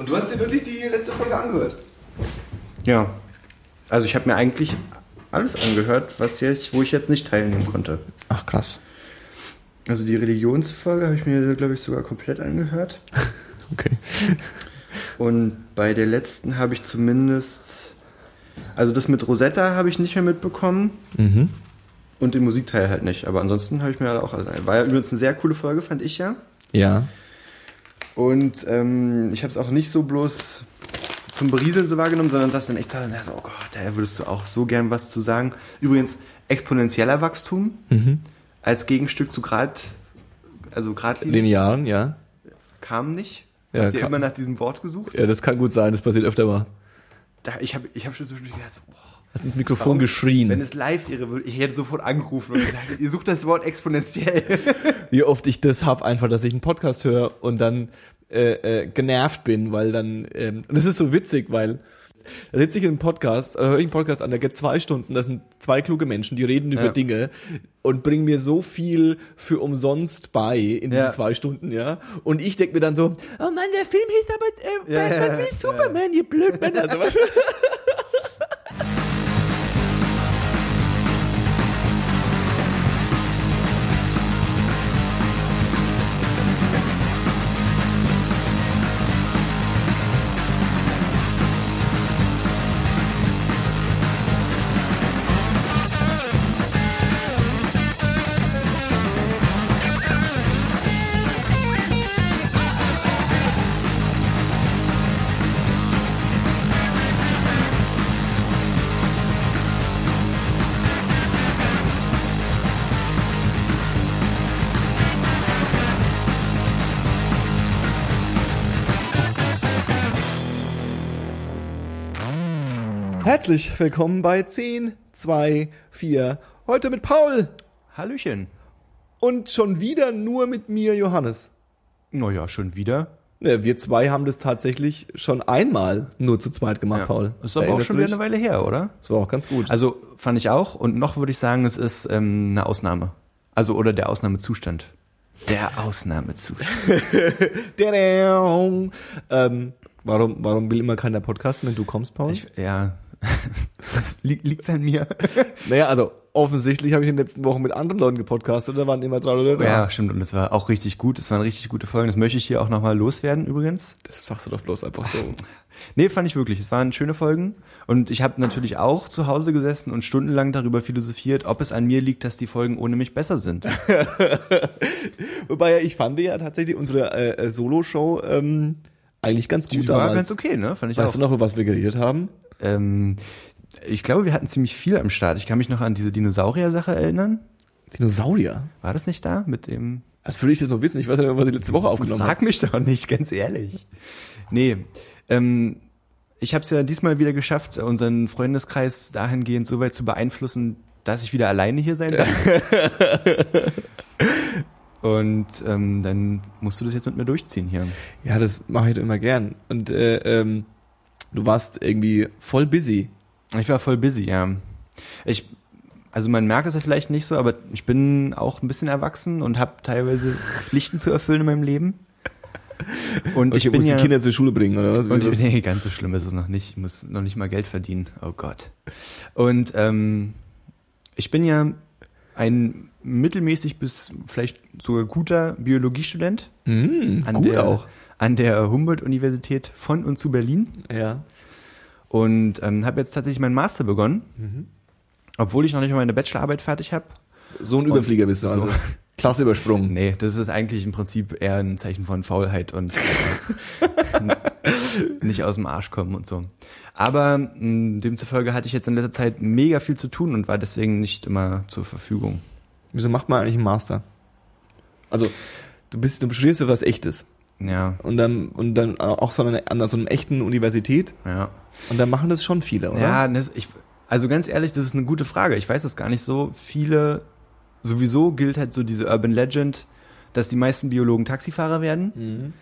Und du hast dir wirklich die letzte Folge angehört? Ja. Also ich habe mir eigentlich alles angehört, was jetzt, wo ich jetzt nicht teilnehmen konnte. Ach krass. Also die Religionsfolge habe ich mir, glaube ich, sogar komplett angehört. Okay. Und bei der letzten habe ich zumindest. Also das mit Rosetta habe ich nicht mehr mitbekommen. Mhm. Und den Musikteil halt nicht. Aber ansonsten habe ich mir auch alles angehört. War ja übrigens eine sehr coole Folge, fand ich ja. Ja. Und ähm, ich habe es auch nicht so bloß zum Berieseln so wahrgenommen, sondern saß dann echt da und dachte so, oh Gott, da würdest du auch so gern was zu sagen. Übrigens, exponentieller Wachstum Mhm. als Gegenstück zu Grad, also Gradlinig Linearen, ja. kam nicht. Ja, Habt ihr kam- immer nach diesem Wort gesucht? Ja, das kann gut sein, das passiert öfter mal. Da, ich habe ich hab schon zwischendurch gedacht, boah, Hast ins Mikrofon Warum? geschrien. wenn es live wäre, würde ich hätte sofort angerufen und gesagt, ihr sucht das Wort exponentiell. wie oft ich das hab, einfach, dass ich einen Podcast höre und dann äh, äh, genervt bin, weil dann, ähm, und das ist so witzig, weil da sitze ich in einem Podcast, äh, höre ich einen Podcast an, der geht zwei Stunden, das sind zwei kluge Menschen, die reden über Ja. Dinge und bringen mir so viel für umsonst bei in diesen Ja. zwei Stunden, ja. Und ich denke mir dann so, oh Mann, der Film hieß aber äh, Ja, Batman ja, wie. Superman, ihr Blödmänner, sowas. Herzlich willkommen bei 10, 2, 4. Heute mit Paul Hallöchen. und schon wieder nur mit mir, Johannes. Naja, schon wieder. Ja, wir zwei haben das tatsächlich schon einmal nur zu zweit gemacht, Paul. Ist aber auch schon wieder eine Weile her, oder? Das war auch ganz gut. Also fand ich auch. Und noch würde ich sagen, es ist ähm, eine Ausnahme. Also oder der Ausnahmezustand. Der Ausnahmezustand. Ähm, warum, warum will immer keiner podcasten, wenn du kommst, Paul? Ich, ja. Das liegt, liegt's an mir. naja, also offensichtlich habe ich in den letzten Wochen mit anderen Leuten gepodcastet, da waren immer drei oder drei. Ja, stimmt. Und es war auch richtig gut. Es waren richtig gute Folgen. Das möchte ich hier auch nochmal loswerden übrigens. Das sagst du doch bloß einfach so. Nee, fand ich wirklich. Es waren schöne Folgen. Und ich habe natürlich auch zu Hause gesessen und stundenlang darüber philosophiert, ob es an mir liegt, dass die Folgen ohne mich besser sind. Wobei ja, ich fand ja tatsächlich unsere äh, Solo-Show ähm, eigentlich ganz gut Die war damals. ganz okay, ne? Fand ich Weißt auch. du noch, über was wir geredet haben? Ähm, ich glaube, wir hatten ziemlich viel am Start. Ich kann mich noch an diese Dinosaurier-Sache erinnern. Dinosaurier. War das nicht da mit dem Als würde ich das noch wissen. Ich weiß nicht, was ich letzte Woche aufgenommen habe. Frag mich doch nicht, ganz ehrlich. Nee, ähm, ich habe es ja diesmal wieder geschafft, unseren Freundeskreis dahingehend so weit zu beeinflussen, dass ich wieder alleine hier sein darf. Und ähm, dann musst du das jetzt mit mir durchziehen hier. Ja, das mache ich immer gern. Und äh, ähm, du warst irgendwie voll busy. Ich war voll busy, ja. Ich, also man merkt es ja vielleicht nicht so, aber ich bin auch ein bisschen erwachsen und habe teilweise Pflichten zu erfüllen in meinem Leben. Und Okay, ich bin musst ja, die Kinder zur Schule bringen, oder was? Und nee, ganz so schlimm ist es noch nicht. Ich muss noch nicht mal Geld verdienen. Oh Gott. Und ähm, ich bin ja ein mittelmäßig bis vielleicht sogar guter Biologiestudent Mhm, an gut der, auch. An der Humboldt-Universität von und zu Berlin Ja. und ähm, habe jetzt tatsächlich meinen Master begonnen, Mhm. obwohl ich noch nicht mal meine Bachelorarbeit fertig habe. So ein Überflieger bist du so. also. Klasse übersprungen. Nee, das ist eigentlich im Prinzip eher ein Zeichen von Faulheit und nicht aus dem Arsch kommen und so. Aber mh, demzufolge hatte ich jetzt in letzter Zeit mega viel zu tun und war deswegen nicht immer zur Verfügung. Wieso macht man eigentlich einen Master? Also, du bist, du studierst ja was Echtes. Ja, Und dann, und dann auch so an an so einer echten Universität. ja. Und dann machen das schon viele, oder? Ja, das, ich, also ganz ehrlich, das ist eine gute Frage. Ich weiß das gar nicht so. Viele, sowieso gilt halt so diese Urban Legend, dass die meisten Biologen Taxifahrer werden. Mhm.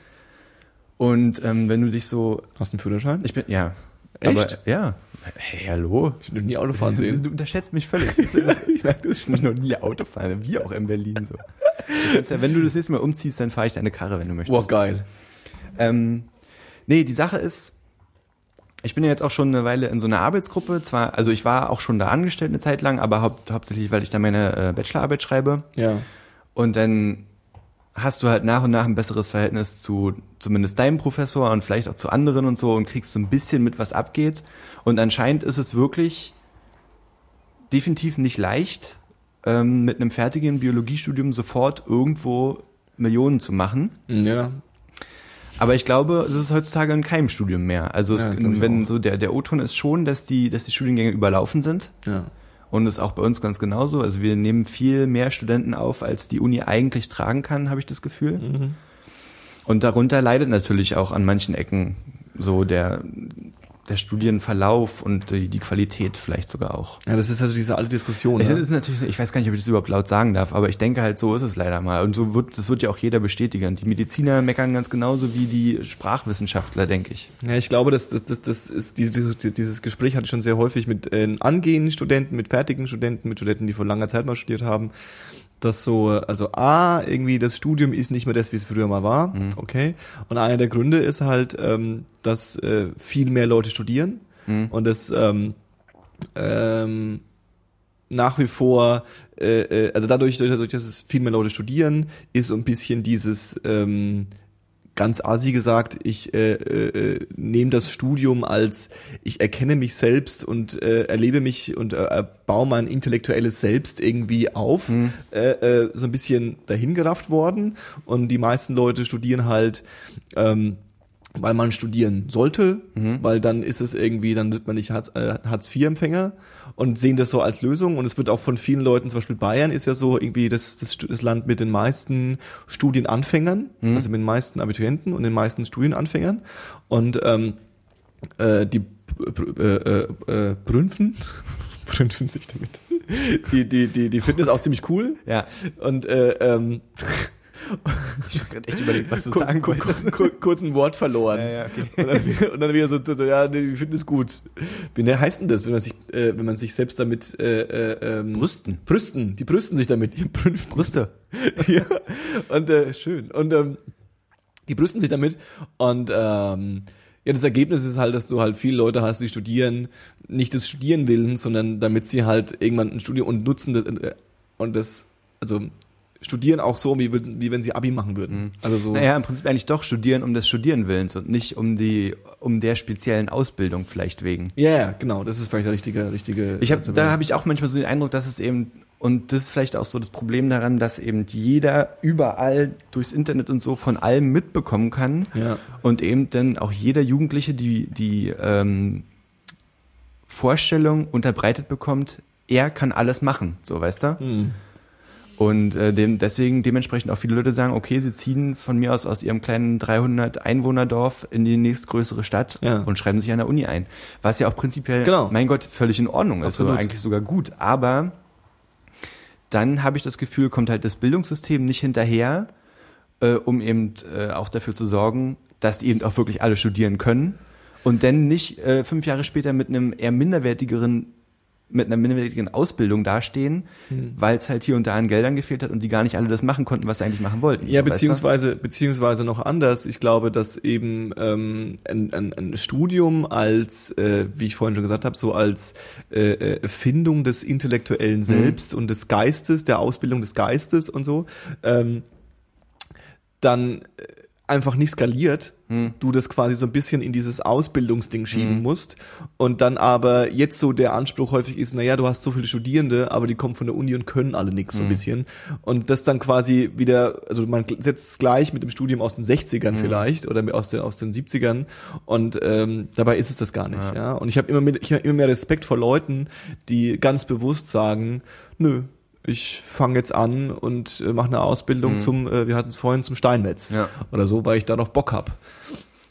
Und ähm, wenn du dich so, Hast du einen Führerschein? ich bin, ja. Echt? Aber, ja. Hey, hallo. Ich will noch nie Auto fahren Du, sehen. du unterschätzt mich völlig. Ich merke, das ist noch nie Auto fahren, wie auch in Berlin so. Du ja, wenn du das nächste Mal umziehst, dann fahre ich deine Karre, wenn du möchtest. Boah, geil. Ähm, Nee, die Sache ist, ich bin ja jetzt auch schon eine Weile in so einer Arbeitsgruppe. Zwar, also ich war auch schon da angestellt eine Zeit lang, aber haupt, hauptsächlich, weil ich da meine äh, Bachelorarbeit schreibe. Ja. Und dann hast du halt nach und nach ein besseres Verhältnis zu zumindest deinem Professor und vielleicht auch zu anderen und so und kriegst so ein bisschen mit, was abgeht. Und anscheinend ist es wirklich definitiv nicht leicht, ähm, mit einem fertigen Biologiestudium sofort irgendwo Millionen zu machen. Ja. Aber ich glaube, es ist heutzutage in keinem Studium mehr. Also Ja, wenn so der, der O-Ton ist schon, dass die, dass die Studiengänge überlaufen sind. Ja. Und das ist auch bei uns ganz genauso. Also wir nehmen viel mehr Studenten auf, als die Uni eigentlich tragen kann, habe ich das Gefühl. Mhm. Und darunter leidet natürlich auch an manchen Ecken so der, der Studienverlauf und die, die Qualität vielleicht sogar auch. Ja, das ist also diese alte Diskussion. Es ne? ist natürlich, ich weiß gar nicht, ob ich das überhaupt laut sagen darf, aber ich denke halt, so ist es leider mal. Und so wird, das wird ja auch jeder bestätigen. Die Mediziner meckern ganz genauso wie die Sprachwissenschaftler, denke ich. Ja, ich glaube, das, das, das, das ist dieses, dieses Gespräch hatte ich schon sehr häufig mit äh, angehenden Studenten, mit fertigen Studenten, mit Studenten, die vor langer Zeit mal studiert haben. Dass so, also A, irgendwie das Studium ist nicht mehr das, wie es früher mal war, okay. Und einer der Gründe ist halt, ähm, dass äh, viel mehr Leute studieren und das ähm, ähm, nach wie vor, äh, äh, also dadurch, dadurch, dass es viel mehr Leute studieren, ist so ein bisschen dieses ähm, ganz assi gesagt, ich äh, äh, nehme das Studium als ich erkenne mich selbst und äh, erlebe mich und äh, baue mein intellektuelles Selbst irgendwie auf, äh, äh, so ein bisschen dahingerafft worden. Und die meisten Leute studieren halt ähm, weil man studieren sollte, weil dann ist es irgendwie, dann wird man nicht Hartz, äh, Hartz-IV-Empfänger und sehen das so als Lösung. Und es wird auch von vielen Leuten, zum Beispiel Bayern ist ja so irgendwie das, das, das Land mit den meisten Studienanfängern, also mit den meisten Abiturienten und den meisten Studienanfängern. Und ähm, äh, die äh, äh, äh, Brünfen, Brünfen sich damit. Die, die, die, die finden es auch ziemlich cool. Ja. Und äh, ähm, Ich habe gerade echt überlegt, was du Kur- sagen kur- kur- kurz ein Wort verloren. Ja, ja, okay. Und dann, wieder- und dann wieder so, ja, nee, ich finde es gut. Wie ne, heißt denn das, wenn man sich, äh, wenn man sich selbst damit äh, äh, ähm, Brüsten. Brüsten, die brüsten sich damit, die Brüsten. Brüste. ja, und äh, schön. Und ähm, die brüsten sich damit. Und ähm, ja, das Ergebnis ist halt, dass du halt viele Leute hast, die studieren, nicht das Studieren willen, sondern damit sie halt irgendwann ein Studium und nutzen das, äh, und das, also studieren auch so, wie, wie wenn sie Abi machen würden. Also so. Naja, im Prinzip eigentlich doch studieren um des Studieren willens und nicht um die, um der speziellen Ausbildung vielleicht wegen. Ja, ja, genau, das ist vielleicht der richtige, richtige. Ich habe, da habe ich auch manchmal so den Eindruck, dass es eben und das ist vielleicht auch so das Problem daran, dass eben jeder überall durchs Internet und so von allem mitbekommen kann Ja. und eben dann auch jeder Jugendliche die die ähm, Vorstellung unterbreitet bekommt, er kann alles machen, so weißt du. Hm. Und äh, dem, deswegen dementsprechend auch viele Leute sagen, okay, sie ziehen von mir aus aus ihrem kleinen 300 Einwohnerdorf in die nächstgrößere Stadt Ja. und schreiben sich an der Uni ein. Was ja auch prinzipiell, Genau. mein Gott, völlig in Ordnung ist, Absolut. oder eigentlich sogar gut. Aber dann habe ich das Gefühl, kommt halt das Bildungssystem nicht hinterher, äh, um eben äh, auch dafür zu sorgen, dass die eben auch wirklich alle studieren können und dann nicht äh, fünf Jahre später mit einem eher minderwertigeren mit einer minderwertigen Ausbildung dastehen, Hm. weil es halt hier und da an Geldern gefehlt hat und die gar nicht alle das machen konnten, was sie eigentlich machen wollten. Ja, So, weißt du? beziehungsweise, beziehungsweise noch anders. Ich glaube, dass eben ähm, ein, ein, ein Studium als, äh, wie ich vorhin schon gesagt habe, so als äh, äh, Findung des intellektuellen Selbst und des Geistes, der Ausbildung des Geistes und so, ähm, dann einfach nicht skaliert, du das quasi so ein bisschen in dieses Ausbildungsding schieben musst. Und dann aber jetzt so der Anspruch häufig ist, naja, du hast so viele Studierende, aber die kommen von der Uni und können alle nichts so ein bisschen. Und das dann quasi wieder, also man setzt es gleich mit dem Studium aus den 60ern vielleicht oder aus, den aus den 70ern und ähm, dabei ist es das gar nicht, ja, und ich habe immer, mit- ich hab immer mehr Respekt vor Leuten, die ganz bewusst sagen, nö, ich fange jetzt an und äh, mache eine Ausbildung zum, äh, wir hatten es vorhin, zum Steinmetz Ja. oder so, weil ich da noch Bock hab.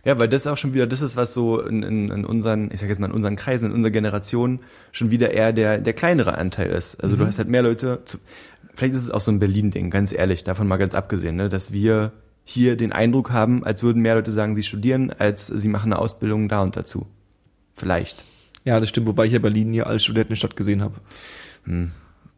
Ja, weil das auch schon wieder, das ist was so in, in, in unseren, ich sag jetzt mal in unseren Kreisen, in unserer Generation schon wieder eher der, der kleinere Anteil ist. Also du hast halt mehr Leute, zu, vielleicht ist es auch so ein Berlin-Ding, ganz ehrlich, davon mal ganz abgesehen, ne, dass wir hier den Eindruck haben, als würden mehr Leute sagen, sie studieren, als sie machen eine Ausbildung da und dazu. Vielleicht. Ja, das stimmt, wobei ich ja Berlin hier als Studentenstadt gesehen habe.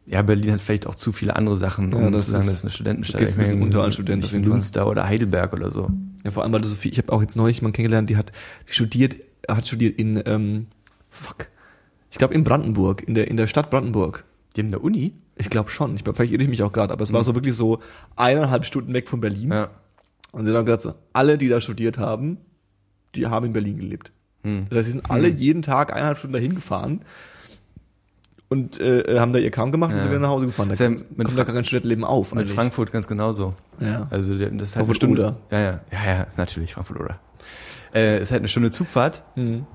Ja, Berlin hat vielleicht auch zu viele andere Sachen, um Ja, das zu sagen, ist- das ist eine Studentenstadt. gehst ein bisschen meine, unter als Student nicht auf jeden. Münster oder Heidelberg oder so. Ja, vor allem, weil du so viel, ich habe auch jetzt neulich jemanden kennengelernt, die hat die studiert, hat studiert in, ähm, fuck, ich glaube in Brandenburg, in der, in der Stadt Brandenburg. Die haben eine Uni? Ich glaube schon, ich glaub, vielleicht irre ich mich auch gerade, aber es war so wirklich so eineinhalb Stunden weg von Berlin. Ja. Und sie haben gesagt, so, alle, die da studiert haben, die haben in Berlin gelebt. Das heißt, sie sind alle jeden Tag eineinhalb Stunden dahin gefahren und äh, haben da ihr Kram gemacht und Ja. sind wieder nach Hause gefahren. Da ja kommt mit da Fra- gar kein Studentenleben auf. Mit eigentlich. Frankfurt ganz genauso. Ja. Also das ist halt Frankfurt eine Stunde. oder? Ja, ja, ja, ja, natürlich Frankfurt oder. Äh, ist halt eine Stunde Zugfahrt Mhm.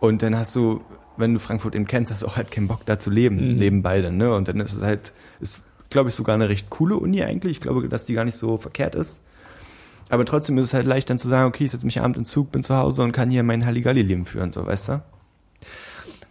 und dann hast du, wenn du Frankfurt eben kennst, hast du auch halt keinen Bock da zu leben Mhm. nebenbei dann, ne? Und dann ist es halt, ist glaube ich sogar eine recht coole Uni eigentlich. Ich glaube, dass die gar nicht so verkehrt ist. Aber trotzdem ist es halt leicht dann zu sagen, okay, ich setze mich abend in Zug, bin zu Hause und kann hier mein Halligalli-Leben führen, so, weißt du?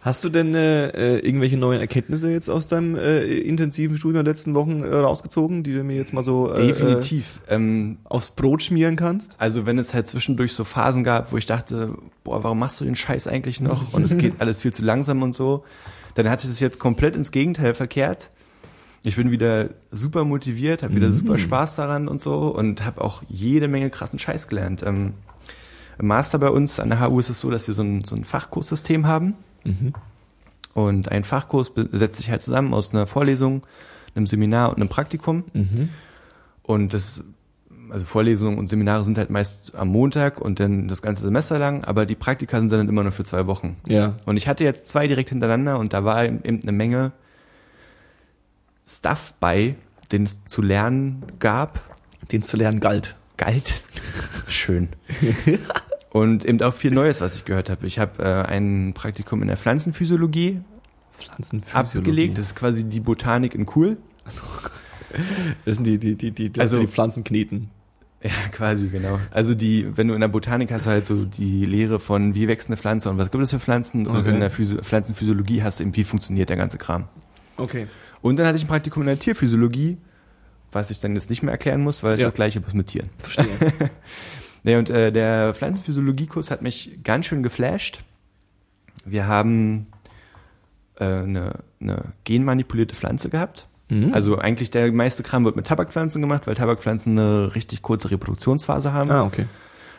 Hast du denn äh, äh, irgendwelche neuen Erkenntnisse jetzt aus deinem äh, intensiven Studium der letzten Wochen äh, rausgezogen, die du mir jetzt mal so äh, Definitiv. ähm, Äh, aufs Brot schmieren kannst? Also wenn es halt zwischendurch so Phasen gab, wo ich dachte, boah, warum machst du den Scheiß eigentlich noch? Und es geht alles viel zu langsam und so, dann hat sich das jetzt komplett ins Gegenteil verkehrt. Ich bin wieder super motiviert, habe wieder super Spaß daran und so und habe auch jede Menge krassen Scheiß gelernt. Ähm, Im Master bei uns an der HU ist es so, dass wir so ein, so ein Fachkurssystem haben. Und ein Fachkurs setzt sich halt zusammen aus einer Vorlesung, einem Seminar und einem Praktikum. Und das, also Vorlesungen und Seminare sind halt meist am Montag und dann das ganze Semester lang, aber die Praktika sind dann immer nur für zwei Wochen. Ja. Und ich hatte jetzt zwei direkt hintereinander und da war eben eine Menge Stuff bei, den es zu lernen gab. Den zu lernen galt. Galt. Schön. Und eben auch viel Neues, was ich gehört habe. Ich habe äh, ein Praktikum in der Pflanzenphysiologie Pflanzenphysiologie. abgelegt. Das ist quasi die Botanik in cool. Das sind die, die, die, die, Also- also, die Pflanzen kneten. Ja, quasi, genau. Also die, wenn du in der Botanik hast du halt so die Lehre von wie wächst eine Pflanze und was gibt es für Pflanzen und Okay. in der Physi Pflanzenphysiologie hast du eben wie funktioniert der ganze Kram. Okay. Und dann hatte ich ein Praktikum in der Tierphysiologie, was ich dann jetzt nicht mehr erklären muss, weil es Ja. das gleiche ist mit Tieren. Verstehe. Nee, und äh, der Pflanzenphysiologiekurs hat mich ganz schön geflasht. Wir haben äh, eine, eine genmanipulierte Pflanze gehabt. Mhm. Also eigentlich der meiste Kram wird mit Tabakpflanzen gemacht, weil Tabakpflanzen eine richtig kurze Reproduktionsphase haben. ah, okay.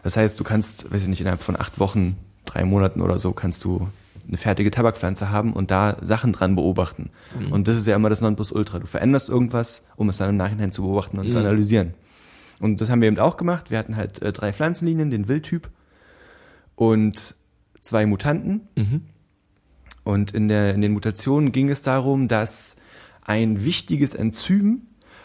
Das heißt, du kannst, weiß ich nicht, innerhalb von acht Wochen, drei Monaten oder so, kannst du eine fertige Tabakpflanze haben und da Sachen dran beobachten. Und das ist ja immer das Nonplusultra. Du veränderst irgendwas, um es dann im Nachhinein zu beobachten und zu Mhm. analysieren. Und das haben wir eben auch gemacht. Wir hatten halt äh, drei Pflanzenlinien, den Wildtyp und zwei Mutanten. Mhm. Und in, der, in den Mutationen ging es darum, dass ein wichtiges Enzym,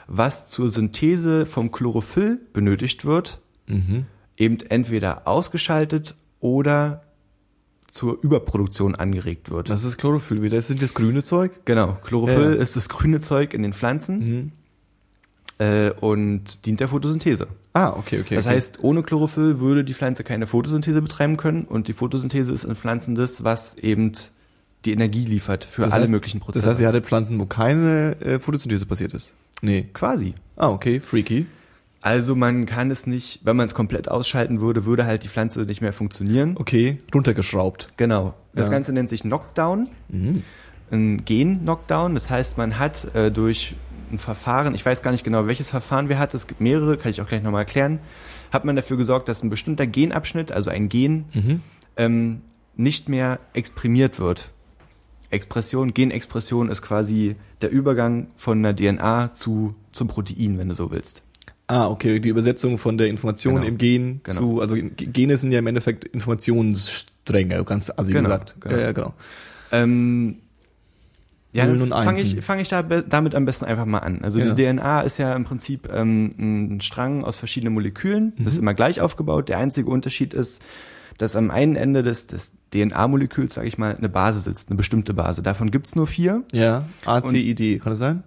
was zur Synthese vom Chlorophyll benötigt wird, Mhm. eben entweder ausgeschaltet oder zur Überproduktion angeregt wird. Das ist Chlorophyll wieder. Das sind das grüne Zeug? genau, Chlorophyll Ja. ist das grüne Zeug in den Pflanzen Mhm. Äh, und dient der Photosynthese. Ah, okay, okay. Das okay. heißt, ohne Chlorophyll würde die Pflanze keine Photosynthese betreiben können und die Photosynthese ist in Pflanzen das, was eben die Energie liefert für Das alle heißt- möglichen Prozesse. Das heißt, ihr hattet Pflanzen, wo keine äh, Photosynthese passiert ist. Nee. quasi. Ah, okay, freaky. Also man kann es nicht, wenn man es komplett ausschalten würde, würde halt die Pflanze nicht mehr funktionieren. Okay, runtergeschraubt. Genau. Das Ja. Ganze nennt sich Knockdown. Mhm. ein Gen-Knockdown. Das heißt, man hat äh, durch ein Verfahren, ich weiß gar nicht genau, welches Verfahren wir hatten, es gibt mehrere, kann ich auch gleich nochmal erklären, hat man dafür gesorgt, dass ein bestimmter Genabschnitt, also ein Gen, Mhm. ähm, nicht mehr exprimiert wird. Expression, Genexpression ist quasi der Übergang von einer DNA zu, zum Protein, wenn du so willst. Ah, okay, die Übersetzung von der Information Genau. im Gen Genau. zu, also Gene sind ja im Endeffekt Informationsstränge, ganz assi Genau, gesagt. genau. Ja, ja, genau. Ähm, ja, Nullen dann fange ich, fang ich da damit am besten einfach mal an. Also Ja. die DNA ist ja im Prinzip ähm, ein Strang aus verschiedenen Molekülen. Das Mhm. ist immer gleich aufgebaut. Der einzige Unterschied ist, dass am einen Ende des, des DNA-Moleküls, sage ich mal, eine Base sitzt, eine bestimmte Base. Davon gibt's nur vier. Ja, ACID, kann das sein?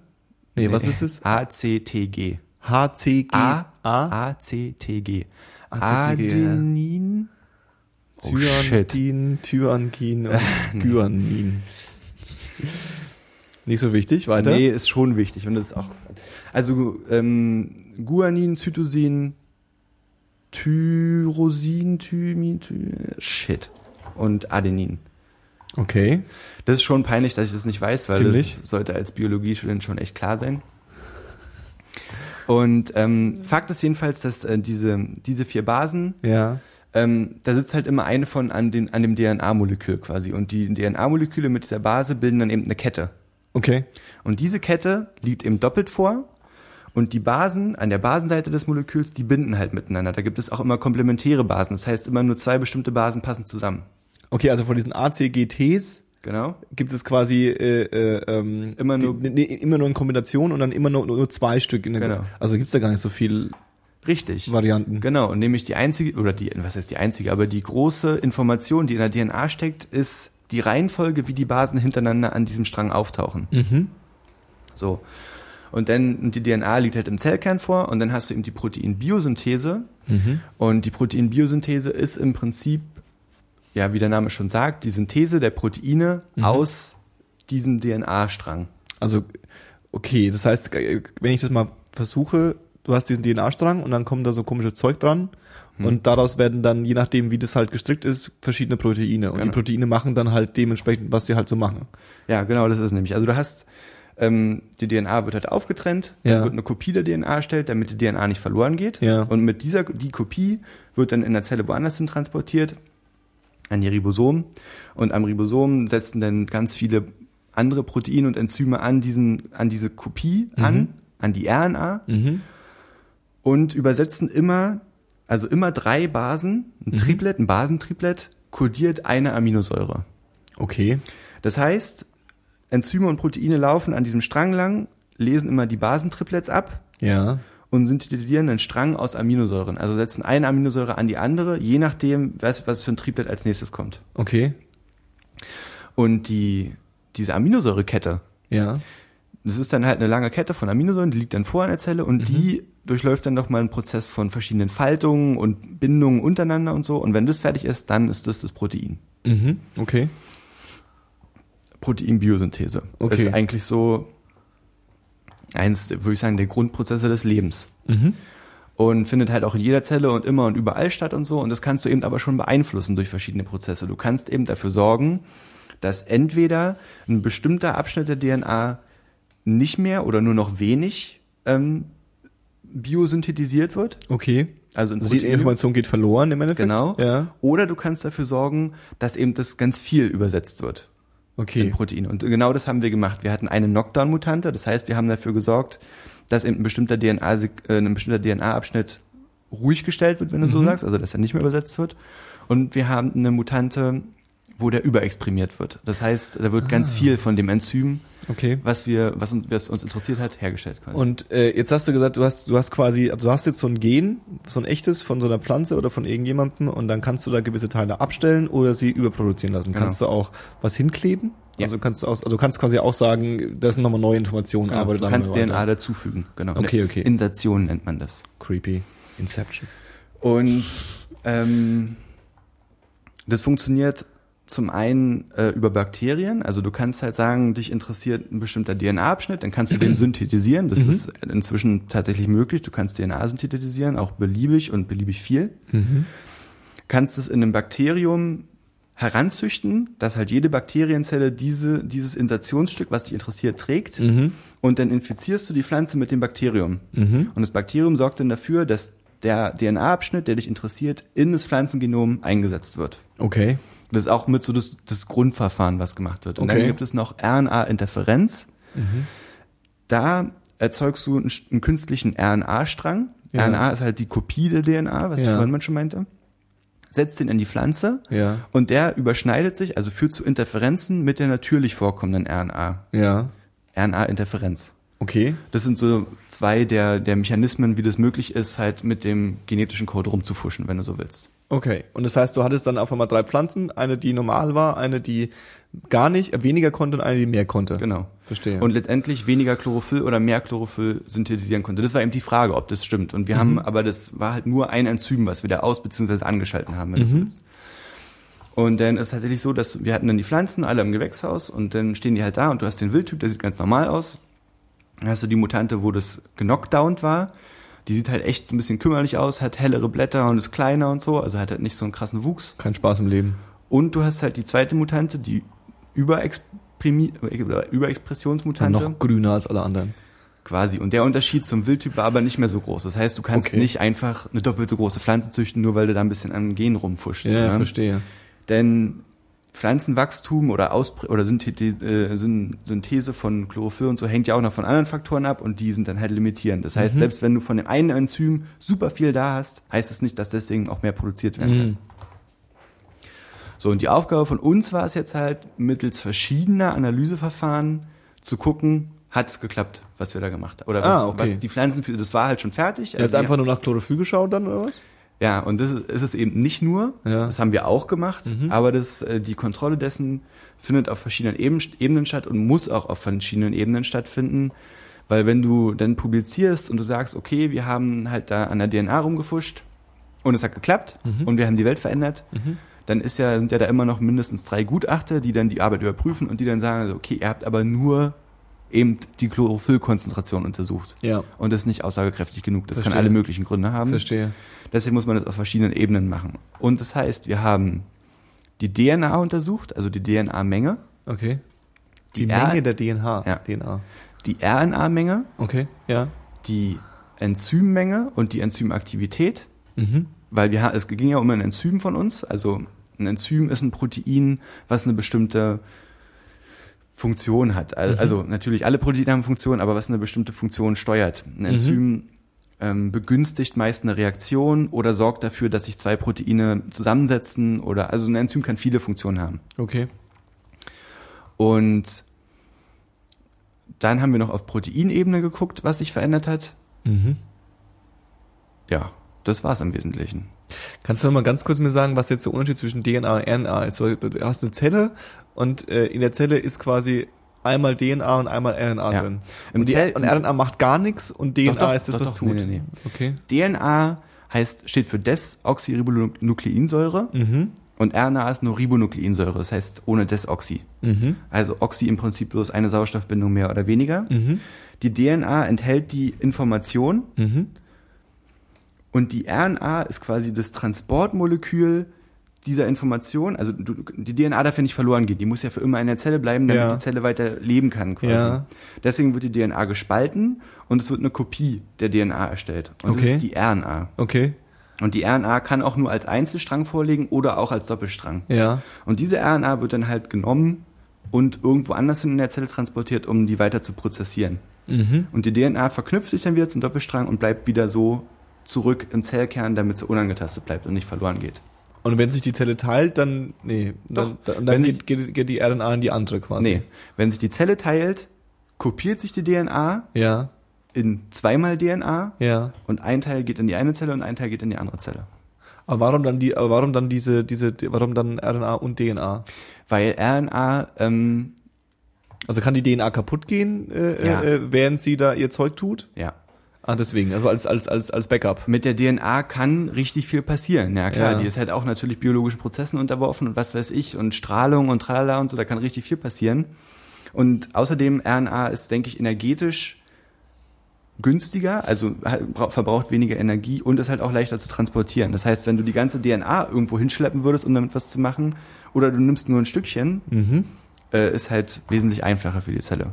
Nee, was ist es? A, C, T, G. HCG. A, A, A, C, T, G. Adenin. Oh, Tyangin und Gyanin. Nicht so wichtig, weiter. Nee, ist schon wichtig. Und das ist auch. Also ähm, Guanin, Cytosin, Tyrosin, Thymin, Ty, Shit. Und Adenin. Okay. Das ist schon peinlich, dass ich das nicht weiß, weil Ziemlich. das sollte als Biologiestudent schon echt klar sein. Und ähm, Fakt ist jedenfalls, dass äh, diese, diese vier Basen, Ja. ähm, da sitzt halt immer eine von an, den, an dem DNA-Molekül quasi. Und die DNA-Moleküle mit dieser Base bilden dann eben eine Kette. Okay. Und diese Kette liegt eben doppelt vor. Und die Basen an der Basenseite des Moleküls, die binden halt miteinander. Da gibt es auch immer komplementäre Basen. Das heißt, immer nur zwei bestimmte Basen passen zusammen. Okay, also von diesen ACGTs Genau. gibt es quasi äh, äh, ähm, Immer nur- die, nee, immer nur in Kombination und dann immer nur, nur zwei Stück in der Genau. Also gibt's da gar nicht so viel Richtig. Varianten. Genau, und nämlich die einzige, oder die, was heißt die einzige, aber die große Information, die in der DNA steckt, ist die Reihenfolge, wie die Basen hintereinander an diesem Strang auftauchen. Mhm. So. Und dann, die DNA liegt halt im Zellkern vor und dann hast du eben die Proteinbiosynthese. Mhm. Und die Proteinbiosynthese ist im Prinzip, ja, wie der Name schon sagt, die Synthese der Proteine Mhm. aus diesem DNA-Strang. Also, okay, das heißt, wenn ich das mal versuche, du hast diesen DNA-Strang und dann kommt da so komisches Zeug dran Hm. und daraus werden dann, je nachdem, wie das halt gestrickt ist, verschiedene Proteine. Und die Genau. Proteine machen dann halt dementsprechend, was sie halt so machen. Ja, genau, das ist nämlich. Also du hast, ähm, die DNA wird halt aufgetrennt, dann Ja. wird eine Kopie der DNA erstellt, damit die DNA nicht verloren geht. Ja. Und mit dieser, die Kopie wird dann in der Zelle woanders hin transportiert, an die Ribosom. Und am Ribosom setzen dann ganz viele andere Proteine und Enzyme an diesen, an diese Kopie an, an die RNA Mhm. und übersetzen immer, also immer drei Basen, ein Mhm. Triplet, ein Basentriplet, kodiert eine Aminosäure. Okay. Das heißt, Enzyme und Proteine laufen an diesem Strang lang, lesen immer die Basentriplets ab Ja. und synthetisieren einen Strang aus Aminosäuren. Also setzen eine Aminosäure an die andere, je nachdem, was, was für ein Triplet als nächstes kommt. Okay. Und die, diese Aminosäurekette, Ja. das ist dann halt eine lange Kette von Aminosäuren, die liegt dann vor in der Zelle und die durchläuft dann nochmal einen Prozess von verschiedenen Faltungen und Bindungen untereinander und so. Und wenn das fertig ist, dann ist das das Protein. Mhm. Okay. Proteinbiosynthese. Okay. Das ist eigentlich so eins, würde ich sagen, der Grundprozesse des Lebens. Mhm. Und findet halt auch in jeder Zelle und immer und überall statt und so. Und das kannst du eben aber schon beeinflussen durch verschiedene Prozesse. Du kannst eben dafür sorgen, dass entweder ein bestimmter Abschnitt der DNA nicht mehr oder nur noch wenig ähm, biosynthetisiert wird. Okay. Also, in Also die Information geht verloren im Endeffekt. Genau. Ja. Oder du kannst dafür sorgen, dass eben das ganz viel übersetzt wird. in Okay. Protein. Und genau das haben wir gemacht. Wir hatten eine Knockdown-Mutante, das heißt, wir haben dafür gesorgt, dass eben ein bestimmter DNA, äh, ein bestimmter DNA-Abschnitt ruhig gestellt wird, wenn du so Mhm. sagst, also dass er nicht mehr übersetzt wird. Und wir haben eine Mutante, wo der überexprimiert wird. Das heißt, da wird Ah. ganz viel von dem Enzym, Okay. was wir, was uns, was uns interessiert hat, hergestellt. Quasi. Und äh, jetzt hast du gesagt, du hast, du hast quasi, also du hast jetzt so ein Gen, so ein echtes von so einer Pflanze oder von irgendjemandem und dann kannst du da gewisse Teile abstellen oder sie überproduzieren lassen. Genau. Kannst du auch was hinkleben? Ja. Also kannst du auch, also kannst quasi auch sagen, das sind nochmal neue Informationen, Genau, aber du kannst DNA dazufügen. Genau. Okay, okay. Insertion nennt man das. Creepy. Inception. Und ähm, das funktioniert zum einen äh, über Bakterien. Also du kannst halt sagen, dich interessiert ein bestimmter DNA-Abschnitt, dann kannst du den synthetisieren. Das Mhm. ist inzwischen tatsächlich möglich. Du kannst DNA synthetisieren, auch beliebig und beliebig viel. Mhm. Kannst es in einem Bakterium heranzüchten, dass halt jede Bakterienzelle diese, dieses Insertionsstück, was dich interessiert, trägt. Mhm. Und dann infizierst du die Pflanze mit dem Bakterium. Mhm. Und das Bakterium sorgt dann dafür, dass der DNA-Abschnitt, der dich interessiert, in das Pflanzengenom eingesetzt wird. Okay. Das ist auch mit so das, das Grundverfahren, was gemacht wird. Und Okay. dann gibt es noch RNA-Interferenz. Mhm. Da erzeugst du einen, einen künstlichen RNA-Strang. Ja. RNA ist halt die Kopie der DNA, was ich Ja. vorhin mal schon meinte. Setzt den in die Pflanze Ja. und der überschneidet sich, also führt zu Interferenzen mit der natürlich vorkommenden RNA. Ja. RNA-Interferenz. Okay. Das sind so zwei der, der Mechanismen, wie das möglich ist, halt mit dem genetischen Code rumzufuschen, wenn du so willst. Okay. Und das heißt, du hattest dann auf einmal drei Pflanzen, eine, die normal war, eine, die gar nicht, weniger konnte und eine, die mehr konnte. Genau. Verstehe. Und letztendlich weniger Chlorophyll oder mehr Chlorophyll synthetisieren konnte. Das war eben die Frage, ob das stimmt. Und wir haben, aber das war halt nur ein Enzym, was wir da aus- bzw. angeschalten haben, wenn du Mhm. willst. Und dann ist tatsächlich so, dass wir hatten dann die Pflanzen alle im Gewächshaus und dann stehen die halt da und du hast den Wildtyp, der sieht ganz normal aus. Dann hast du die Mutante, wo das genockdownt war. Die sieht halt echt ein bisschen kümmerlich aus, hat hellere Blätter und ist kleiner und so, also hat halt nicht so einen krassen Wuchs. Kein Spaß im Leben. Und du hast halt die zweite Mutante, die Überexprimi Überexpressionsmutante. noch grüner als alle anderen. Quasi. Und der Unterschied zum Wildtyp war aber nicht mehr so groß. Das heißt, du kannst Okay. nicht einfach eine doppelt so große Pflanze züchten, nur weil du da ein bisschen an Gen rumfuscht. Ja, ne? verstehe. Denn Pflanzenwachstum oder, Auspr oder äh, Syn Synthese von Chlorophyll und so hängt ja auch noch von anderen Faktoren ab und die sind dann halt limitierend. Das heißt, Mhm. selbst wenn du von dem einen Enzym super viel da hast, heißt es nicht, dass deswegen auch mehr produziert werden kann. Mhm. So, und die Aufgabe von uns war es jetzt halt, mittels verschiedener Analyseverfahren zu gucken, hat es geklappt, was wir da gemacht haben. Oder was, Ah, okay. was die Pflanzen, für, das war halt schon fertig. Er hat die- einfach nur nach Chlorophyll geschaut dann, oder was? Ja, und das ist, es eben nicht nur, Ja. das haben wir auch gemacht, Mhm. aber das, äh, die Kontrolle dessen findet auf verschiedenen Eben, Ebenen statt und muss auch auf verschiedenen Ebenen stattfinden, weil wenn du dann publizierst und du sagst, okay, wir haben halt da an der DNA rumgefuscht und es hat geklappt Mhm. und wir haben die Welt verändert, Mhm. dann ist ja, sind ja da immer noch mindestens drei Gutachter, die dann die Arbeit überprüfen und die dann sagen, also, okay, ihr habt aber nur eben die Chlorophyllkonzentration untersucht. Ja, Und das ist nicht aussagekräftig genug. Das Verstehe. kann alle möglichen Gründe haben. verstehe. Deswegen muss man das auf verschiedenen Ebenen machen. Und das heißt, wir haben die DNA untersucht, also die DNA-Menge, Okay. Die, Die Menge R- der DNA. Ja. DNA. die RNA-Menge, Okay, ja. die Enzymmenge und die Enzymaktivität, Mhm. weil wir, es ging ja um ein Enzym von uns. Also ein Enzym ist ein Protein, was eine bestimmte Funktion hat. Also, Mhm. also natürlich alle Proteine haben Funktionen, aber was eine bestimmte Funktion steuert. Ein Mhm. Enzym ähm, begünstigt meist eine Reaktion oder sorgt dafür, dass sich zwei Proteine zusammensetzen oder also ein Enzym kann viele Funktionen haben. Okay. Und dann haben wir noch auf Proteinebene geguckt, was sich verändert hat. Mhm. Ja, das war's im Wesentlichen. Kannst du noch mal ganz kurz mir sagen, was jetzt der Unterschied zwischen DNA und RNA ist? Du hast eine Zelle und äh, in der Zelle ist quasi einmal DNA und einmal RNA Ja. drin. Und, die, und RNA macht gar nichts und DNA Doch, doch, ist das, doch, was tut. Nee, nee, nee. Okay. DNA heißt, steht für Desoxyribonukleinsäure Mhm. und RNA ist nur Ribonukleinsäure, das heißt ohne Desoxy. Mhm. Also Oxy im Prinzip bloß eine Sauerstoffbindung mehr oder weniger. Mhm. Die DNA enthält die Information Mhm. Und die RNA ist quasi das Transportmolekül dieser Information. Also du, die DNA darf ja nicht verloren gehen, die muss ja für immer in der Zelle bleiben, damit Ja. die Zelle weiter leben kann quasi. Ja. Deswegen wird die DNA gespalten und es wird eine Kopie der DNA erstellt. Und Okay. das ist die RNA. Okay. Und die RNA kann auch nur als Einzelstrang vorliegen oder auch als Doppelstrang. Ja. Und diese RNA wird dann halt genommen und irgendwo anders hin in der Zelle transportiert, um die weiter zu prozessieren. Mhm. Und die DNA verknüpft sich dann wieder zum Doppelstrang und bleibt wieder so zurück im Zellkern, damit sie unangetastet bleibt und nicht verloren geht. Und wenn sich die Zelle teilt, dann, nee, dann, Doch. dann, dann geht, geht, geht die RNA in die andere quasi. Nee, wenn sich die Zelle teilt, kopiert sich die DNA Ja, in zweimal DNA ja. und ein Teil geht in die eine Zelle und ein Teil geht in die andere Zelle. Aber warum dann die, aber warum dann diese, diese, warum dann RNA und DNA? Weil RNA, ähm, Also kann die DNA kaputt gehen, äh, Ja. äh, während sie da ihr Zeug tut? ja, Ah, deswegen, also als, als, als, als Backup. mit der DNA kann richtig viel passieren. Ja klar, Ja. die ist halt auch natürlich biologischen Prozessen unterworfen und was weiß ich und Strahlung und tralala und so, da kann richtig viel passieren. Und außerdem RNA ist, denke ich, energetisch günstiger, also bra- verbraucht weniger Energie und ist halt auch leichter zu transportieren. Das heißt, wenn du die ganze DNA irgendwo hinschleppen würdest, um damit was zu machen, oder du nimmst nur ein Stückchen, Mhm. äh, ist halt wesentlich einfacher für die Zelle.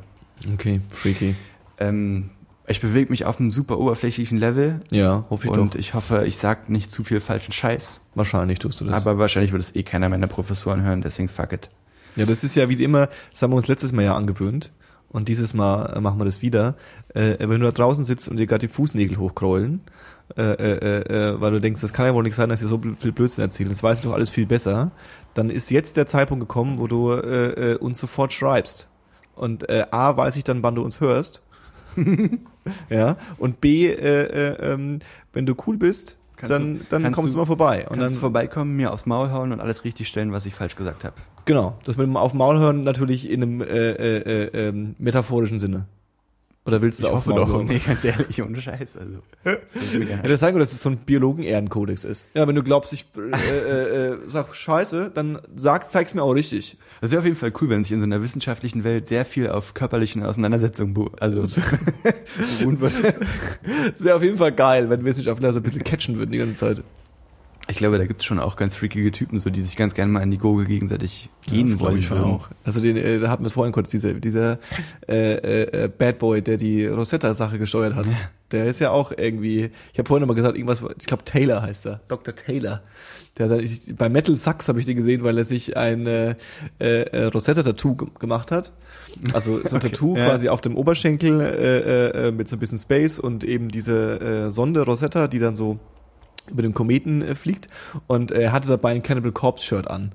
Okay, freaky. Ähm, ich bewege mich auf einem super oberflächlichen Level Ja, hoffe ich und doch. ich hoffe, ich sag nicht zu viel falschen Scheiß. Wahrscheinlich tust du das. Aber wahrscheinlich wird es eh keiner meiner Professoren hören, deswegen fuck it. ja, das ist ja wie immer, das haben wir uns letztes Mal ja angewöhnt. Und dieses Mal äh, machen wir das wieder. Äh, wenn du da draußen sitzt und dir gerade die Fußnägel hochkrollen, äh, äh, äh, weil du denkst, das kann ja wohl nicht sein, dass ihr so viel Blödsinn erzählt, das weiß ich doch alles viel besser, dann ist jetzt der Zeitpunkt gekommen, wo du äh, äh, uns sofort schreibst. Und äh, A, weiß ich dann, wann du uns hörst. ja. Und B, äh, äh, ähm, wenn du cool bist, Kannst dann, du- dann kannst kommst du du- mal vorbei. Und dann vorbeikommen, mir aufs Maul hauen und alles richtig stellen, was ich falsch gesagt habe. Genau, das mit dem auf Maul hören natürlich in einem äh, äh, äh, ähm, metaphorischen Sinne. Oder willst du auf den Maul hören? Nee, ganz ehrlich, ohne Scheiß. Also, das Ja, das sagen wir, dass es so ein Biologen-Ehrenkodex ist. Ja, wenn du glaubst, ich äh, äh, äh, sag Scheiße, dann sag, zeig's mir auch richtig. Das wäre auf jeden Fall cool, wenn sich in so einer wissenschaftlichen Welt sehr viel auf körperlichen Auseinandersetzungen also. Das wäre auf jeden Fall geil, wenn Wissenschaftler so ein bisschen catchen würden die ganze Zeit. Ich glaube, da gibt es schon auch ganz freakige Typen, so die sich ganz gerne mal in die Gurgel gegenseitig gehen das wollen. ich würden. auch. Also den, äh, da hatten wir vorhin kurz, diese, dieser äh, äh, äh, Bad Boy, der die Rosetta-Sache gesteuert hat. Der ist ja auch irgendwie, ich habe vorhin noch mal gesagt, irgendwas, ich glaube Taylor heißt er, Dr. Taylor. Der hat, ich, bei Metal Sucks habe ich den gesehen, weil er sich ein äh, äh, Rosetta-Tattoo ge gemacht hat. Also so ein Okay, Tattoo ja. quasi auf dem Oberschenkel äh, äh, mit so ein bisschen Space und eben diese äh, Sonde Rosetta, die dann so über den Kometen äh, fliegt und er hatte dabei ein Cannibal Corpse Shirt an.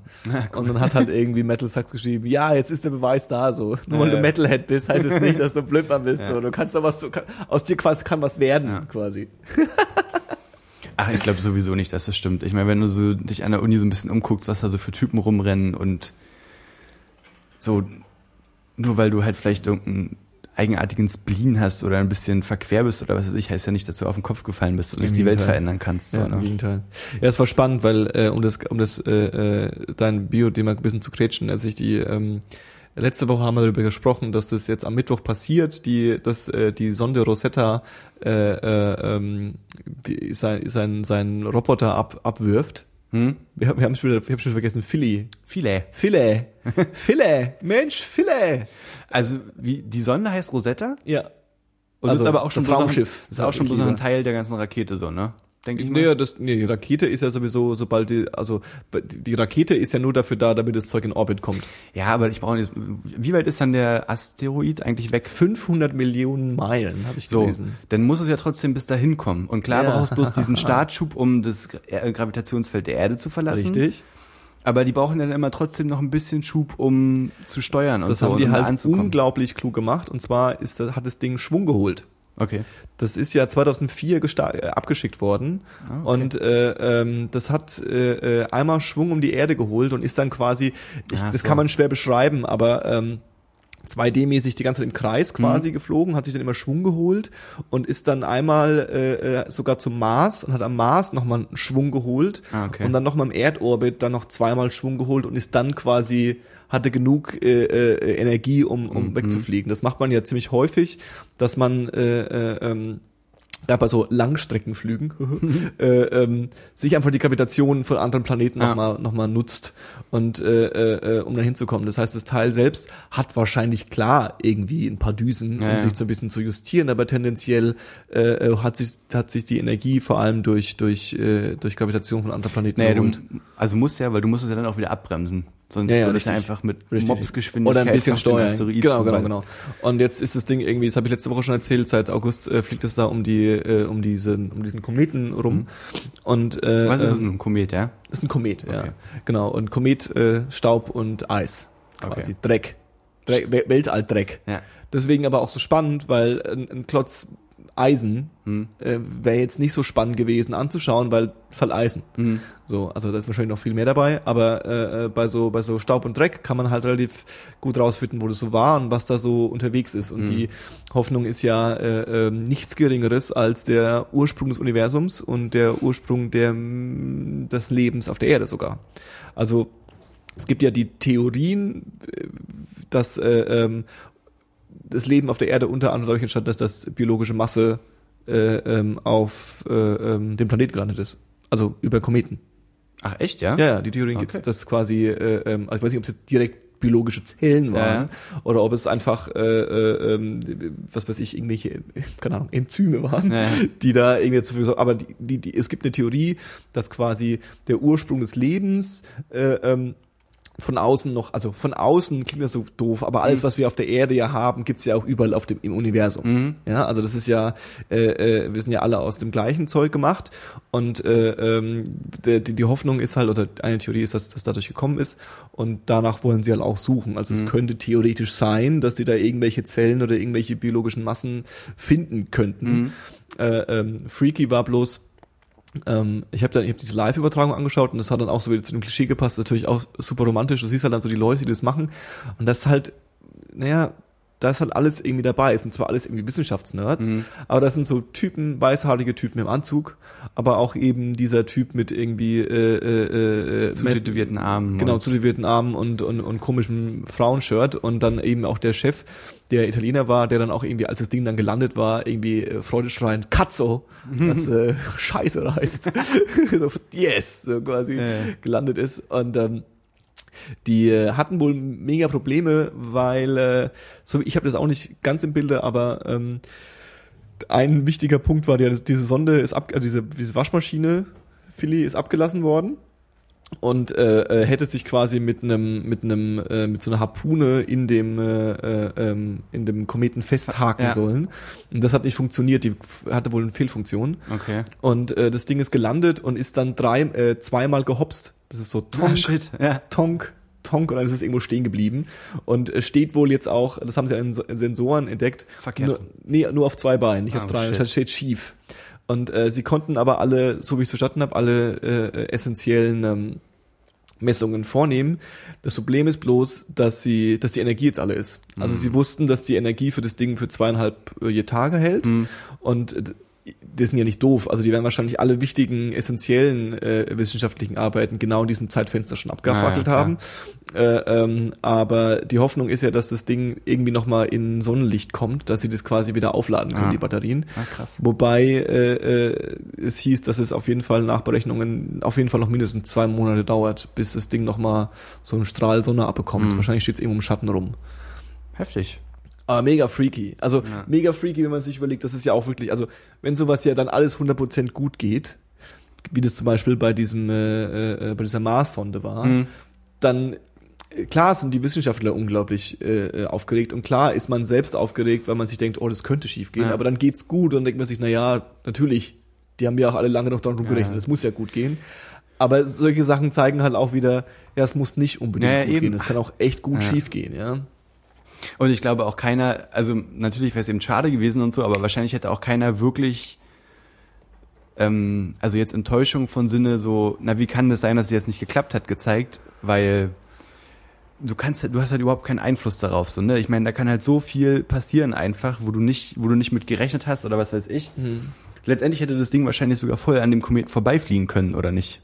und dann hat halt irgendwie Metal Sucks geschrieben, ja, jetzt ist der Beweis da, so. Nur weil Ja, du ja. Metalhead bist, heißt es nicht, dass du Blödmann bist, Ja. so. Du kannst da was, du, kann, aus dir quasi kann was werden, Ja. quasi. Ach, ich glaube sowieso nicht, dass das stimmt. Ich meine, wenn du so dich an der Uni so ein bisschen umguckst, was da so für Typen rumrennen und so, nur weil du halt vielleicht irgendeinen eigenartigen Spleen hast oder ein bisschen verquer bist oder was weiß ich, heißt ja nicht, dass du auf den Kopf gefallen bist und Im nicht die Welt verändern kannst. So, Ja, im ne? Gegenteil. Ja, es war spannend, weil, äh, um das, um das, äh, äh, dein Bio-Thema ein bisschen zu kretschen, als ich die, ähm, letzte Woche haben wir darüber gesprochen, dass das jetzt am Mittwoch passiert, die, dass äh, die Sonde Rosetta äh, äh, ähm, die, sein, sein, sein Roboter ab, abwirft. Hm? Wir, wir haben schon wieder, ich hab schon vergessen, Philly. Viele. Philly. Philly. Mensch, Philly. Also, wie, die Sonde heißt Rosetta Ja. und Also, ist aber auch schon das bloß noch- Raumschiff. Ist auch schon bloß ein Teil der ganzen Rakete so, ne? Denke ich mal. Naja, das, nee, die Rakete ist ja sowieso, sobald die, also die Rakete ist ja nur dafür da, damit das Zeug in Orbit kommt. Ja, aber ich brauche jetzt, wie weit ist dann der Asteroid eigentlich weg? 500 Millionen Meilen, habe ich So, gelesen. dann muss es ja trotzdem bis dahin kommen. Und klar Ja. brauchst du bloß diesen Startschub, um das Gra- Gravitationsfeld der Erde zu verlassen. Richtig. Aber die brauchen dann immer trotzdem noch ein bisschen Schub, um zu steuern und Das so, haben die halt anzukommen. unglaublich klug gemacht. Und zwar ist, das- hat das Ding Schwung geholt. Okay. Das ist ja 2004 gesta- äh, abgeschickt worden Ah, okay. und äh, ähm, das hat äh, äh, einmal Schwung um die Erde geholt und ist dann quasi, ich, Ach das so. kann man schwer beschreiben, aber ähm, 2D-mäßig die ganze Zeit im Kreis quasi Mhm. geflogen, hat sich dann immer Schwung geholt und ist dann einmal äh, äh, sogar zum Mars und hat am Mars nochmal einen Schwung geholt Ah, okay. und dann nochmal im Erdorbit dann noch zweimal Schwung geholt und ist dann quasi hatte genug äh, äh, Energie, um, um Mhm. wegzufliegen. Das macht man ja ziemlich häufig, dass man äh, äh, ähm, ja, bei so Langstreckenflügen äh, ähm, sich einfach die Gravitation von anderen Planeten Ja. nochmal noch mal nutzt und äh, äh, äh, um dann hinzukommen. Das heißt, das Teil selbst hat wahrscheinlich klar irgendwie ein paar Düsen, Ja, um ja. sich so ein bisschen zu justieren, aber tendenziell äh, äh, hat sich hat sich die Energie vor allem durch durch äh, durch Gravitation von anderen Planeten Naja, du, also musst ja, weil du musst es ja dann auch wieder abbremsen. Sonst Ja, ja, würde ich einfach mit Richtig. Mopsgeschwindigkeit Oder ein bisschen steuern. Genau, genau, genau. Und jetzt ist das Ding irgendwie, das habe ich letzte Woche schon erzählt, seit August äh, fliegt es da um die, äh, um diesen, um diesen Kometen rum. Und äh, Mhm. Was ist es ähm, ein Komet, ja? ist ein Komet, ja. Okay. Genau. Und Komet, äh, Staub und Eis. Quasi. Okay. Dreck. Dreck We- Weltalldreck. Ja. Deswegen aber auch so spannend, weil ein, ein Klotz Eisen Hm. äh, wäre jetzt nicht so spannend gewesen anzuschauen, weil es halt Eisen. Mhm. So, also da ist wahrscheinlich noch viel mehr dabei, aber äh, äh, bei so bei so Staub und Dreck kann man halt relativ gut rausfinden, wo das so war und was da so unterwegs ist. Und Mhm. die Hoffnung ist ja äh, äh, nichts Geringeres als der Ursprung des Universums und der Ursprung der, des Lebens auf der Erde sogar. Also es gibt ja die Theorien, äh, dass äh, ähm, das Leben auf der Erde unter anderem dadurch entstanden ist, dass biologische Masse äh, ähm, auf äh, ähm, dem Planeten gelandet ist. Also über Kometen. Ach, echt, ja? Ja, ja, die Theorien Okay. gibt's, dass quasi, äh, ähm, also ich weiß nicht, ob es jetzt direkt biologische Zellen waren oder ob es einfach, äh, äh, ähm, was weiß ich, irgendwelche, keine Ahnung, Enzyme waren, Ja, ja. die da irgendwie dazu führen. Aber die, die, die, es gibt eine Theorie, dass quasi der Ursprung des Lebens äh, ähm, von außen noch, also von außen klingt das so doof, aber alles, was wir auf der Erde ja haben, gibt's ja auch überall auf dem im Universum. Mhm. Ja, also das ist ja, äh, äh, wir sind ja alle aus dem gleichen Zeug gemacht und äh, ähm, die, die Hoffnung ist halt, oder eine Theorie ist, dass das dadurch gekommen ist und danach wollen sie halt auch suchen. Also es könnte theoretisch sein, dass die da irgendwelche Zellen oder irgendwelche biologischen Massen finden könnten. Äh, ähm, freaky war bloß, ähm, ich habe dann, ich habe diese Live-Übertragung angeschaut und das hat dann auch so wieder zu dem Klischee gepasst, natürlich auch super romantisch. Du siehst halt dann so die Leute, die das machen und das ist halt, naja, da ist halt alles irgendwie dabei. Es sind zwar alles irgendwie Wissenschaftsnerds, Mhm. aber das sind so Typen, weißhaarige Typen im Anzug, aber auch eben dieser Typ mit irgendwie äh, äh, äh, Zu Matt- tätowierten Armen. Genau, und- zutätowierten Armen und, und, und komischem Frauenshirt und dann eben auch der Chef, der Italiener war, der dann auch irgendwie, als das Ding dann gelandet war, irgendwie äh, freudeschreiend Cazzo, was äh, Scheiße heißt. so, yes, so quasi ja. gelandet ist und ähm, die äh, hatten wohl mega Probleme, weil, äh, so ich habe das auch nicht ganz im Bilde, aber ähm, ein wichtiger Punkt war, der, diese Sonde ist ab, also diese, diese Waschmaschine, Philly ist abgelassen worden und äh, äh, hätte sich quasi mit einem mit einem äh, mit so einer Harpune in dem äh, äh, ähm, in dem Kometen festhaken Ja. sollen und das hat nicht funktioniert die hatte wohl eine Fehlfunktion Okay. und äh, das Ding ist gelandet und ist dann drei äh, zweimal gehopst das ist so Ah, tonk shit. Ja. tonk tonk und dann ist es irgendwo stehen geblieben und es steht wohl jetzt auch das haben sie an den Sensoren entdeckt Verkehrt. nur, nee, nur auf zwei Beinen nicht Ah, auf drei das steht schief und äh, sie konnten aber alle, so wie ich es verstanden habe, alle äh, essentiellen ähm, Messungen vornehmen. Das Problem ist bloß, dass sie, dass die Energie jetzt alle ist. Also sie wussten, dass die Energie für das Ding für zweieinhalb äh, Tage hält und äh, die sind ja nicht doof. Also die werden wahrscheinlich alle wichtigen, essentiellen äh, wissenschaftlichen Arbeiten genau in diesem Zeitfenster schon abgefackelt Ah, ja, haben. Äh, ähm, aber die Hoffnung ist ja, dass das Ding irgendwie nochmal in Sonnenlicht kommt, dass sie das quasi wieder aufladen können, Ah. die Batterien. Ah, krass. Wobei äh, äh, es hieß, dass es auf jeden Fall nach Berechnungen auf jeden Fall noch mindestens zwei Monate dauert, bis das Ding nochmal so einen Strahl Sonne abbekommt. Mhm. Wahrscheinlich steht es irgendwo im Schatten rum. Heftig. Aber mega freaky. Also Ja. mega freaky, wenn man sich überlegt, das ist ja auch wirklich, also wenn sowas ja dann alles 100% gut geht, wie das zum Beispiel bei diesem äh, äh, bei dieser Mars-Sonde war, Mhm. dann äh, klar sind die Wissenschaftler unglaublich äh, äh, aufgeregt und klar ist man selbst aufgeregt, weil man sich denkt, oh, das könnte schief gehen, Ja. aber dann geht's gut und dann denkt man sich, na ja, natürlich, die haben ja auch alle lange noch daran gerechnet, Ja. das muss ja gut gehen. Aber solche Sachen zeigen halt auch wieder, ja, es muss nicht unbedingt Ja, gut eben. gehen, es kann auch echt gut schief gehen, ja. Und ich glaube auch keiner, also natürlich wäre es eben schade gewesen und so, aber wahrscheinlich hätte auch keiner wirklich, ähm, also jetzt Enttäuschung von Sinne so, na wie kann das sein, dass es jetzt nicht geklappt hat, gezeigt, weil du kannst, halt- du hast halt überhaupt keinen Einfluss darauf, so ne. Ich meine, da kann halt so viel passieren einfach, wo du nicht, wo du nicht mit gerechnet hast oder was weiß ich. Letztendlich hätte das Ding wahrscheinlich sogar voll an dem Kometen vorbeifliegen können oder nicht.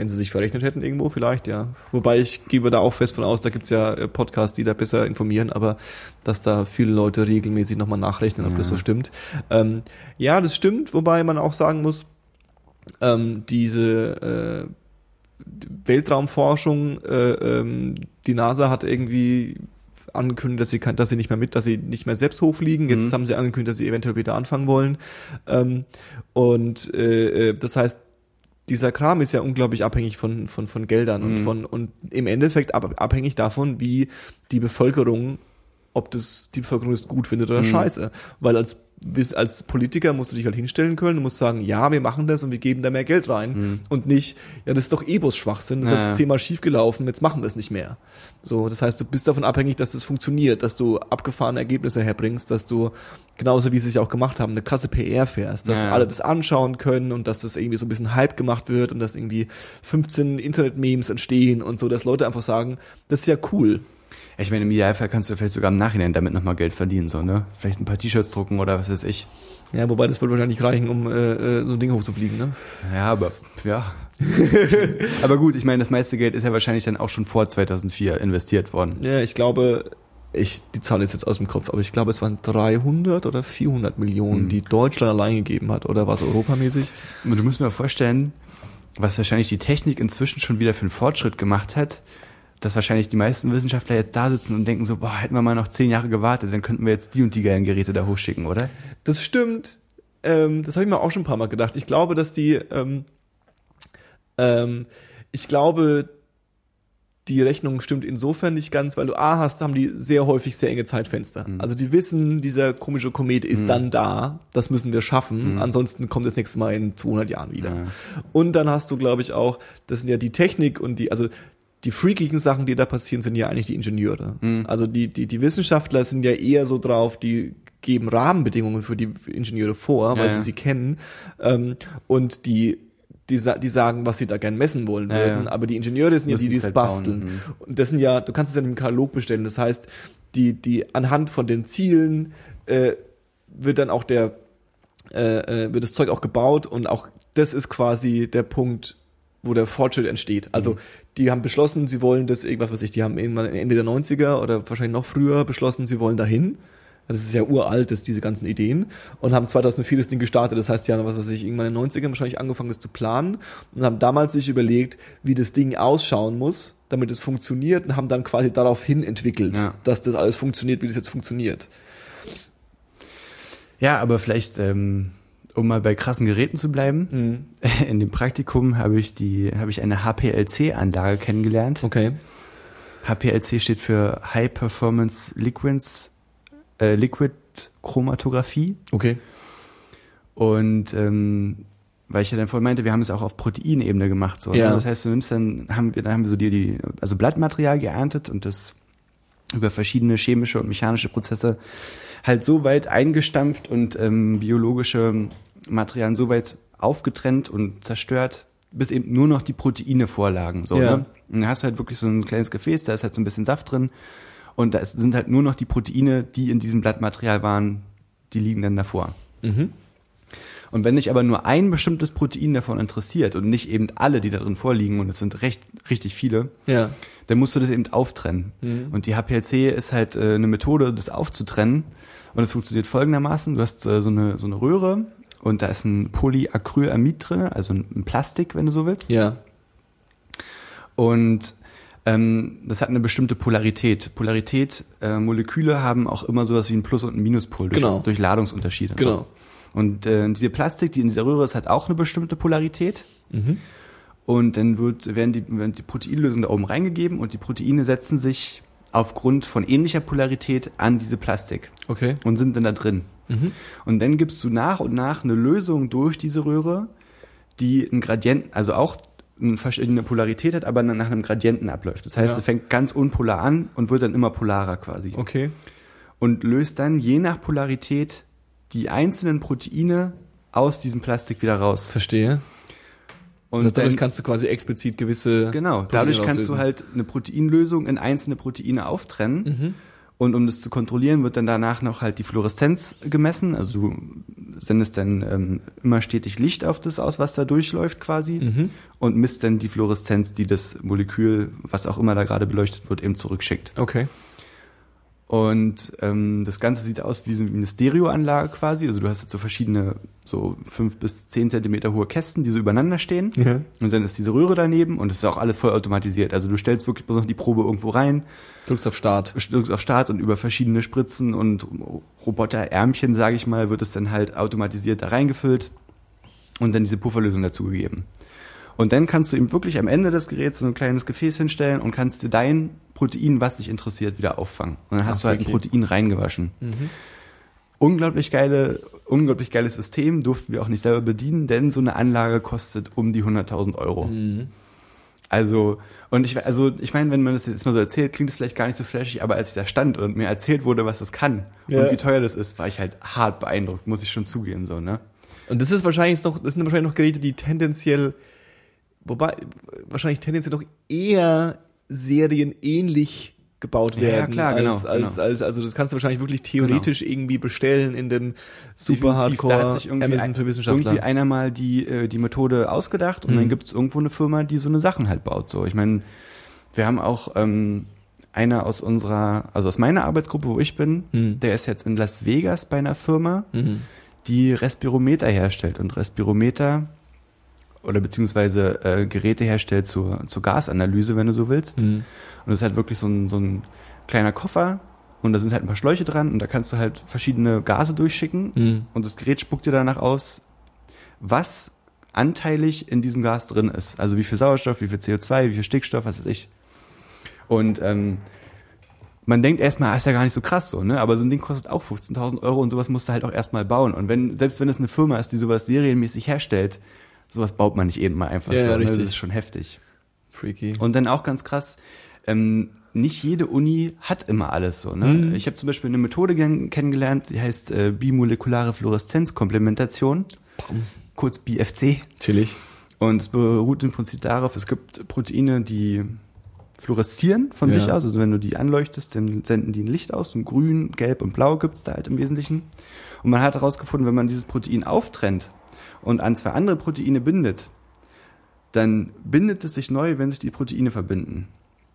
Wenn sie sich verrechnet hätten irgendwo, vielleicht, ja. Wobei ich gebe da auch fest von aus, da gibt's ja äh, Podcasts, die da besser informieren, aber dass da viele Leute regelmäßig nochmal nachrechnen, ob Ja. das so stimmt. Ähm, ja, das stimmt, wobei man auch sagen muss, ähm, diese äh, Weltraumforschung, äh, ähm, die NASA hat irgendwie angekündigt, dass sie kann, dass sie nicht mehr mit, dass sie nicht mehr selbst hochfliegen. Jetzt Mhm. haben sie angekündigt, dass sie eventuell wieder anfangen wollen. Ähm, und äh, äh, das heißt, dieser Kram ist ja unglaublich abhängig von von von Geldern und Mhm. von und im Endeffekt ab, abhängig davon, wie die Bevölkerung, ob das die Bevölkerung das gut findet oder Mhm. scheiße, weil als als Politiker musst du dich halt hinstellen können und musst sagen, ja, wir machen das und wir geben da mehr Geld rein Mhm. und nicht, ja, das ist doch eh bloß Schwachsinn, das Ja, hat zehnmal schief gelaufen, jetzt machen wir es nicht mehr. So, das heißt, du bist davon abhängig, dass das funktioniert, dass du abgefahrene Ergebnisse herbringst, dass du genauso wie sie es auch gemacht haben, eine krasse PR fährst, dass ja. alle das anschauen können und dass das irgendwie so ein bisschen Hype gemacht wird und dass irgendwie 15 Internet-Memes entstehen und so, dass Leute einfach sagen, das ist ja cool. Ich meine, im Idealfall kannst du vielleicht sogar im Nachhinein damit nochmal Geld verdienen, so, ne? Vielleicht ein paar T-Shirts drucken oder was weiß ich. Ja, wobei das wird wahrscheinlich reichen, um äh, äh, so ein Ding hochzufliegen, ne? Ja, aber ja. aber gut, ich meine, das meiste Geld ist ja wahrscheinlich dann auch schon vor 2004 investiert worden. Ja, ich glaube, ich, die Zahl ist jetzt aus dem Kopf, aber ich glaube, es waren 300 oder 400 Millionen, Hm. die Deutschland allein gegeben hat, oder war es europamäßig? Und du musst mir vorstellen, was wahrscheinlich die Technik inzwischen schon wieder für einen Fortschritt gemacht hat, dass wahrscheinlich die meisten Wissenschaftler jetzt da sitzen und denken so, boah, hätten wir mal noch zehn Jahre gewartet, dann könnten wir jetzt die und die geilen Geräte da hochschicken, oder? Das stimmt. Ähm, das habe ich mir auch schon ein paar Mal gedacht. Ich glaube, dass die, ähm, ähm, ich glaube, die Rechnung stimmt insofern nicht ganz, weil du A hast, haben die sehr häufig sehr enge Zeitfenster. Mhm. Also die wissen, dieser komische Komet ist Mhm. dann da, das müssen wir schaffen, Mhm. ansonsten kommt das nächste Mal in 200 Jahren wieder. Ja. Und dann hast du, glaube ich, auch, das sind ja die Technik und die, also die freakigen Sachen, die da passieren, sind ja eigentlich die Ingenieure. Mhm. Also die, die, die Wissenschaftler sind ja eher so drauf, die geben Rahmenbedingungen für die Ingenieure vor, weil Ja, sie ja. sie kennen. Ähm, und die, die, die sagen, was sie da gern messen wollen Ja, würden, aber die Ingenieure sind ja die, die es halt basteln. mhm. Und das sind ja, du kannst es ja im Katalog bestellen. Das heißt, die, die anhand von den Zielen äh, wird dann auch der äh, äh, wird das Zeug auch gebaut und auch das ist quasi der Punkt, wo der Fortschritt entsteht. Also die haben beschlossen, sie wollen das irgendwas, was ich, die haben irgendwann Ende der 90er oder wahrscheinlich noch früher beschlossen, sie wollen dahin. Das ist ja uralt, das, diese ganzen Ideen. Und haben 2004 das Ding gestartet. Das heißt, die haben, was weiß ich, irgendwann in den 90ern wahrscheinlich angefangen, das zu planen. Und haben damals sich überlegt, wie das Ding ausschauen muss, damit es funktioniert. Und haben dann quasi daraufhin entwickelt, Ja. dass das alles funktioniert, wie das jetzt funktioniert. Ja, aber vielleicht, ähm, um mal bei krassen Geräten zu bleiben, in dem Praktikum habe ich die, habe ich eine HPLC-Anlage kennengelernt. Okay. HPLC steht für High Performance Liquids, äh, Liquid Chromatographie. Okay. Und ähm, weil ich ja dann vorhin meinte, wir haben es auch auf Proteinebene gemacht. So, Ja. ne? Das heißt, du nimmst dann, haben wir, dann haben wir so die, die, also Blattmaterial geerntet und das über verschiedene chemische und mechanische Prozesse halt so weit eingestampft und ähm, biologische Materialien so weit aufgetrennt und zerstört, bis eben nur noch die Proteine vorlagen. So, Ja. ne? Und dann hast du halt wirklich so ein kleines Gefäß, da ist halt so ein bisschen Saft drin und da ist, sind halt nur noch die Proteine, die in diesem Blattmaterial waren, die liegen dann davor. Mhm. Und wenn dich aber nur ein bestimmtes Protein davon interessiert und nicht eben alle, die da drin vorliegen, und es sind recht, richtig viele, Ja. dann musst du das eben auftrennen. Mhm. Und die HPLC ist halt äh, eine Methode, das aufzutrennen. Und es funktioniert folgendermaßen. Du hast äh, so, eine, so eine Röhre und da ist ein Polyacrylamid drin, also ein, Plastik, wenn du so willst. Ja. Und ähm, das hat eine bestimmte Polarität. Polarität, äh, Moleküle haben auch immer sowas wie ein Plus- und ein Minuspol durch, Genau. durch Ladungsunterschiede. Genau. So. Und äh, diese Plastik, die in dieser Röhre ist, hat auch eine bestimmte Polarität. Mhm. Und dann wird, werden, die, werden die Proteinlösungen da oben reingegeben und die Proteine setzen sich aufgrund von ähnlicher Polarität an diese Plastik Okay. und sind dann da drin. Mhm. Und dann gibst du nach und nach eine Lösung durch diese Röhre, die ein Gradient, also auch eine verschiedene Polarität hat, aber nach einem Gradienten abläuft. Das heißt, Ja. es fängt ganz unpolar an und wird dann immer polarer quasi. Okay. Und löst dann je nach Polarität die einzelnen Proteine aus diesem Plastik wieder raus. Verstehe. Und das heißt, dadurch dann- kannst du quasi explizit gewisse. Genau, Proteine dadurch kannst du rauslösen. halt eine Proteinlösung in einzelne Proteine auftrennen. Mhm. Und um das zu kontrollieren, wird dann danach noch halt die Fluoreszenz gemessen. Also du sendest dann ähm, immer stetig Licht auf das aus, was da durchläuft quasi. Mhm. Und misst dann die Fluoreszenz, die das Molekül, was auch immer da gerade beleuchtet wird, eben zurückschickt. Okay. Und ähm, das Ganze sieht aus wie so eine Stereoanlage quasi. Also du hast jetzt so verschiedene, so fünf bis zehn Zentimeter hohe Kästen, die so übereinander stehen. Ja. Und dann ist diese Röhre daneben und es ist auch alles voll automatisiert. Also du stellst wirklich bloß noch die Probe irgendwo rein, Drückst auf Start. drückst auf Start und über verschiedene Spritzen und Roboterärmchen, sage ich mal, wird es dann halt automatisiert da reingefüllt und dann diese Pufferlösung dazugegeben. Und dann kannst du eben wirklich am Ende des Geräts so ein kleines Gefäß hinstellen und kannst dir dein Protein, was dich interessiert, wieder auffangen. Und dann hast Ach, du halt ein okay. Protein reingewaschen. Mhm. Unglaublich geile, unglaublich geiles System, durften wir auch nicht selber bedienen, denn so eine Anlage kostet um die 100.000 Euro. Mhm. Also, und ich, also, ich meine, wenn man das jetzt mal so erzählt, klingt es vielleicht gar nicht so flashig, aber als ich da stand und mir erzählt wurde, was das kann Ja. und wie teuer das ist, war ich halt hart beeindruckt, muss ich schon zugeben, so, ne? Und das ist wahrscheinlich noch, das sind wahrscheinlich noch Geräte, die tendenziell, wobei, wahrscheinlich tendenziell noch eher serienähnlich gebaut Ja, ja, werden. klar, genau, als, als, genau. als, also das kannst du wahrscheinlich wirklich theoretisch irgendwie bestellen in dem super Definitiv, da hat Hardcore sich irgendwie Amazon für Wissenschaftler. Irgendwie einer mal die, äh, die Methode ausgedacht und Mhm. dann gibt's irgendwo eine Firma, die so eine Sachen halt baut, so. Ich meine, wir haben auch, ähm, einer aus unserer, also aus meiner Arbeitsgruppe, wo ich bin, Mhm. der ist jetzt in Las Vegas bei einer Firma, Mhm. die Respirometer herstellt und Respirometer oder beziehungsweise äh, Geräte herstellt zur, zur Gasanalyse, wenn du so willst. Mhm. Und das ist halt wirklich so ein, so ein kleiner Koffer und da sind halt ein paar Schläuche dran und da kannst du halt verschiedene Gase durchschicken Mhm. und das Gerät spuckt dir danach aus, was anteilig in diesem Gas drin ist. Also wie viel Sauerstoff, wie viel CO2, wie viel Stickstoff, was weiß ich. Und ähm, man denkt erstmal, ah, ist ja gar nicht so krass so, ne? Aber so ein Ding kostet auch 15.000 Euro und sowas musst du halt auch erstmal bauen. Und wenn, selbst wenn es eine Firma ist, die sowas serienmäßig herstellt, sowas baut man nicht eben mal einfach Ja, so. ja, Ne? Das richtig. ist schon heftig. Freaky. Und dann auch ganz krass, ähm, nicht jede Uni hat immer alles so. Ne? Mhm. Ich habe zum Beispiel eine Methode kennengelernt, die heißt äh, bimolekulare Fluoreszenzkomplementation, kurz BFC. Chillig. Und es beruht im Prinzip darauf, es gibt Proteine, die fluoreszieren von Ja. sich aus. Also wenn du die anleuchtest, dann senden die ein Licht aus. Und grün, gelb und blau gibt's da halt im Wesentlichen. Und man hat herausgefunden, wenn man dieses Protein auftrennt und an zwei andere Proteine bindet, dann bindet es sich neu, wenn sich die Proteine verbinden.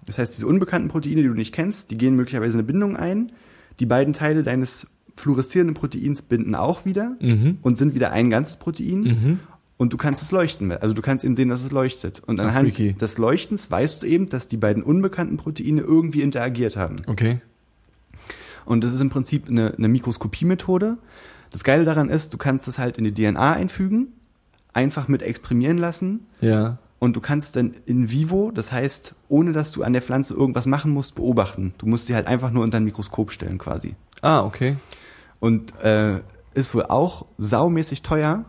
Das heißt, diese unbekannten Proteine, die du nicht kennst, die gehen möglicherweise eine Bindung ein. Die beiden Teile deines fluoreszierenden Proteins binden auch wieder Mhm. und sind wieder ein ganzes Protein. Mhm. Und du kannst es leuchten. Also du kannst eben sehen, dass es leuchtet. Und anhand freaky. des Leuchtens weißt du eben, dass die beiden unbekannten Proteine irgendwie interagiert haben. Okay. Und das ist im Prinzip eine, eine Mikroskopiemethode. Das Geile daran ist, du kannst es halt in die DNA einfügen, einfach mit exprimieren lassen Ja. und du kannst dann in vivo, das heißt, ohne dass du an der Pflanze irgendwas machen musst, beobachten. Du musst sie halt einfach nur unter ein Mikroskop stellen quasi. Ah, okay. Und äh, ist wohl auch saumäßig teuer.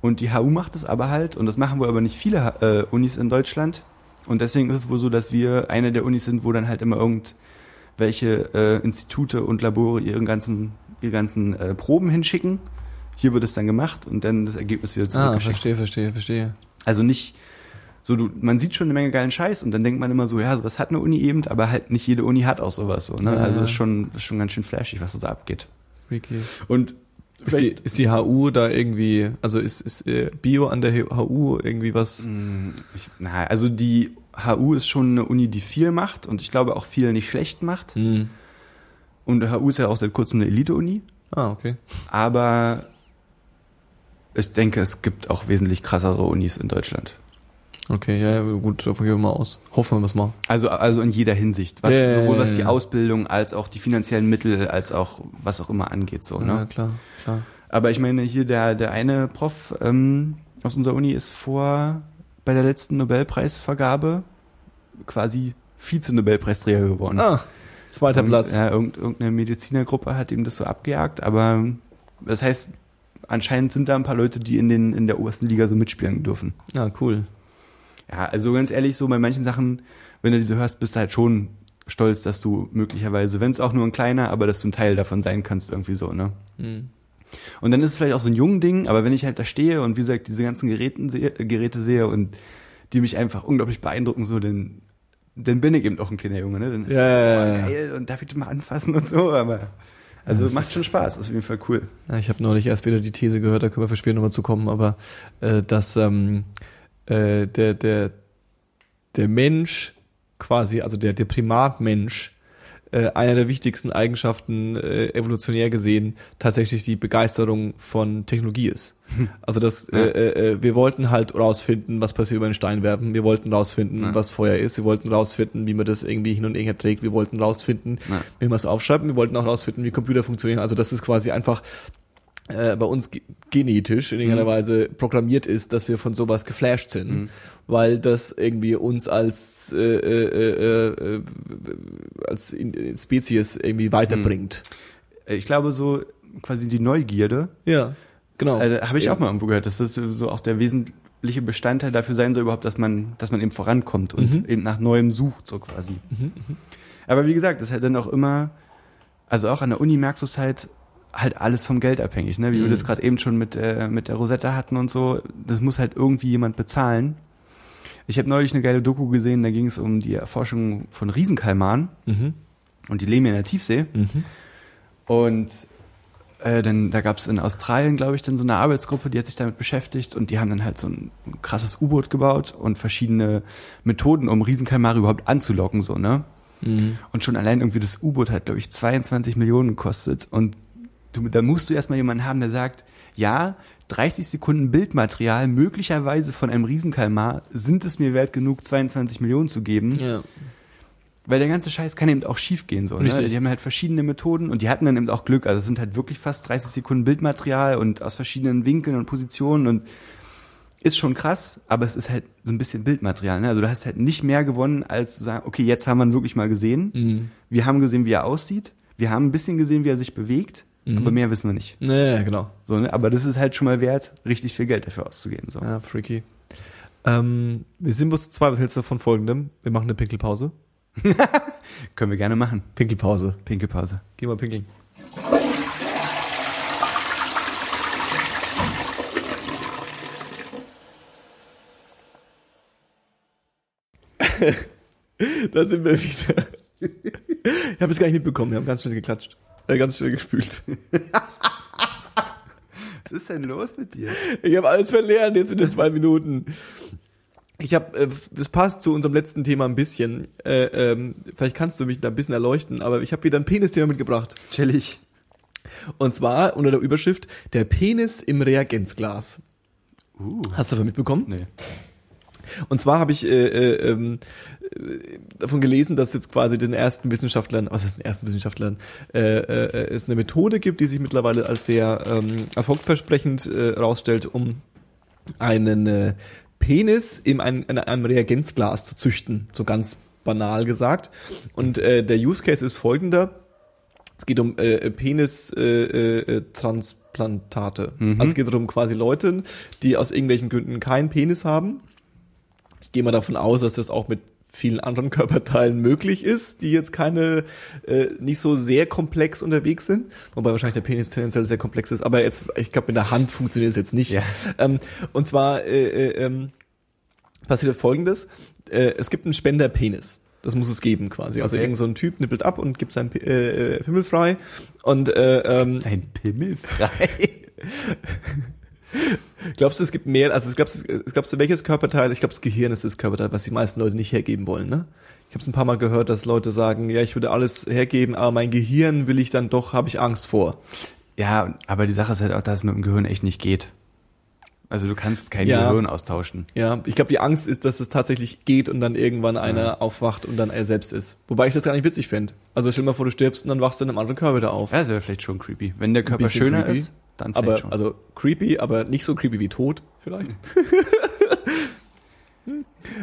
Und die HU macht es aber halt, und das machen wohl aber nicht viele äh, Unis in Deutschland. Und deswegen ist es wohl so, dass wir eine der Unis sind, wo dann halt immer irgendwelche äh, Institute und Labore ihren ganzen, ihre ganzen äh, Proben hinschicken. Hier wird es dann gemacht und dann das Ergebnis wieder Ah, zurückgeschickt. verstehe, verstehe, verstehe. also nicht so, du, man sieht schon eine Menge geilen Scheiß und dann denkt man immer so, ja, sowas hat eine Uni eben, aber halt nicht jede Uni hat auch sowas so, ne? Ja, Also ja. ist schon, ist schon ganz schön flashig, was da so abgeht. Freaky. Und Ist die, ist die HU da irgendwie, also ist, ist äh, Bio an der HU irgendwie was? Mm, Ich, na, also die HU ist schon eine Uni, die viel macht und ich glaube auch viel nicht schlecht macht. Hm. Und die HU ist ja auch seit kurzem eine Elite-Uni. Ah, okay. Aber ich denke, es gibt auch wesentlich krassere Unis in Deutschland. Okay, ja, ja, gut, davon gehen wir mal aus. Hoffen wir es mal. Also, also in jeder Hinsicht. Was, Ja, ja, sowohl ja, was die ja. Ausbildung als auch die finanziellen Mittel, als auch was auch immer angeht. So, Ja, ne? klar, klar. Aber ich meine, hier der, der eine Prof ähm, aus unserer Uni ist vor bei der letzten Nobelpreisvergabe quasi Vize-Nobelpreisträger geworden. Ah, zweiter Und, Platz. Ja, irgend- irgendeine Medizinergruppe hat ihm das so abgejagt, aber das heißt, anscheinend sind da ein paar Leute, die in, den, in der obersten Liga so mitspielen dürfen. Ja, cool. Ja, also ganz ehrlich, so bei manchen Sachen, wenn du diese hörst, bist du halt schon stolz, dass du möglicherweise, wenn es auch nur ein kleiner, aber dass du ein Teil davon sein kannst, irgendwie so, ne? Hm. Und dann ist es vielleicht auch so ein jungen Ding, aber wenn ich halt da stehe und wie gesagt diese ganzen Geräten sehe, Geräte sehe und die mich einfach unglaublich beeindrucken, so, dann, dann bin ich eben auch ein kleiner Junge, ne? Dann ist Ja, ja, geil und darf ich das mal anfassen und so, aber also macht schon Spaß, ist auf jeden Fall cool. Ja, ich habe neulich erst wieder die These gehört, da können wir für später nochmal zu kommen, aber äh, dass ähm, äh, der, der, der Mensch quasi, also der, der Primatmensch, äh, einer der wichtigsten Eigenschaften äh, evolutionär gesehen tatsächlich die Begeisterung von Technologie ist. Also das, Ja. äh, äh, wir wollten halt rausfinden, was passiert über den Stein werfen. Wir wollten rausfinden, Ja. was Feuer ist. Wir wollten rausfinden, wie man das irgendwie hin und her trägt. Wir wollten rausfinden, Ja. wie man es aufschreibt. Wir wollten auch rausfinden, wie Computer funktionieren. Also das ist quasi einfach äh, bei uns ge genetisch in irgendeiner Mhm. Weise programmiert ist, dass wir von sowas geflasht sind, Mhm. weil das irgendwie uns als äh, äh, äh, äh, als in- Spezies irgendwie weiterbringt. Ich glaube so quasi die Neugierde, Ja, genau. äh, habe ich Ja. auch mal irgendwo gehört, dass das so auch der wesentliche Bestandteil dafür sein soll überhaupt, dass man, dass man eben vorankommt und Mhm. eben nach Neuem sucht, so quasi. Mhm, Aber wie gesagt, das ist halt dann auch immer, also auch an der Uni merkst du es halt, halt alles vom Geld abhängig, ne? Wie wir Mhm. das gerade eben schon mit, äh, mit der Rosetta hatten und so. Das muss halt irgendwie jemand bezahlen. Ich habe neulich eine geile Doku gesehen, da ging es um die Erforschung von Riesenkalmaren Mhm. und die leben ja in der Tiefsee. Mhm. Und äh, dann, da gab es in Australien, glaube ich, dann so eine Arbeitsgruppe, die hat sich damit beschäftigt und die haben dann halt so ein krasses U-Boot gebaut und verschiedene Methoden, um Riesenkalmare überhaupt anzulocken, so, ne? Mhm. Und schon allein irgendwie das U-Boot hat, glaube ich, 22 Millionen gekostet. Und du, da musst du erstmal jemanden haben, der sagt, ja, 30 Sekunden Bildmaterial möglicherweise von einem Riesenkalmar sind es mir wert genug, 22 Millionen zu geben. Ja. Weil der ganze Scheiß kann eben auch schief gehen. So, ne? Die haben halt verschiedene Methoden und die hatten dann eben auch Glück. Also es sind halt wirklich fast 30 Sekunden Bildmaterial und aus verschiedenen Winkeln und Positionen und ist schon krass, aber es ist halt so ein bisschen Bildmaterial. Ne? Also du hast halt nicht mehr gewonnen, als zu sagen, okay, jetzt haben wir ihn wirklich mal gesehen. Mhm. Wir haben gesehen, wie er aussieht. Wir haben ein bisschen gesehen, wie er sich bewegt, Mhm. aber mehr wissen wir nicht. Naja, genau. So, ne? Aber das ist halt schon mal wert, richtig viel Geld dafür auszugeben. So. Ja, freaky. Ähm, wir sind bloß zu zwei. Was hältst du von folgendem? Wir machen eine Pinkelpause. Können wir gerne machen. Pinkelpause. Pinkelpause. Geh mal pinkeln. da sind wir wieder. Ich habe es gar nicht mitbekommen, wir haben ganz schnell geklatscht. Ganz schnell gespült. Was ist denn los mit dir? Ich habe alles verlernt jetzt in den zwei Minuten. Ich habe, äh, es passt zu unserem letzten Thema ein bisschen. Äh, ähm, vielleicht kannst du mich da ein bisschen erleuchten, aber ich habe wieder ein Penis-Thema mitgebracht. Chillig. Und zwar unter der Überschrift Der Penis im Reagenzglas. Uh. Hast du davon mitbekommen? Nee. Und zwar habe ich äh, äh, ähm, äh, davon gelesen, dass jetzt quasi den ersten Wissenschaftlern, was ist den ersten Wissenschaftlern, äh, äh, es eine Methode gibt, die sich mittlerweile als sehr ähm, erfolgsversprechend äh, rausstellt, um einen äh, Penis in, ein, in einem Reagenzglas zu züchten, so ganz banal gesagt. Und äh, der Use Case ist folgender. Es geht um äh, Penis äh, äh. Mhm. Also es geht darum quasi Leute, die aus irgendwelchen Gründen keinen Penis haben. Ich gehe mal davon aus, dass das auch mit vielen anderen Körperteilen möglich ist, die jetzt keine äh, nicht so sehr komplex unterwegs sind, wobei wahrscheinlich der Penis tendenziell sehr komplex ist, aber jetzt ich glaube mit der Hand funktioniert es jetzt nicht. Ja. Ähm, und zwar äh, äh, ähm, passiert Folgendes: äh, Es gibt einen Spenderpenis. Das muss es geben quasi. Also Okay. irgend so ein Typ nippelt ab und gibt seinen P- äh, äh, Pimmel frei und äh, ähm, Sein Pimmel frei. Glaubst du, es gibt mehr, also glaubst du, glaubst du, welches Körperteil, ich glaube, das Gehirn ist das Körperteil, was die meisten Leute nicht hergeben wollen, ne? Ich habe es ein paar Mal gehört, dass Leute sagen, ja, ich würde alles hergeben, aber mein Gehirn will ich dann doch, habe ich Angst vor. ja, aber die Sache ist halt auch, dass es mit dem Gehirn echt nicht geht. Also du kannst kein Ja. Gehirn austauschen. Ja, ich glaube, die Angst ist, dass es tatsächlich geht und dann irgendwann einer aufwacht und dann er selbst ist. Wobei ich das gar nicht witzig fände. Also stell dir mal vor, du stirbst und dann wachst du in einem anderen Körper wieder auf. Ja, das wäre vielleicht schon creepy. Wenn der Körper schöner creepy, ist, dann aber, schon. also creepy, aber nicht so creepy wie tot, vielleicht.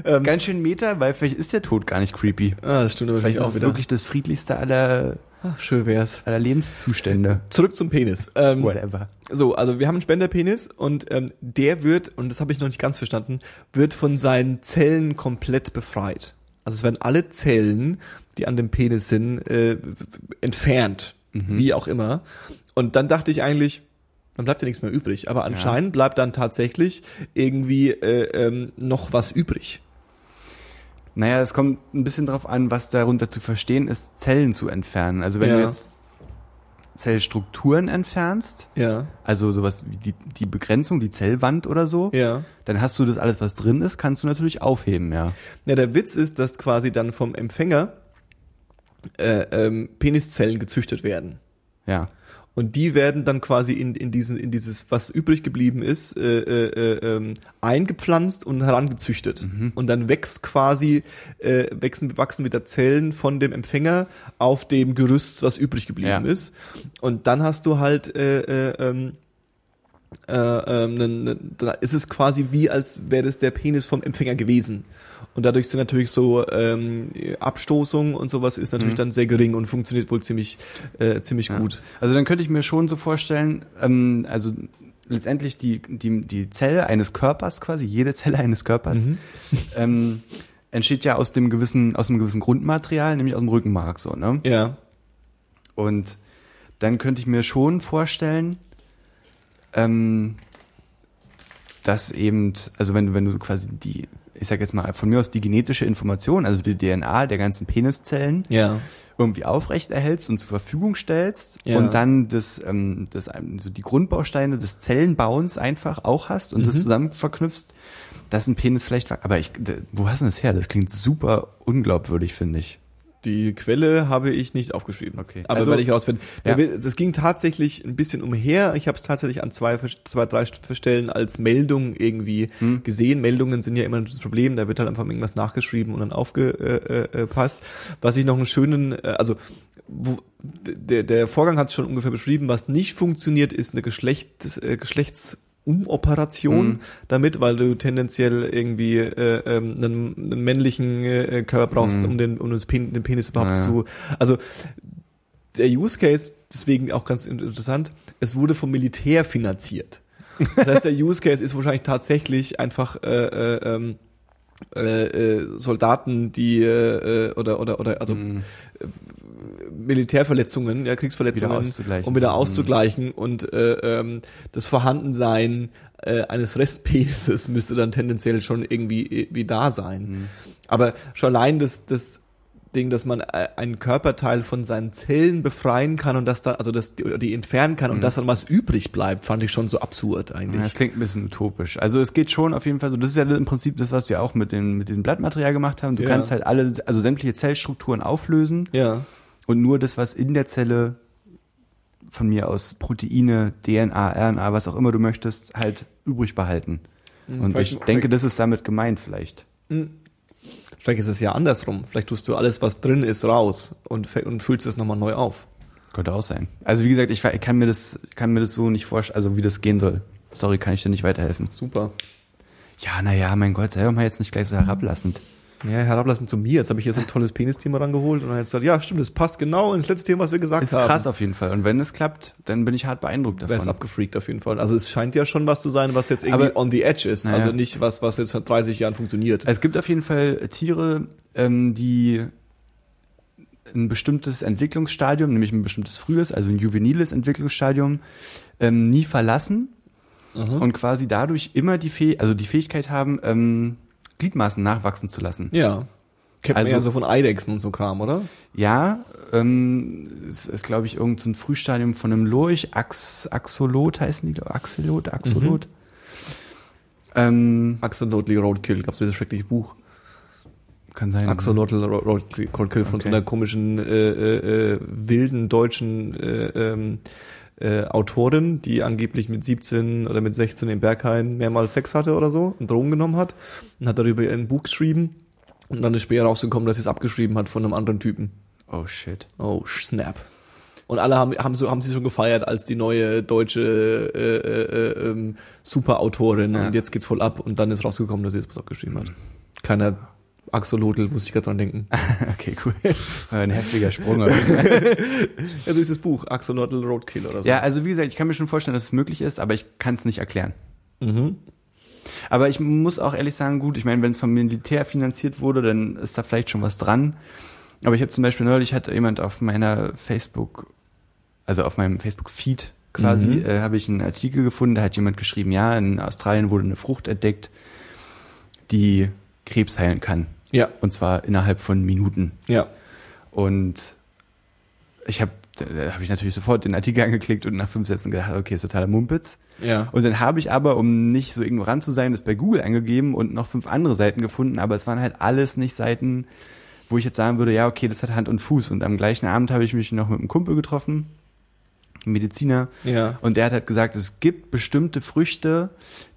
ähm, Ganz schön Meta, weil vielleicht ist der Tod gar nicht creepy. ah, das stimmt aber Vielleicht auch ist wieder. wirklich das friedlichste aller, Ach, schön wär's. aller Lebenszustände. Zurück zum Penis. Ähm, Whatever. So, also wir haben einen Spenderpenis und ähm, der wird, und das habe ich noch nicht ganz verstanden, wird von seinen Zellen komplett befreit. Also es werden alle Zellen, die an dem Penis sind, äh, entfernt, wie auch immer. Und dann dachte ich eigentlich, dann bleibt ja nichts mehr übrig. Aber anscheinend bleibt dann tatsächlich irgendwie äh, ähm, noch was übrig. Naja, es kommt ein bisschen drauf an, was darunter zu verstehen ist, Zellen zu entfernen. Also wenn Ja. du jetzt Zellstrukturen entfernst, Ja, also sowas wie die, die Begrenzung, die Zellwand oder so, ja. dann hast du das alles, was drin ist, kannst du natürlich aufheben, ja. Ja, der Witz ist, dass quasi dann vom Empfänger äh, ähm, Peniszellen gezüchtet werden. Ja. Und die werden dann quasi in, in, diesen, in dieses, was übrig geblieben ist, äh, äh, äh, ähm, eingepflanzt und herangezüchtet. Und dann wächst quasi, äh, wachsen, wachsen wieder Zellen von dem Empfänger auf dem Gerüst, was übrig geblieben Ja. ist. Und dann hast du halt, äh, äh, ähm, äh, ähm, ne, ne, da ist es quasi wie, als wäre das der Penis vom Empfänger gewesen. Und dadurch sind natürlich so ähm, Abstoßungen und sowas ist natürlich dann sehr gering und funktioniert wohl ziemlich, äh, ziemlich Ja. gut. Also dann könnte ich mir schon so vorstellen, ähm, also letztendlich die, die, die Zelle eines Körpers quasi, jede Zelle eines Körpers, ähm, entsteht ja aus dem gewissen, aus einem gewissen Grundmaterial, nämlich aus dem Rückenmark, so, ne? Ja. Und dann könnte ich mir schon vorstellen, ähm, dass eben, also wenn du, wenn du quasi die, ich sag jetzt mal, von mir aus die genetische Information, also die DNA der ganzen Peniszellen, Ja. irgendwie aufrecht erhältst und zur Verfügung stellst Ja. und dann das, ähm, das, ähm, so die Grundbausteine des Zellenbauens einfach auch hast und das Mhm. zusammen verknüpfst, dass ein Penis vielleicht, aber ich, wo hast du das her? Das klingt super unglaubwürdig, finde ich. Die Quelle habe ich nicht aufgeschrieben. Okay. Aber Also- werde ich rausfinden. Ja. Es ging tatsächlich ein bisschen umher. Ich habe es tatsächlich an zwei, zwei, drei Stellen als Meldung irgendwie Hm. gesehen. Meldungen sind ja immer das Problem. Da wird halt einfach irgendwas nachgeschrieben und dann aufgepasst. Was ich noch einen schönen, äh, also wo, der, der Vorgang hat es schon ungefähr beschrieben. Was nicht funktioniert, ist eine Geschlecht, äh, Geschlechtsumoperation Mhm. damit, weil du tendenziell irgendwie äh, ähm, einen, einen männlichen äh, Körper brauchst, Mhm. um den um das Pen, den Penis überhaupt Ja. zu. Also der Use Case, deswegen auch ganz interessant, es wurde vom Militär finanziert. Das heißt, der Use Case ist wahrscheinlich tatsächlich einfach äh, äh, ähm, äh, äh, Soldaten, die äh, oder oder oder also Mhm. Militärverletzungen, ja Wieder Kriegsverletzungen, auszugleichen. um wieder Mhm. auszugleichen und äh, ähm, das Vorhandensein äh, eines Restpenises müsste dann tendenziell schon irgendwie irgendwie da sein. Mhm. Aber schon allein das das Ding, dass man äh, einen Körperteil von seinen Zellen befreien kann und das dann, also das, die, die entfernen kann und Mhm. das dann was übrig bleibt, fand ich schon so absurd Ja, eigentlich. das klingt ein bisschen utopisch. Also es geht schon auf jeden Fall so. Das ist ja im Prinzip das, was wir auch mit, den, mit diesem Blattmaterial gemacht haben. Du Ja. kannst halt alle, also sämtliche Zellstrukturen auflösen Ja. und nur das, was in der Zelle von mir aus Proteine, DNA, RNA, was auch immer du möchtest, halt übrig behalten. Und ich denke, das ist damit gemeint vielleicht. Vielleicht ist es ja andersrum. Vielleicht tust du alles, was drin ist, raus und, und füllst es nochmal neu auf. Könnte auch sein. Also wie gesagt, ich, kann mir das, kann mir das so nicht vorstellen, also wie das gehen soll. Sorry, kann ich dir nicht weiterhelfen. Super. Ja, naja, mein Gott, sei doch mal jetzt nicht gleich so herablassend. Ja, herablassen zu mir. Jetzt habe ich hier so ein tolles Penis-Thema rangeholt und dann hat gesagt, ja, stimmt, das passt genau ins letzte Thema, was wir gesagt Ist haben. krass auf jeden Fall. Und wenn es klappt, dann bin ich hart beeindruckt Wer ist davon. abgefreakt auf jeden Fall. Also es scheint ja schon was zu sein, was jetzt irgendwie Aber- on the edge ist. Naja. Also nicht was, was jetzt seit 30 Jahren funktioniert. Es gibt auf jeden Fall Tiere, ähm, die ein bestimmtes Entwicklungsstadium, nämlich ein bestimmtes frühes, also ein juveniles Entwicklungsstadium, ähm, nie verlassen und quasi dadurch immer die Fäh also die Fähigkeit haben, ähm, Gliedmaßen nachwachsen zu lassen. Ja. Kennt man Also- ja so von Eidechsen und so Kram, oder? Ja, ähm, es ist, glaube ich, irgendein so ein Frühstadium von einem Lurch, Ax, Axolot heißen die, Axolot, Axolot. Ähm, Axolotl Roadkill, gab's dieses schreckliche Buch. kann sein. Axolotl Ro- Roadkill von so Okay. einer komischen, äh, äh, äh, wilden deutschen äh, ähm, äh, Autorin, die angeblich mit 17 oder mit 16 in Berghain mehrmals Sex hatte oder so und Drogen genommen hat und hat darüber ein Buch geschrieben und dann ist später rausgekommen, dass sie es abgeschrieben hat von einem anderen Typen. Oh shit. Oh, snap. Und alle haben, haben, so, haben sie schon gefeiert als die neue deutsche äh, äh, äh, ähm, Superautorin Ja. und jetzt geht's voll ab und dann ist rausgekommen, dass sie das Buch abgeschrieben hat. Kleiner Axolotl, muss ich gerade dran denken. Okay, cool. Ein heftiger Sprung. Ja, so ist das Buch, Axolotl Roadkill oder so. ja, also wie gesagt, ich kann mir schon vorstellen, dass es möglich ist, aber ich kann es nicht erklären. Mhm. Aber ich muss auch ehrlich sagen, gut, ich meine, wenn es vom Militär finanziert wurde, dann ist da vielleicht schon was dran. Aber ich habe zum Beispiel neulich hat jemand auf meiner Facebook, also auf meinem Facebook-Feed quasi, Mhm. äh, habe ich einen Artikel gefunden, da hat jemand geschrieben, ja, in Australien wurde eine Frucht entdeckt, die Krebs heilen kann. Ja, Und zwar innerhalb von Minuten. ja. Und ich habe da habe ich natürlich sofort den Artikel angeklickt und nach fünf Sätzen gedacht, okay, ist totaler Mumpitz. Ja. Und dann habe ich aber, um nicht so ignorant zu sein, das bei Google eingegeben und noch fünf andere Seiten gefunden, aber es waren halt alles nicht Seiten, wo ich jetzt sagen würde, ja, okay, das hat Hand und Fuß. Und am gleichen Abend habe ich mich noch mit einem Kumpel getroffen, einem Mediziner, Ja. und der hat halt gesagt, es gibt bestimmte Früchte,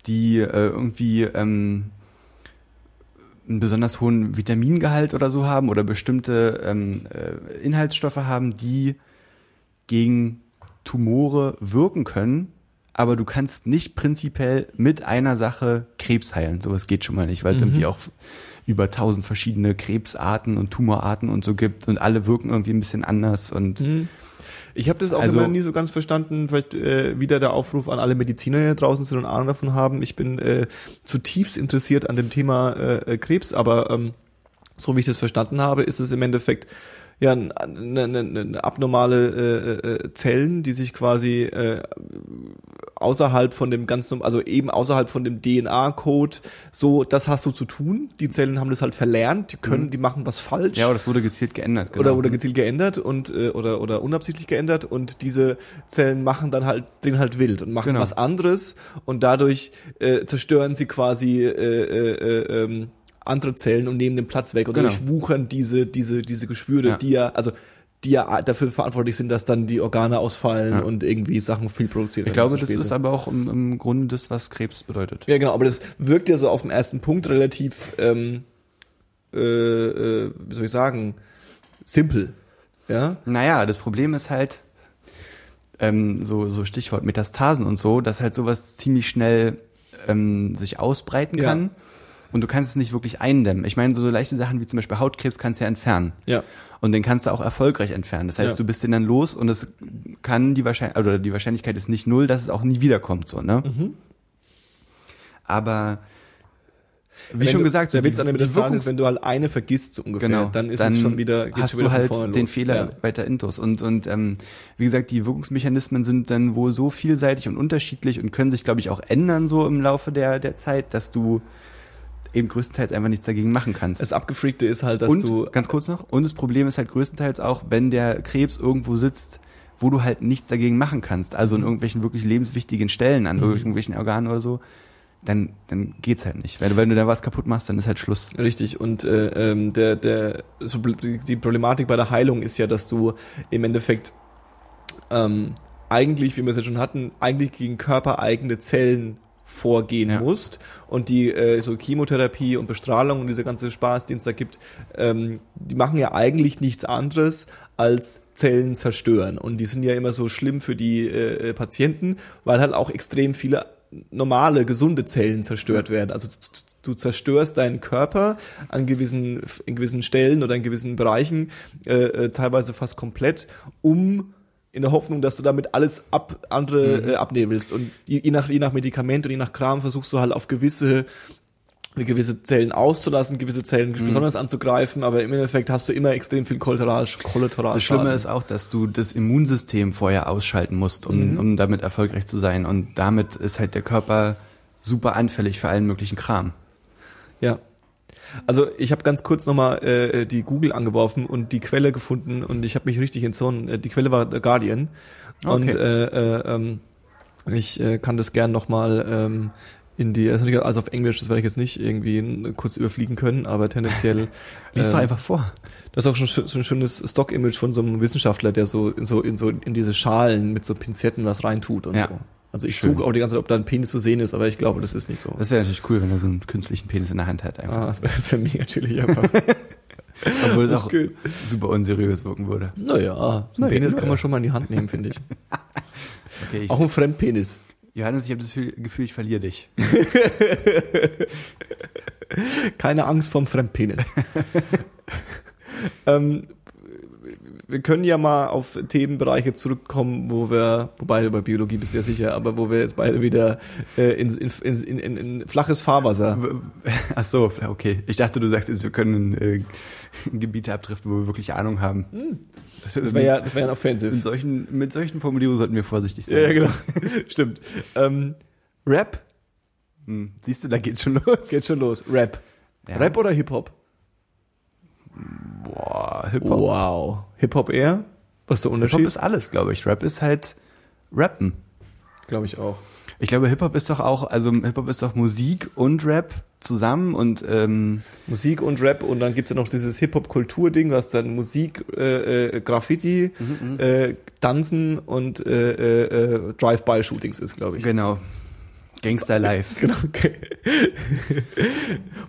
die äh, irgendwie ähm, einen besonders hohen Vitamingehalt oder so haben oder bestimmte ähm, äh, Inhaltsstoffe haben, die gegen Tumore wirken können, aber du kannst nicht prinzipiell mit einer Sache Krebs heilen. Sowas geht schon mal nicht, weil es Mhm. irgendwie auch über tausend verschiedene Krebsarten und Tumorarten und so gibt und alle wirken irgendwie ein bisschen anders und Mhm. Ich habe das auch Also- immer nie so ganz verstanden. Vielleicht äh, wieder der Aufruf an alle Mediziner, die draußen sind und Ahnung davon haben. Ich bin äh, zutiefst interessiert an dem Thema äh, äh, Krebs, aber ähm, so wie ich das verstanden habe, ist es im Endeffekt ja eine, eine, eine abnormale äh, äh, Zellen, die sich quasi äh, außerhalb von dem ganzen, also eben außerhalb von dem DNA-Code, so das hast du zu tun. Die Zellen haben das halt verlernt, die können, die machen was falsch. ja, oder das wurde gezielt geändert. Genau. Oder, oder gezielt geändert und äh, oder oder unabsichtlich geändert und diese Zellen machen dann halt drehen halt wild und machen Genau. was anderes und dadurch äh, zerstören sie quasi äh, äh, äh, ähm, andere Zellen und nehmen den Platz weg und Genau. durchwuchern diese diese diese Geschwüre, Ja. die ja also die ja dafür verantwortlich sind, dass dann die Organe ausfallen Ja. und irgendwie Sachen viel produziert Ich glaube, das ist aber auch im, im Grunde das, was Krebs bedeutet. ja genau, aber das wirkt ja so auf den ersten Punkt relativ ähm, äh, äh, wie soll ich sagen simpel, ja Naja, das Problem ist halt, ähm, so, so Stichwort Metastasen und so, dass halt sowas ziemlich schnell ähm, sich ausbreiten Ja. Und du kannst es nicht wirklich eindämmen. Ich meine, so leichte Sachen wie zum Beispiel Hautkrebs kannst du ja entfernen. ja Und den kannst du auch erfolgreich entfernen. Das heißt, Ja. du bist den dann los und es kann die Wahrscheinlichkeit, oder die Wahrscheinlichkeit ist nicht null, dass es auch nie wiederkommt, so, ne? Mhm. Aber wie Wenn schon du, gesagt, so der Witz an der Wirkungs- ist, wenn du halt eine vergisst so ungefähr, Genau, dann ist es schon wieder, geht's hast wieder du halt den. Fehler Ja. weiter intus. Und, und ähm, wie gesagt, die Wirkungsmechanismen sind dann wohl so vielseitig und unterschiedlich und können sich, glaube ich, auch ändern so im Laufe der, der Zeit, dass du eben größtenteils einfach nichts dagegen machen kannst. Das Abgefreakte ist halt, dass und, du ganz kurz noch, und das Problem ist halt größtenteils auch, wenn der Krebs irgendwo sitzt, wo du halt nichts dagegen machen kannst, also in Mhm. irgendwelchen wirklich lebenswichtigen Stellen, an irgendwelchen Organen oder so, dann, dann geht's halt nicht. Weil wenn du da was kaputt machst, dann ist halt Schluss. Richtig, und äh, ähm, der, der, die Problematik bei der Heilung ist ja, dass du im Endeffekt ähm, eigentlich, wie wir es ja schon hatten, eigentlich gegen körpereigene Zellen vorgehen Ja. musst und die äh, so Chemotherapie und Bestrahlung und dieser ganze Spaß, den es da gibt, ähm, die machen ja eigentlich nichts anderes als Zellen zerstören und die sind ja immer so schlimm für die äh, äh, Patienten, weil halt auch extrem viele normale gesunde Zellen zerstört werden. Also du zerstörst deinen Körper an gewissen in gewissen Stellen oder in gewissen Bereichen äh, äh, teilweise fast komplett, um in der Hoffnung, dass du damit alles ab, andere Mhm. äh, abnebelst. Und je, je, nach, je nach Medikament und je nach Kram versuchst du halt auf gewisse gewisse Zellen auszulassen, gewisse Zellen Mhm. besonders anzugreifen, aber im Endeffekt hast du immer extrem viel Kollateral, Kollateral Das Schlimme ist auch, dass du das Immunsystem vorher ausschalten musst, um, um damit erfolgreich zu sein. Und damit ist halt der Körper super anfällig für allen möglichen Kram. Ja. Also ich habe ganz kurz nochmal äh, die Google angeworfen und die Quelle gefunden und ich habe mich richtig entzogen. Äh, Die Quelle war The Guardian. Und Okay. äh, äh, ähm, ich äh, kann das gern nochmal ähm, in die, also auf Englisch, das werde ich jetzt nicht irgendwie kurz überfliegen können, aber tendenziell. Lies doch ähm, einfach vor. Das ist auch schon so ein schönes Stock-Image von so einem Wissenschaftler, der so in so in so in diese Schalen mit so Pinzetten was reintut und Ja. so. Also ich Schön. suche auch die ganze Zeit, ob da ein Penis zu sehen ist, aber ich glaube, das ist nicht so. Das wäre natürlich cool, wenn er so einen künstlichen Penis in der Hand hat. Einfach. Ah, das wäre- wäre mega chillig einfach. Obwohl das auch geht. super unseriös wirken würde. Naja, so ein Naja, Penis naja. kann man schon mal in die Hand nehmen, finde ich. Okay, ich, Auch ein Fremdpenis. Johannes, ich habe das Gefühl, Gefühl, ich verliere dich. Keine Angst vom Fremdpenis. ähm, wir können ja mal auf Themenbereiche zurückkommen, wo wir, wobei bei Biologie bist du ja sicher, aber wo wir jetzt beide wieder äh, in, in, in, in, in flaches Fahrwasser. Ach so, okay. Ich dachte, du sagst jetzt, wir können äh, Gebiete abdriften, wo wir wirklich Ahnung haben. Das wäre ja, das wäre ja in offensive. solchen, mit solchen Formulierungen sollten wir vorsichtig sein. Ja, ja, genau. Stimmt. Ähm, Rap? Hm, Siehst du, da geht's schon los. Geht schon los. Rap. Ja. Rap oder Hip-Hop? Boah, Hip-Hop. Wow. Hip-Hop eher? Was ist der Unterschied? Hip-Hop ist alles, glaube ich. Rap ist halt Rappen. glaube ich auch. Ich glaube, Hip-Hop ist doch auch, also Hip-Hop ist doch Musik und Rap zusammen und ähm, Musik und Rap und dann gibt's ja noch dieses Hip-Hop-Kultur-Ding, was dann Musik, äh, äh, Graffiti, Mhm, äh, Tanzen und äh, äh, äh, Drive-by-Shootings ist, glaube ich. genau. Gangster Life. Genau, okay.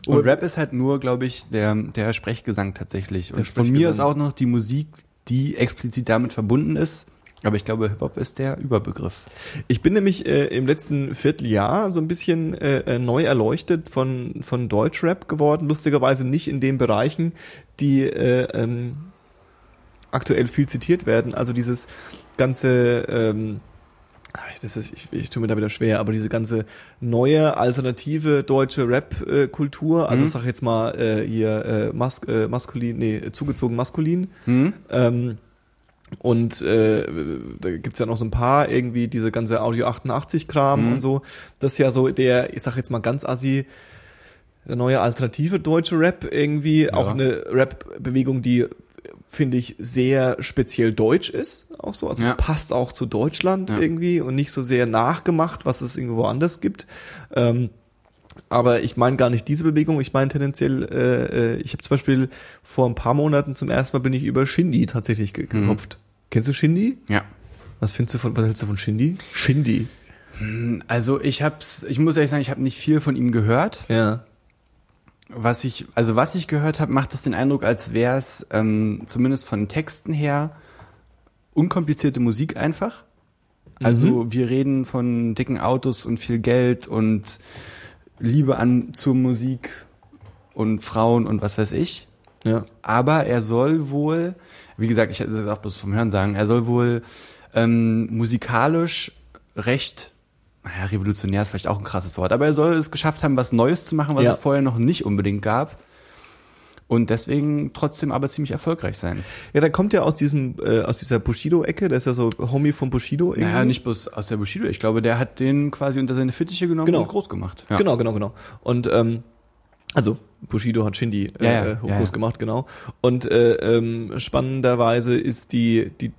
Und Rap ist halt nur, glaube ich, der, der Sprechgesang tatsächlich. Und Der von mir ist Sprechgesang. auch noch die Musik, die explizit damit verbunden ist. Aber ich glaube, Hip-Hop ist der Überbegriff. Ich bin nämlich äh, im letzten Vierteljahr so ein bisschen äh, äh, neu erleuchtet von, von Deutschrap geworden. Lustigerweise nicht in den Bereichen, die äh, ähm, aktuell viel zitiert werden. Also dieses ganze, ähm, das ist, ich, ich tue mir da wieder schwer, aber diese ganze neue alternative deutsche Rap-Kultur, also Mhm. ich sag jetzt mal äh, hier äh, mas äh, maskulin, nee, zugezogen maskulin, Hm? ähm, und äh, da gibt's ja noch so ein paar, irgendwie diese ganze Audio 88 Kram Mhm. und so. Das ist ja so der, ich sag jetzt mal ganz assi, der neue alternative deutsche Rap irgendwie. Ja. Auch eine Rap-Bewegung, die finde ich sehr speziell deutsch ist, auch so. Also Ja. es passt auch zu Deutschland Ja. irgendwie und nicht so sehr nachgemacht, was es irgendwo anders gibt. Ähm, aber ich meine gar nicht diese Bewegung, ich meine tendenziell, äh, äh, ich habe zum Beispiel vor ein paar Monaten zum ersten Mal bin ich über Shindy tatsächlich ge gekopft. Kennst du Shindy? Ja. Was findest du von, was hältst du von Shindy? Shindy. Also ich hab's, ich muss ehrlich sagen, ich habe nicht viel von ihm gehört. Ja. Was ich, also was ich gehört habe, macht es den Eindruck, als wäre es ähm, zumindest von Texten her unkomplizierte Musik einfach. Also wir reden von dicken Autos und viel Geld und Liebe an zur Musik und Frauen und was weiß ich. Ja. Aber er soll wohl, wie gesagt, ich hätte es auch bloß vom Hören sagen, er soll wohl ähm, musikalisch recht naja, revolutionär ist vielleicht auch ein krasses Wort, aber er soll es geschafft haben, was Neues zu machen, was Ja. es vorher noch nicht unbedingt gab. Und deswegen trotzdem aber ziemlich erfolgreich sein. Ja, der kommt ja aus diesem, äh, aus dieser Bushido-Ecke, der ist ja so Homie von Bushido irgendwie. Naja, nicht bloß aus der Bushido. Ich glaube, der hat den quasi unter seine Fittiche genommen Genau. und groß gemacht. Ja. Genau, genau, genau. Und ähm, also Bushido hat Shindy äh, Ja, ja, äh, groß ja, ja. gemacht, genau. Und äh, ähm, spannenderweise ist die die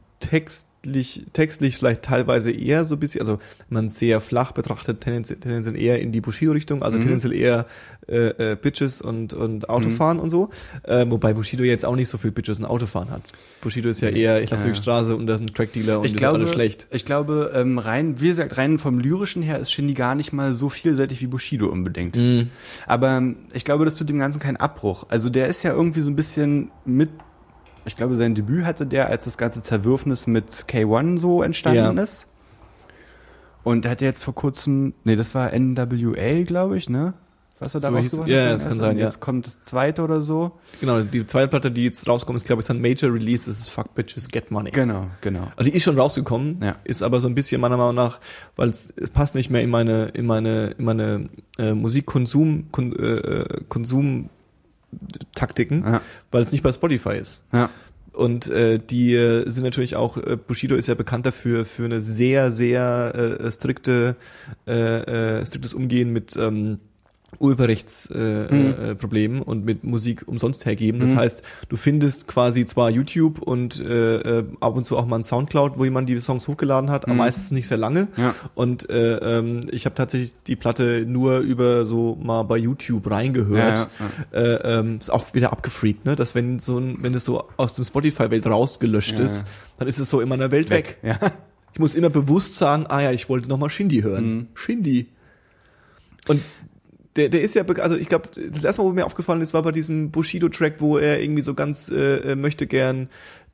textlich textlich vielleicht teilweise eher so ein bisschen, also man sehr flach betrachtet, tendenziell, tendenziell eher in die Bushido-Richtung, also Mhm. tendenziell eher äh, äh, Bitches und und Autofahren und so. Äh, wobei Bushido jetzt auch nicht so viel Bitches und Autofahren hat. Bushido ist ja eher, ich laufe durch die Straße und da ist ein Trackdealer und Ich glaube, sind alle schlecht. ich glaube, ähm, rein, wie gesagt, rein vom lyrischen her ist Shindy gar nicht mal so vielseitig wie Bushido unbedingt. Mhm. Aber ähm, ich glaube, das tut dem Ganzen keinen Abbruch. Also der ist ja irgendwie so ein bisschen mit, ich glaube, sein Debüt hatte der, als das ganze Zerwürfnis mit K1 so entstanden Ja. ist. Und er hatte jetzt vor kurzem, nee, das war NWA, glaube ich, ne? Was er da So hieß- rausgebracht ja, hat. das kann sein, ja. Jetzt kommt das zweite oder so. Genau, die zweite Platte, die jetzt rauskommt, ist glaube ich sein Major Release, das ist Fuck Bitches Get Money. Genau, genau. Also die ist schon rausgekommen, Ja. ist aber so ein bisschen meiner Meinung nach, weil es es passt nicht mehr in meine in meine in meine äh, Musikkonsum Kon, äh, Konsum Taktiken, Ja, weil es nicht bei Spotify ist. ja. Und äh, die äh, sind natürlich auch, äh, Bushido ist ja bekannt dafür, für eine sehr, sehr äh, strikte, äh, äh, striktes Umgehen mit ähm, Urheberrechtsproblemen äh, Mhm. äh, und mit Musik umsonst hergeben. Das Mhm. heißt, du findest quasi zwar YouTube und äh, äh, ab und zu auch mal ein Soundcloud, wo jemand die Songs hochgeladen hat, aber Mhm. meistens nicht sehr lange. Ja. Und äh, ähm, ich habe tatsächlich die Platte nur über so mal bei YouTube reingehört. Ja, ja, Äh, ähm, ist auch wieder abgefreakt, ne? Dass wenn so ein, wenn es so aus dem Spotify-Welt rausgelöscht ist, dann ist es so in meiner Welt weg. Ja. Ich muss immer bewusst sagen, ah ja, ich wollte noch mal Shindy hören. Mhm. Shindy. Und der, der ist ja, also ich glaube, das erste Mal, wo mir aufgefallen ist, war bei diesem Bushido-Track, wo er irgendwie so ganz äh, äh, möchte gern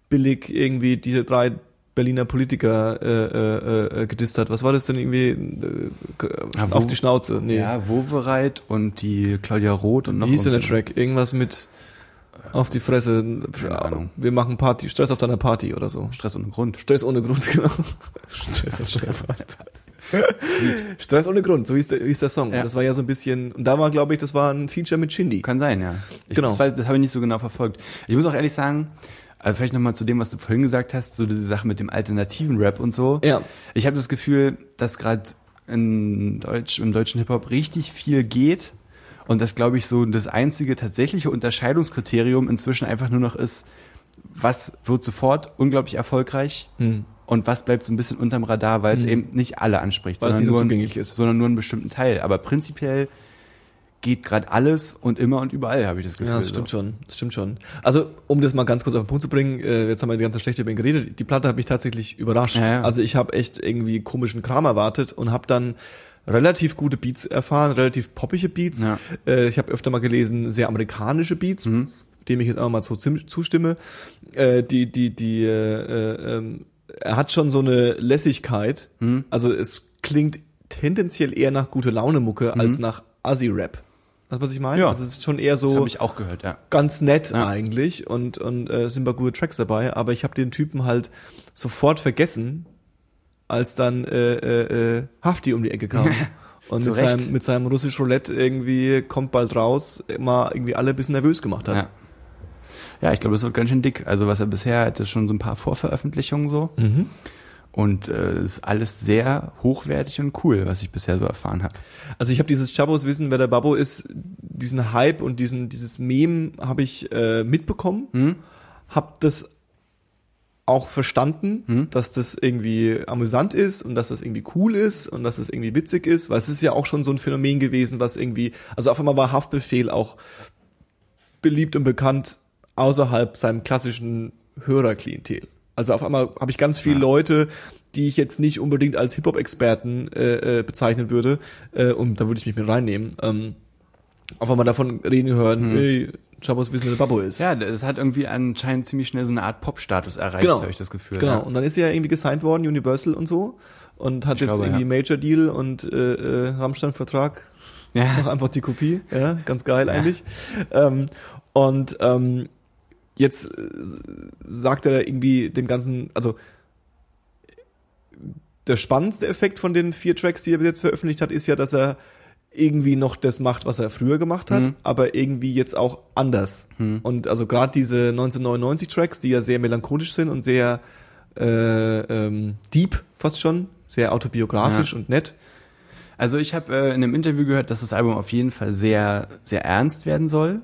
billig irgendwie diese drei Berliner Politiker äh, äh, äh, gedisst hat. Was war das denn irgendwie? Äh, Ja, auf wo- die Schnauze. Nee. Ja, Wovereit und die Claudia Roth und noch Wie hieß denn der. Track? Irgendwas mit auf die Fresse. Keine Ahnung. Wir machen Party, Stress auf deiner Party oder so. Stress ohne Grund. Stress ohne Grund, genau. Stress auf deiner Party. Stress ohne Grund, so hieß der, hieß der Song. Ja. Das war ja so ein bisschen, und da war, glaube ich, das war ein Feature mit Shindy. Kann sein, ja. Ich, Genau. Das, weiß, das habe ich nicht so genau verfolgt. Ich muss auch ehrlich sagen, also vielleicht nochmal zu dem, was du vorhin gesagt hast, so diese Sache mit dem alternativen Rap und so. Ja. Ich habe das Gefühl, dass gerade in Deutsch, im deutschen Hip-Hop richtig viel geht und das, glaube ich, so das einzige tatsächliche Unterscheidungskriterium inzwischen einfach nur noch ist, was wird sofort unglaublich erfolgreich Hm. Und was bleibt so ein bisschen unterm Radar, weil es Hm. eben nicht alle anspricht, Weil sondern, so nur, zugänglich ist. sondern nur einen bestimmten Teil. Aber prinzipiell geht gerade alles und immer und überall, habe ich das Gefühl. Ja, das stimmt so. schon. Das stimmt schon. Also, um das mal ganz kurz auf den Punkt zu bringen, äh, jetzt haben wir die ganze schlechte über ihn geredet. Die Platte hat mich tatsächlich überrascht. Ja, ja. Also, ich habe echt irgendwie komischen Kram erwartet und habe dann relativ gute Beats erfahren, relativ poppige Beats. Ja. Äh, ich habe öfter mal gelesen, sehr amerikanische Beats, Mhm. dem ich jetzt auch mal zim- zustimme. Äh, die, die, die, äh, äh, ähm, er hat schon so eine Lässigkeit. Mhm. Also, es klingt tendenziell eher nach gute Laune Mucke als nach Assi-Rap. Weißt du, was ich meine? Ja. Also, es ist schon eher so Das habe ich auch gehört, ja. ganz nett Ja. eigentlich und und äh, sind paar gute Tracks dabei, aber ich habe den Typen halt sofort vergessen, als dann äh, äh, äh, Hafti um die Ecke kam. Und mit seinem, mit seinem russisch Roulette irgendwie kommt bald raus, mal irgendwie alle ein bisschen nervös gemacht hat. Ja. Ja, ich glaube, das wird ganz schön dick. Also was er bisher hatte, schon so ein paar Vorveröffentlichungen so. Mhm. Und äh, ist alles sehr hochwertig und cool, was ich bisher so erfahren habe. Also ich habe dieses Chabos Wissen, wer der Babbo ist, diesen Hype und diesen dieses Meme habe ich äh, mitbekommen, Hm? habe das auch verstanden, Mhm. dass das irgendwie amüsant ist und dass das irgendwie cool ist und dass das irgendwie witzig ist, weil es ist ja auch schon so ein Phänomen gewesen, was irgendwie, also auf einmal war Haftbefehl auch beliebt und bekannt außerhalb seinem klassischen Hörerklientel. Also auf einmal habe ich ganz viele Ja. Leute, die ich jetzt nicht unbedingt als Hip-Hop-Experten äh, äh, bezeichnen würde, äh, und da würde ich mich mit reinnehmen, ähm, auf einmal davon reden hören, Hm. ey, Chabos wissen, wer Babbo ist. Ja, das hat irgendwie anscheinend ziemlich schnell so eine Art Pop-Status erreicht, Genau. habe ich das Gefühl. Genau, Ja. und dann ist er ja irgendwie gesigned worden, Universal und so, und hat Ich jetzt glaube, irgendwie ja. Major Deal und äh, äh, Rammstein-Vertrag. Mach Ja. einfach die Kopie, ja, ganz geil Ja. eigentlich. Ähm, und ähm, jetzt äh, sagt er irgendwie dem Ganzen, also der spannendste Effekt von den vier Tracks, die er bis jetzt veröffentlicht hat, ist ja, dass er irgendwie noch das macht, was er früher gemacht hat, Mhm. aber irgendwie jetzt auch anders. Und also gerade diese 1999 Tracks, die ja sehr melancholisch sind und sehr äh, ähm, deep fast schon, sehr autobiografisch Ja. und nett. Also ich habe äh, in einem Interview gehört, dass das Album auf jeden Fall sehr, sehr ernst werden soll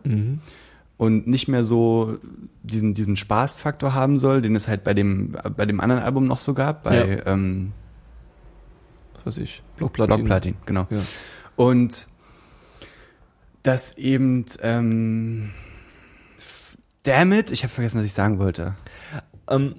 und nicht mehr so diesen, diesen Spaßfaktor haben soll, den es halt bei dem, bei dem anderen Album noch so gab, bei ähm, Was weiß ich, Blockplatin. Blockplatin, genau. Ja. Und dass eben, ähm, damn it, ich habe vergessen, was ich sagen wollte. Ähm,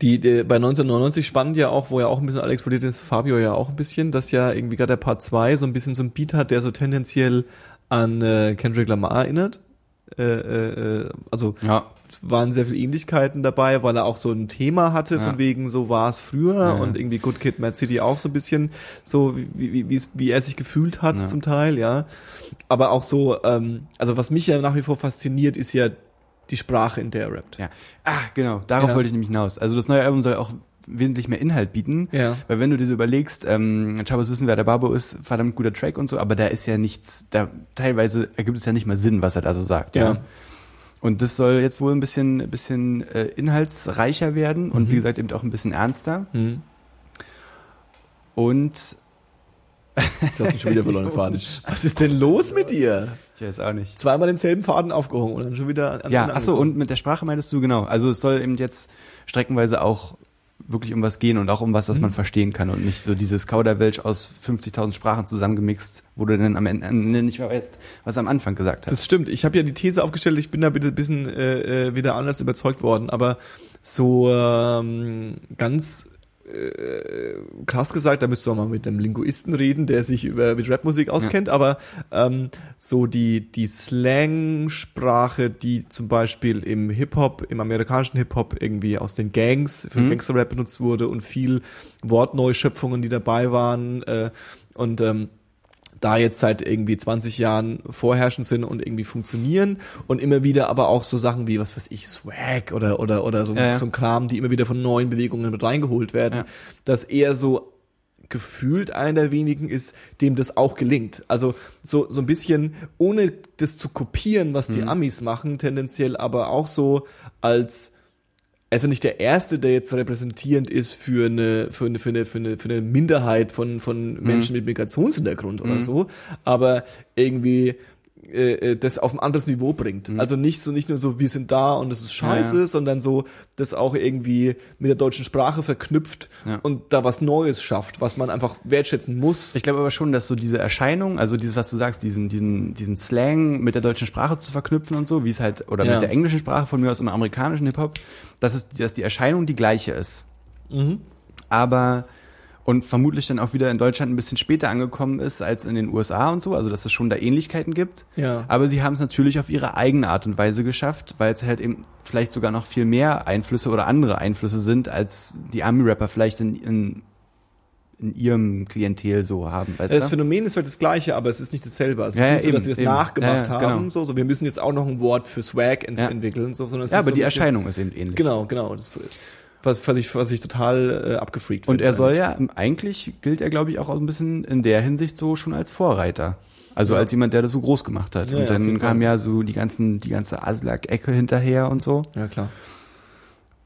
die, die bei 1999 spannend ja auch, wo ja auch ein bisschen Alex explodiert ist, Fabio ja auch ein bisschen, dass ja irgendwie gerade der Part 2 so ein bisschen so ein Beat hat, der so tendenziell an äh, Kendrick Lamar erinnert. Äh, äh, äh, also Ja. waren sehr viele Ähnlichkeiten dabei, weil er auch so ein Thema hatte, Ja. von wegen, so war es früher Ja. und irgendwie Good Kid, Mad City auch so ein bisschen, so wie, wie, wie, er sich gefühlt hat zum Teil, ja. Aber auch so, ähm, also was mich ja nach wie vor fasziniert, ist ja die Sprache, in der er rappt. Ja. Ah, genau, darauf wollte ich nämlich hinaus. Also das neue Album soll auch wesentlich mehr Inhalt bieten. Ja. Weil wenn du dir so überlegst, ähm, Chabos wissen, wer der Babo ist, verdammt guter Track und so, aber da ist ja nichts, da teilweise ergibt es ja nicht mal Sinn, was er da so sagt, ja. Ja. Und das soll jetzt wohl ein bisschen, ein bisschen äh, inhaltsreicher werden und Mhm. wie gesagt eben auch ein bisschen ernster. Hm. Und Du hast mich schon wieder verloren Faden. Was ist denn los mit dir? ich weiß auch nicht. Zweimal denselben Faden aufgehoben und dann schon wieder an Ja, an- ach so, und mit der Sprache meintest du genau. Also es soll eben jetzt streckenweise auch wirklich um was gehen und auch um was, was man verstehen kann und nicht so dieses Kauderwelsch aus 50.000 Sprachen zusammengemixt, wo du dann am Ende nicht mehr weißt, was am Anfang gesagt hat. Das stimmt. Ich habe ja die These aufgestellt, ich bin da bitte ein bisschen äh, äh, wieder anders überzeugt worden, aber so ähm, ganz äh, krass gesagt, da müsste man mal mit einem Linguisten reden, der sich über mit Rapmusik auskennt, aber ähm, so die die Slang-Sprache, die zum Beispiel im Hip-Hop, im amerikanischen Hip-Hop irgendwie aus den Gangs für Mhm. Gangster-Rap benutzt wurde und viel Wortneuschöpfungen, die dabei waren äh, und ähm, da jetzt seit irgendwie 20 Jahren vorherrschend sind und irgendwie funktionieren und immer wieder aber auch so Sachen wie, was weiß ich, Swag oder, oder, oder so, Ja, ja. so ein Kram, die immer wieder von neuen Bewegungen mit reingeholt werden, Ja. dass er so gefühlt einer der wenigen ist, dem das auch gelingt. Also so, so ein bisschen, ohne das zu kopieren, was Mhm. die Amis machen, tendenziell aber auch so als er ist ja nicht der Erste, der jetzt repräsentierend ist für eine, für eine, für eine, für eine, für eine Minderheit von, von Menschen mit Migrationshintergrund oder so, aber irgendwie äh, äh, das auf ein anderes Niveau bringt. Also nicht so, nicht nur so, wir sind da und es ist scheiße, Ja, ja. sondern so, das auch irgendwie mit der deutschen Sprache verknüpft Ja. und da was Neues schafft, was man einfach wertschätzen muss. Ich glaube aber schon, dass so diese Erscheinung, also dieses, was du sagst, diesen, diesen, diesen Slang mit der deutschen Sprache zu verknüpfen und so, wie es halt, oder mit der englischen Sprache von mir aus im amerikanischen Hip-Hop, dass es, dass die Erscheinung die gleiche ist. Mhm. Aber, und vermutlich dann auch wieder in Deutschland ein bisschen später angekommen ist als in den USA und so, also dass es schon da Ähnlichkeiten gibt. Ja. Aber sie haben es natürlich auf ihre eigene Art und Weise geschafft, weil es halt eben vielleicht sogar noch viel mehr Einflüsse oder andere Einflüsse sind, als die Army-Rapper vielleicht in, in, in ihrem Klientel so haben, weißt Das du? Phänomen ist halt das gleiche, aber es ist nicht dasselbe. Also Ja, es ist ja, nicht so, dass wir das eben. nachgemacht Ja, ja, haben, genau. so, so, wir müssen jetzt auch noch ein Wort für Swag ent Ja. entwickeln, so, sondern es ja, ist aber so die Erscheinung ist eben ähnlich. Genau, genau. Das, was, was ich, was ich total äh, abgefreakt Und er soll eigentlich. ja, eigentlich gilt er, glaube ich, auch ein bisschen in der Hinsicht so schon als Vorreiter. Also Ja. als jemand, der das so groß gemacht hat. Ja, und dann kam Fall. ja so die ganzen, die ganze Aslak-Ecke hinterher und so. Ja, klar.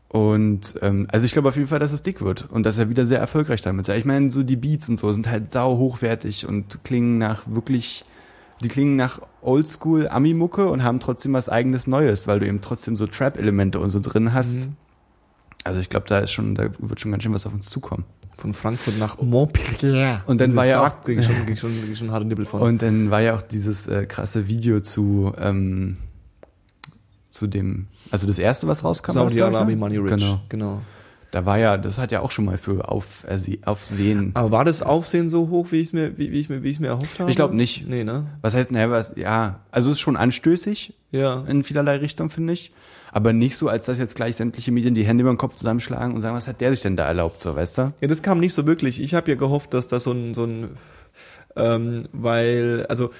Und ähm, also ich glaube auf jeden Fall, dass es dick wird und dass er wieder sehr erfolgreich damit sei. Ich meine, so die Beats und so sind halt sau hochwertig und klingen nach wirklich, die klingen nach Oldschool Ami-Mucke und haben trotzdem was eigenes Neues, weil du eben trotzdem so Trap-Elemente und so drin hast. Mhm. Also ich glaube, da ist schon, da wird schon ganz schön was auf uns zukommen. Von Frankfurt nach Montpellier. Und dann war ja auch- ich schon, ich schon, ich schon harte Nippel von. Und dann war ja auch dieses äh, krasse Video zu ähm, zu dem, also das erste, was rauskam. Saudi-Arabien, ne? Money Rich. Genau. genau. Da war ja, das hat ja auch schon mal für auf, Aufsehen. Aber war das Aufsehen so hoch, wie ich es mir, wie, wie ich mir, wie ich mir erhofft habe? Ich glaub nicht. Nee, ne? Was heißt, naja, was, ja, also es ist schon anstößig Ja. in vielerlei Richtung, finde ich. Aber nicht so, als dass jetzt gleich sämtliche Medien die Hände über den Kopf zusammenschlagen und sagen, was hat der sich denn da erlaubt, so, weißt du? Ja, das kam nicht so wirklich. Ich habe ja gehofft, dass das so ein, so ein ähm, weil, also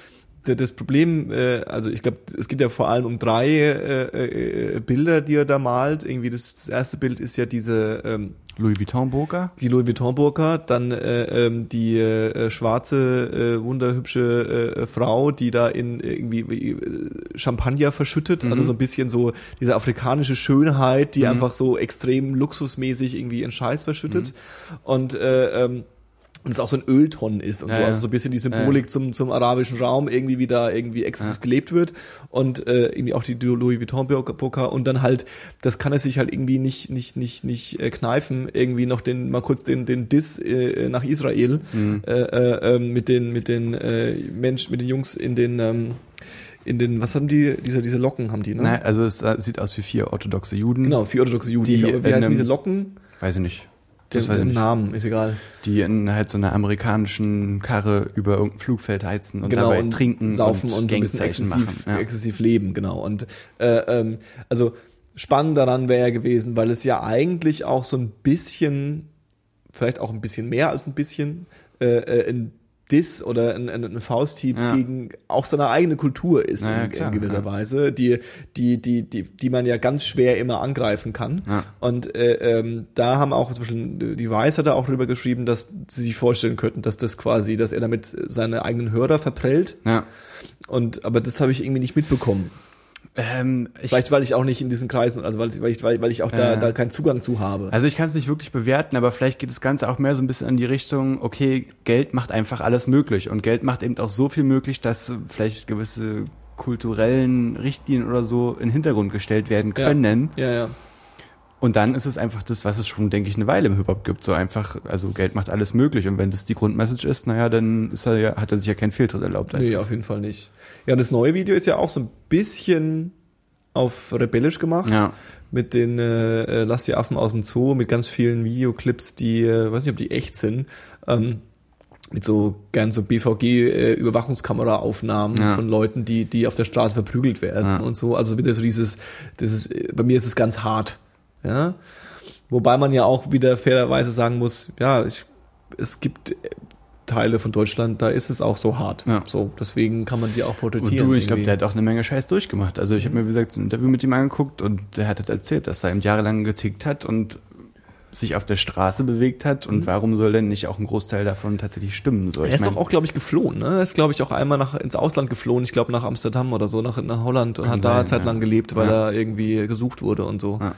das Problem, äh, also ich glaube, es geht ja vor allem um drei äh, äh, Bilder, die er da malt. Irgendwie das, das erste Bild ist ja diese ähm, Louis Vuitton Burka. Die Louis Vuitton Burka, dann äh, ähm, die äh, schwarze, äh, wunderhübsche äh, Frau, die da in irgendwie äh, Champagner verschüttet, Mhm. also so ein bisschen so diese afrikanische Schönheit, die Mhm. einfach so extrem luxusmäßig irgendwie in Scheiß verschüttet. Mhm. Und äh, ähm, und es auch so ein Öltonnen ist und Ja, so, ja. also so ein bisschen die Symbolik zum, zum arabischen Raum irgendwie, wie da irgendwie exzessiv gelebt wird und äh, irgendwie auch die Louis Vuitton Burka und dann halt, das kann er sich halt irgendwie nicht, nicht, nicht, nicht äh, kneifen, irgendwie noch den, mal kurz den, den Diss äh, nach Israel Mhm. äh, äh, ähm, mit den, mit den äh, Menschen, mit den Jungs in den, ähm, in den, was haben die, diese, diese Locken haben die, ne? Nein, also es äh, sieht aus wie vier orthodoxe Juden. Genau, vier orthodoxe Juden. Die wie in heißen diese Locken? Weiß ich nicht. Den, Das den nicht. Namen, ist egal. Die in halt so einer amerikanischen Karre über irgendein Flugfeld heizen und genau, dabei und trinken saufen und, und, so ein bisschen exzessiv, machen. Ja. exzessiv leben, genau. Und äh, ähm, also spannend daran wäre ja gewesen, weil es ja eigentlich auch so ein bisschen, vielleicht auch ein bisschen mehr als ein bisschen, äh, äh, ein Diss oder ein, ein, ein Fausthieb Ja. gegen auch seine eigene Kultur ist ja, in, klar, in gewisser ja. Weise, die, die, die, die, die man ja ganz schwer immer angreifen kann. Und äh, ähm, da haben auch zum Beispiel die Weiß hat da auch drüber geschrieben, dass sie sich vorstellen könnten, dass das quasi, dass er damit seine eigenen Hörer verprellt. Ja. Und aber das habe ich irgendwie nicht mitbekommen. Ähm, ich, Vielleicht weil ich auch nicht in diesen Kreisen, also weil ich, weil ich, weil ich auch da, Ja. da keinen Zugang zu habe. also ich kann es nicht wirklich bewerten, aber vielleicht geht das Ganze auch mehr so ein bisschen in die Richtung, okay, Geld macht einfach alles möglich und Geld macht eben auch so viel möglich, dass äh, vielleicht gewisse kulturellen Richtlinien oder so in den Hintergrund gestellt werden Ja. können. ja, ja. Und dann ist es einfach das, was es schon, denke ich, eine Weile im Hip-Hop gibt. So einfach, also Geld macht alles möglich. Und wenn das die Grundmessage ist, naja, dann ist er ja, hat er sich ja keinen Fehltritt erlaubt. Nee, auf jeden Fall nicht. Ja, und das neue Video ist ja auch so ein bisschen auf rebellisch gemacht. Ja. Mit den äh, äh, Lass die Affen aus dem Zoo, mit ganz vielen Videoclips, die, äh, weiß nicht, ob die echt sind, ähm, mit so gern so BVG-Überwachungskamera-Aufnahmen Ja. von Leuten, die, die auf der Straße verprügelt werden Ja. und so. Also wieder so dieses, das ist, äh, bei mir ist es ganz hart. Ja. Wobei man ja auch wieder fairerweise sagen muss, ja, ich, es gibt Teile von Deutschland, da ist es auch so hart. Ja. So, deswegen kann man die auch Und porträtieren. du, ich glaube, der hat auch eine Menge Scheiß durchgemacht. Also ich habe mir, wie gesagt, ein Interview mit ihm angeguckt und der hat halt erzählt, dass er eben jahrelang getickt hat und sich auf der Straße bewegt hat und warum soll denn nicht auch ein Großteil davon tatsächlich stimmen? So, er ist mein, doch auch, glaube ich, geflohen. Ne? Er ist, glaube ich, auch einmal nach, ins Ausland geflohen. Ich glaube, nach Amsterdam oder so, nach, nach Holland und hat da eine sein, Zeit ja. lang gelebt, weil Ja. er irgendwie gesucht wurde und so. Ja.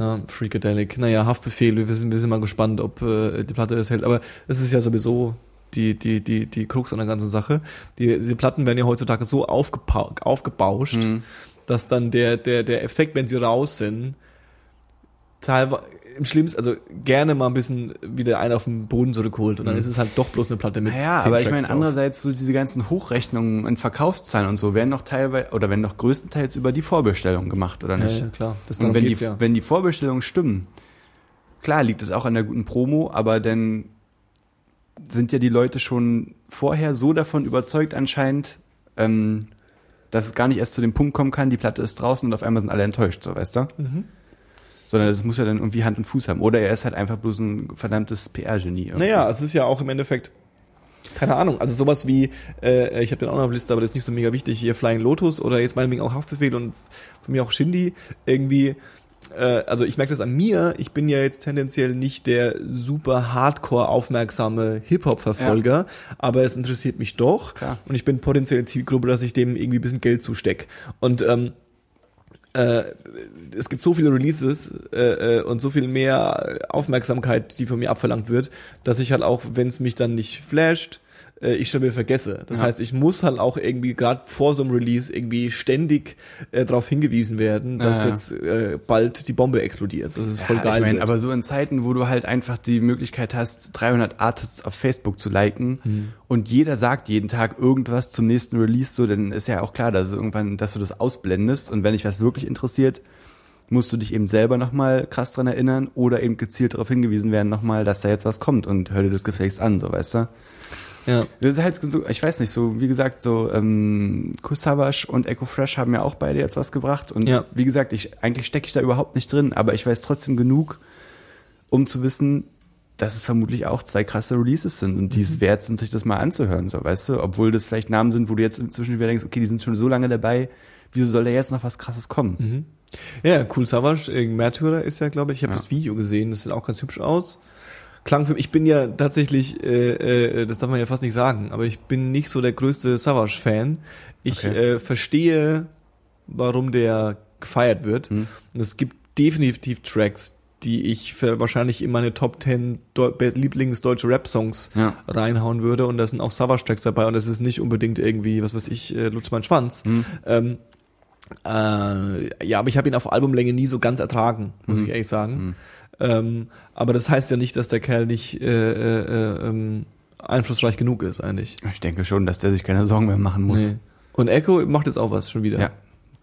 Ja, Freakadelic. Naja, Haftbefehl. Wir sind, wir sind mal gespannt, ob äh, die Platte das hält. Aber es ist ja sowieso die, die, die, die Krux an der ganzen Sache. Die, die Platten werden ja heutzutage so aufgepau aufgebauscht, Mhm. dass dann der, der, der Effekt, wenn sie raus sind, teilweise im schlimmsten, also gerne mal ein bisschen wieder einen auf den Boden zurückholt und dann ist es halt doch bloß eine Platte mit Naja, aber ich meine, drauf. andererseits so diese ganzen Hochrechnungen in Verkaufszahlen und so werden noch teilweise oder werden noch größtenteils über die Vorbestellung gemacht, oder Ja, nicht? ja, klar. Das Und wenn die, ja. wenn die Vorbestellungen stimmen, klar liegt es auch an der guten Promo, aber dann sind ja die Leute schon vorher so davon überzeugt anscheinend, ähm, dass es gar nicht erst zu dem Punkt kommen kann, die Platte ist draußen und auf einmal sind alle enttäuscht, so weißt du? Mhm. Sondern das muss ja dann irgendwie Hand und Fuß haben. Oder er ist halt einfach bloß ein verdammtes PR-Genie. Naja, es ist ja auch im Endeffekt, keine Ahnung, also sowas wie, äh, ich habe den auch noch auf der Liste, aber das ist nicht so mega wichtig, hier Flying Lotus oder jetzt meinetwegen auch Haftbefehl und von mir auch Shindy, irgendwie, äh, also ich merke das an mir, ich bin ja jetzt tendenziell nicht der super hardcore aufmerksame Hip-Hop-Verfolger, aber es interessiert mich doch Klar. und ich bin potenziell Zielgruppe, dass ich dem irgendwie ein bisschen Geld zusteck. Und ähm, äh, es gibt so viele Releases äh, äh, und so viel mehr Aufmerksamkeit, die von mir abverlangt wird, dass ich halt auch, wenn es mich dann nicht flasht, äh, ich schon wieder vergesse. Das Ja. heißt, ich muss halt auch irgendwie gerade vor so einem Release irgendwie ständig äh, darauf hingewiesen werden, dass Ja, jetzt äh, bald die Bombe explodiert. Das ist voll geil. Ich meine, wird. aber so in Zeiten, wo du halt einfach die Möglichkeit hast, 300 Artists auf Facebook zu liken Hm. und jeder sagt jeden Tag irgendwas zum nächsten Release, so, dann ist ja auch klar, dass irgendwann, dass du das ausblendest und wenn dich was wirklich interessiert, musst du dich eben selber nochmal krass dran erinnern oder eben gezielt darauf hingewiesen werden nochmal, dass da jetzt was kommt und hör dir das gefälligst an, so, weißt du? Ja. Das ist halt so, ich weiß nicht, so wie gesagt, so ähm, Kusawasch und Echo Fresh haben ja auch beide jetzt was gebracht und Ja. wie gesagt, ich eigentlich stecke ich da überhaupt nicht drin, aber ich weiß trotzdem genug, um zu wissen, dass es vermutlich auch zwei krasse Releases sind und die es wert sind, sich das mal anzuhören, so weißt du, obwohl das vielleicht Namen sind, wo du jetzt inzwischen wieder denkst, okay, die sind schon so lange dabei, wieso soll da jetzt noch was krasses kommen? Mhm. Ja, Cool Savage, äh, Märtyrer ist ja, glaube ich, ich habe Ja. das Video gesehen, das sieht auch ganz hübsch aus. Klang für mich, ich bin ja tatsächlich, äh, äh, das darf man ja fast nicht sagen, aber ich bin nicht so der größte Savage-Fan. Ich Okay. äh, verstehe, warum der gefeiert wird. Hm. Und es gibt definitiv Tracks, die ich für wahrscheinlich in meine Top 10 Deu Lieblingsdeutsche Rap-Songs Ja. reinhauen würde. Und da sind auch Savage-Tracks dabei und das ist nicht unbedingt irgendwie, was weiß ich, äh, Lutz mein Schwanz. Hm. Ähm, äh, ja, aber ich habe ihn auf Albumlänge nie so ganz ertragen, muss Mhm. ich ehrlich sagen. Ähm, aber das heißt ja nicht, dass der Kerl nicht äh, äh, äh, ähm, einflussreich genug ist, eigentlich. Ich denke schon, dass der sich keine Sorgen mehr machen muss. Nee. Und Echo macht jetzt auch was schon wieder. Ja,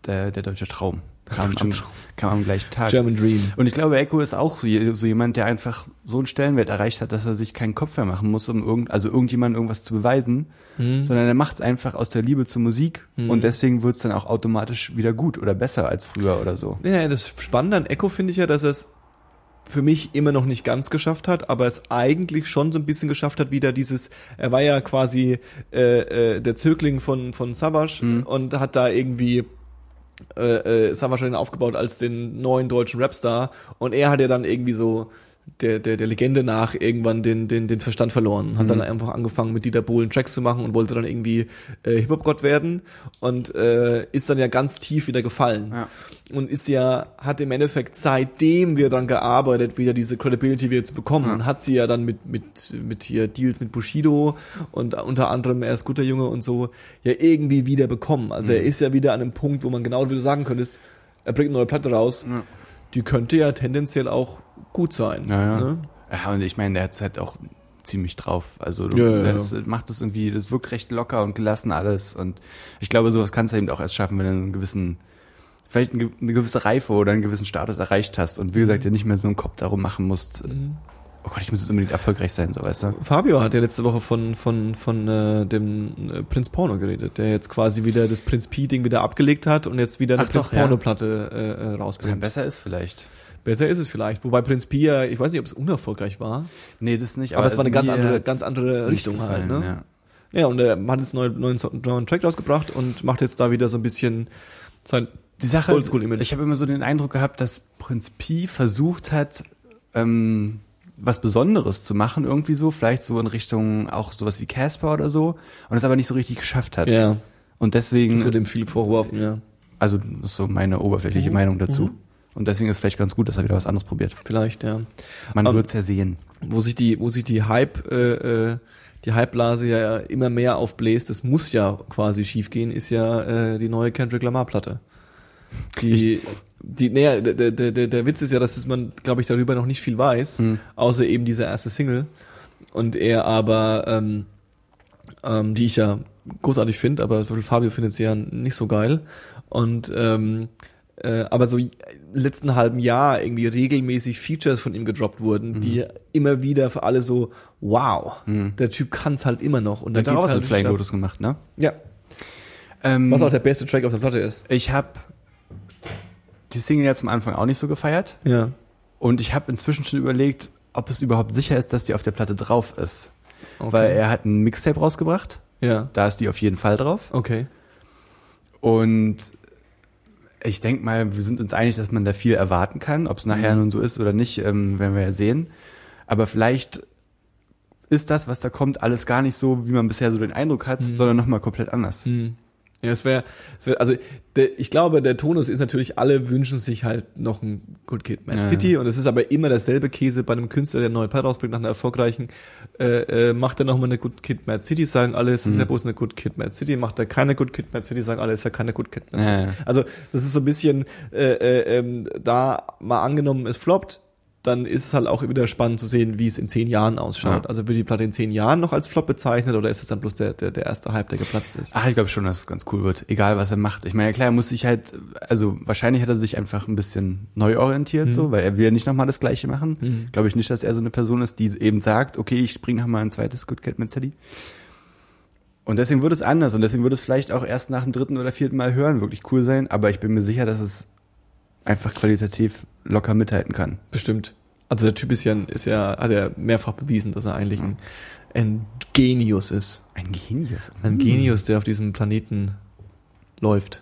der, der deutsche Traum. Kam, am, kam am gleichen Tag. German Dream. Und ich glaube, Echo ist auch so, je- so jemand, der einfach so einen Stellenwert erreicht hat, dass er sich keinen Kopf mehr machen muss, um irgend, also irgendjemandem irgendwas zu beweisen, Hm. sondern er macht es einfach aus der Liebe zur Musik Mhm. und deswegen wird es dann auch automatisch wieder gut oder besser als früher oder so. Ja, das Spannende an Echo finde ich ja, dass er es für mich immer noch nicht ganz geschafft hat, aber es eigentlich schon so ein bisschen geschafft hat, wieder dieses, er war ja quasi äh, äh, der Zögling von, von Savage Mhm. und hat da irgendwie äh, äh, Savage aufgebaut als den neuen deutschen Rapstar und er hat ja dann irgendwie so der, der, der Legende nach irgendwann den, den, den Verstand verloren. Hat Mhm. dann einfach angefangen mit Dieter Bohlen Tracks zu machen und wollte dann irgendwie äh, Hip-Hop-Gott werden und äh, ist dann ja ganz tief wieder gefallen Ja. und ist ja, hat im Endeffekt seitdem wir dran gearbeitet, wieder diese Credibility wieder zu bekommen, Ja. hat sie ja dann mit, mit, mit hier Deals mit Bushido und unter anderem er ist guter Junge und so, ja irgendwie wieder bekommen. Also Mhm. er ist ja wieder an einem Punkt, wo man genau wie du sagen könntest, er bringt eine neue Platte raus, Ja. Die könnte ja tendenziell auch gut sein. Ja, ja. Ne? Ja, und ich meine, der hat es halt auch ziemlich drauf. Also du, Ja, ja, ja. das macht es irgendwie, das wirkt recht locker und gelassen alles. Und ich glaube, sowas kannst du eben auch erst schaffen, wenn du einen gewissen, vielleicht eine, gewisse Reife oder einen gewissen Status erreicht hast und wie gesagt, ja nicht mehr so einen Kopf darum machen musst. Oh Gott, ich muss jetzt unbedingt erfolgreich sein, so weißt du. Fabio hat ja letzte Woche von von von äh, dem äh, Prinz Porno geredet, der jetzt quasi wieder das Prinz Pi Ding wieder abgelegt hat und jetzt wieder eine Ach Prinz doch, ja. Äh, äh, Ja, rausbringt. besser ist vielleicht. Besser ist es vielleicht, wobei Prinz Pi ja, ich weiß nicht, ob es unerfolgreich war, Nee, das nicht. aber, es war eine ganz andere ganz andere Richtung halt, gefallen, ne? Ja. Ja, und er hat jetzt einen neuen, neuen, neuen Track rausgebracht und macht jetzt da wieder so ein bisschen sein Die Sache ist, ich habe immer so den Eindruck gehabt, dass Prinz Pi versucht hat, ähm, was Besonderes zu machen, irgendwie so, vielleicht so in Richtung auch sowas wie Casper oder so, und es aber nicht so richtig geschafft hat. Ja, Und deswegen, das wird ihm viel vorgeworfen, ja. also das ist so meine oberflächliche Mhm. Meinung dazu. Mhm. Und deswegen ist es vielleicht ganz gut, dass er wieder was anderes probiert. Vielleicht, ja. Man Ähm, wird's ja sehen. wo sich die, wo sich die Hype, äh, äh, die Hypeblase ja immer mehr aufbläst, das muss ja quasi schiefgehen, ist ja äh, die neue Kendrick Lamar Platte. Die, die, naja, der, der, der, der Witz ist ja, dass man, glaube ich, darüber noch nicht viel weiß, Hm. außer eben diese erste Single. Und er aber, ähm, ähm, die ich ja großartig finde, aber Fabio findet sie ja nicht so geil. Und ähm, äh, aber so im letzten halben Jahr irgendwie regelmäßig Features von ihm gedroppt wurden, die immer wieder für alle so, wow, Mhm. der Typ kann's halt immer noch. Und da geht's halt Flying. Lotus gemacht, ne? Ja, Ähm, was auch der beste Track auf der Platte ist. ich habe die Single ja zum Anfang auch nicht so gefeiert. Ja. Und ich habe inzwischen schon überlegt, ob es überhaupt sicher ist, dass die auf der Platte drauf ist. Okay. Weil er hat ein Mixtape rausgebracht. Ja. Da ist die auf jeden Fall drauf. Okay. Und ich denke mal, wir sind uns einig, dass man da viel erwarten kann. Ob es nachher Mhm. nun so ist oder nicht, ähm, werden wir ja sehen. Aber vielleicht ist das, was da kommt, alles gar nicht so, wie man bisher so den Eindruck hat, Mhm. sondern nochmal komplett anders. Hm. Ja, es wäre, es wär, also der, ich glaube, der Tonus ist natürlich, alle wünschen sich halt noch ein Good Kid, Mad Ja, City ja. und es ist aber immer dasselbe Käse bei einem Künstler, der eine neue Platte rausbringt nach einer erfolgreichen, äh, äh, macht er noch mal eine Good Kid, Mad City, sagen alle, es ist Mhm. ja bloß eine Good Kid, Mad City, macht er keine Good Kid, Mad City, sagen alle, es ist ja keine Good Kid, Mad City. Ja. Also das ist so ein bisschen, äh, äh, ähm, da mal angenommen, es floppt, dann ist es halt auch wieder spannend zu sehen, wie es in zehn Jahren ausschaut. Ja. Also wird die Platte in zehn Jahren noch als Flop bezeichnet oder ist es dann bloß der, der, der erste Hype, der geplatzt ist? Ach, ich glaube schon, dass es ganz cool wird. Egal, was er macht. Ich meine, klar, er muss sich halt, also wahrscheinlich hat er sich einfach ein bisschen neu orientiert, Mhm. so, weil er will ja nicht nochmal das Gleiche machen. Mhm. Glaube ich nicht, dass er so eine Person ist, die eben sagt, okay, ich bringe nochmal ein zweites Good Cat Mad. Und deswegen wird es anders und deswegen wird es vielleicht auch erst nach dem dritten oder vierten Mal hören wirklich cool sein, aber ich bin mir sicher, dass es einfach qualitativ locker mithalten kann. Bestimmt. Also der Typ ist ja, ist ja, hat ja mehrfach bewiesen, dass er eigentlich ein, ein Genius ist. Ein Genius. Ein Genius, der auf diesem Planeten läuft.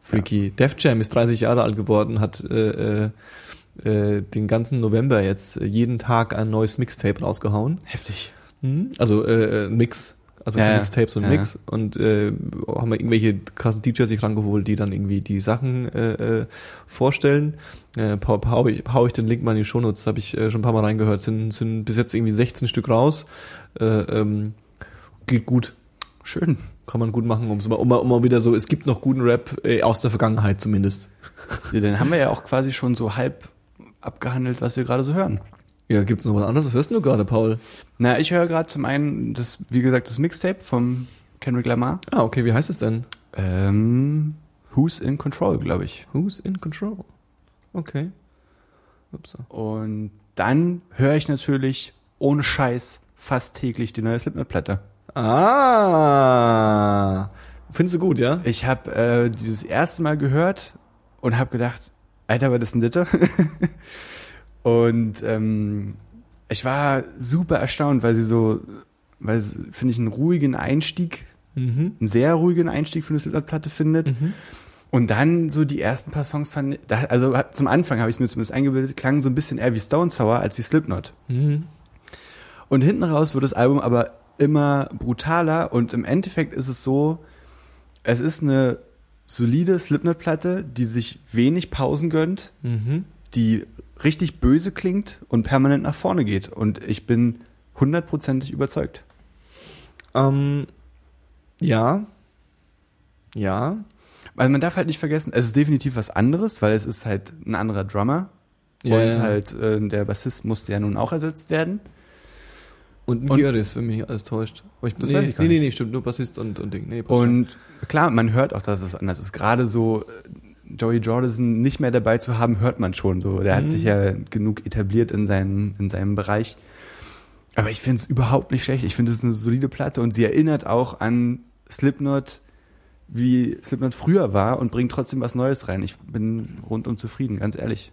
Freaky. Def Jam ist 30 Jahre alt geworden, hat äh, äh, äh, den ganzen November jetzt jeden Tag ein neues Mixtape rausgehauen. Heftig. Hm? Also äh, ein Mix, also Ja, kein ja. Mixtape, so ein Ja, Mix. Und äh, haben wir irgendwelche krassen DJs sich rangeholt, die dann irgendwie die Sachen äh, äh, vorstellen. Äh, hau, hau, ich, hau ich den Link mal in die Shownotes, habe ich äh, schon ein paar Mal reingehört. Sind, sind bis jetzt irgendwie 16 Stück raus. Äh, ähm, geht gut. Schön. Kann man gut machen, um's mal, um, um mal wieder so, es gibt noch guten Rap, äh, aus der Vergangenheit zumindest. Ja, dann haben wir ja auch quasi schon so halb abgehandelt, was wir gerade so hören. Ja, gibt's noch was anderes? Was hörst du gerade, Paul? Na, ich höre gerade zum einen das, wie gesagt, das Mixtape vom Kendrick Lamar. Ah, okay, wie heißt es denn? Ähm, Who's in Control, glaube ich. Who's in Control? Okay. Ups. Und dann höre ich natürlich ohne Scheiß fast täglich die neue Slipknot-Platte. Ah. Findest du gut, ja? Ich habe äh, das erste Mal gehört und habe gedacht, Alter, was ist denn das? und ähm, ich war super erstaunt, weil sie so, weil sie, finde ich, einen ruhigen Einstieg, Mhm. einen sehr ruhigen Einstieg für eine Slipknot-Platte findet. Mhm. Und dann so die ersten paar Songs fand, da, also zum Anfang habe ich es mir zumindest eingebildet, klang so ein bisschen eher wie Stone Sour als wie Slipknot. Mhm. Und hinten raus wird das Album aber immer brutaler und im Endeffekt ist es so, es ist eine solide Slipknot-Platte, die sich wenig Pausen gönnt, Mhm. die richtig böse klingt und permanent nach vorne geht. Und ich bin hundertprozentig überzeugt. Ähm, ja. Ja. Also man darf halt nicht vergessen, es ist definitiv was anderes, weil es ist halt ein anderer Drummer. Ja, und halt äh, der Bassist musste ja nun auch ersetzt werden. Und ein Und- Giris, wenn mich nicht alles täuscht. Aber ich, Das nee, weiß ich gar nee, nee, nicht. nee, stimmt, nur Bassist und, und Ding. Nee, passt schon. Und klar, man hört auch, dass es anders ist. Gerade so äh, Joey Jordison nicht mehr dabei zu haben, hört man schon so. Der hat Mhm. sich ja genug etabliert in seinem, in seinem Bereich. Aber ich finde es überhaupt nicht schlecht. Ich finde es eine solide Platte und sie erinnert auch an Slipknot, wie Slipknot früher war und bringt trotzdem was Neues rein. Ich bin rundum zufrieden, ganz ehrlich.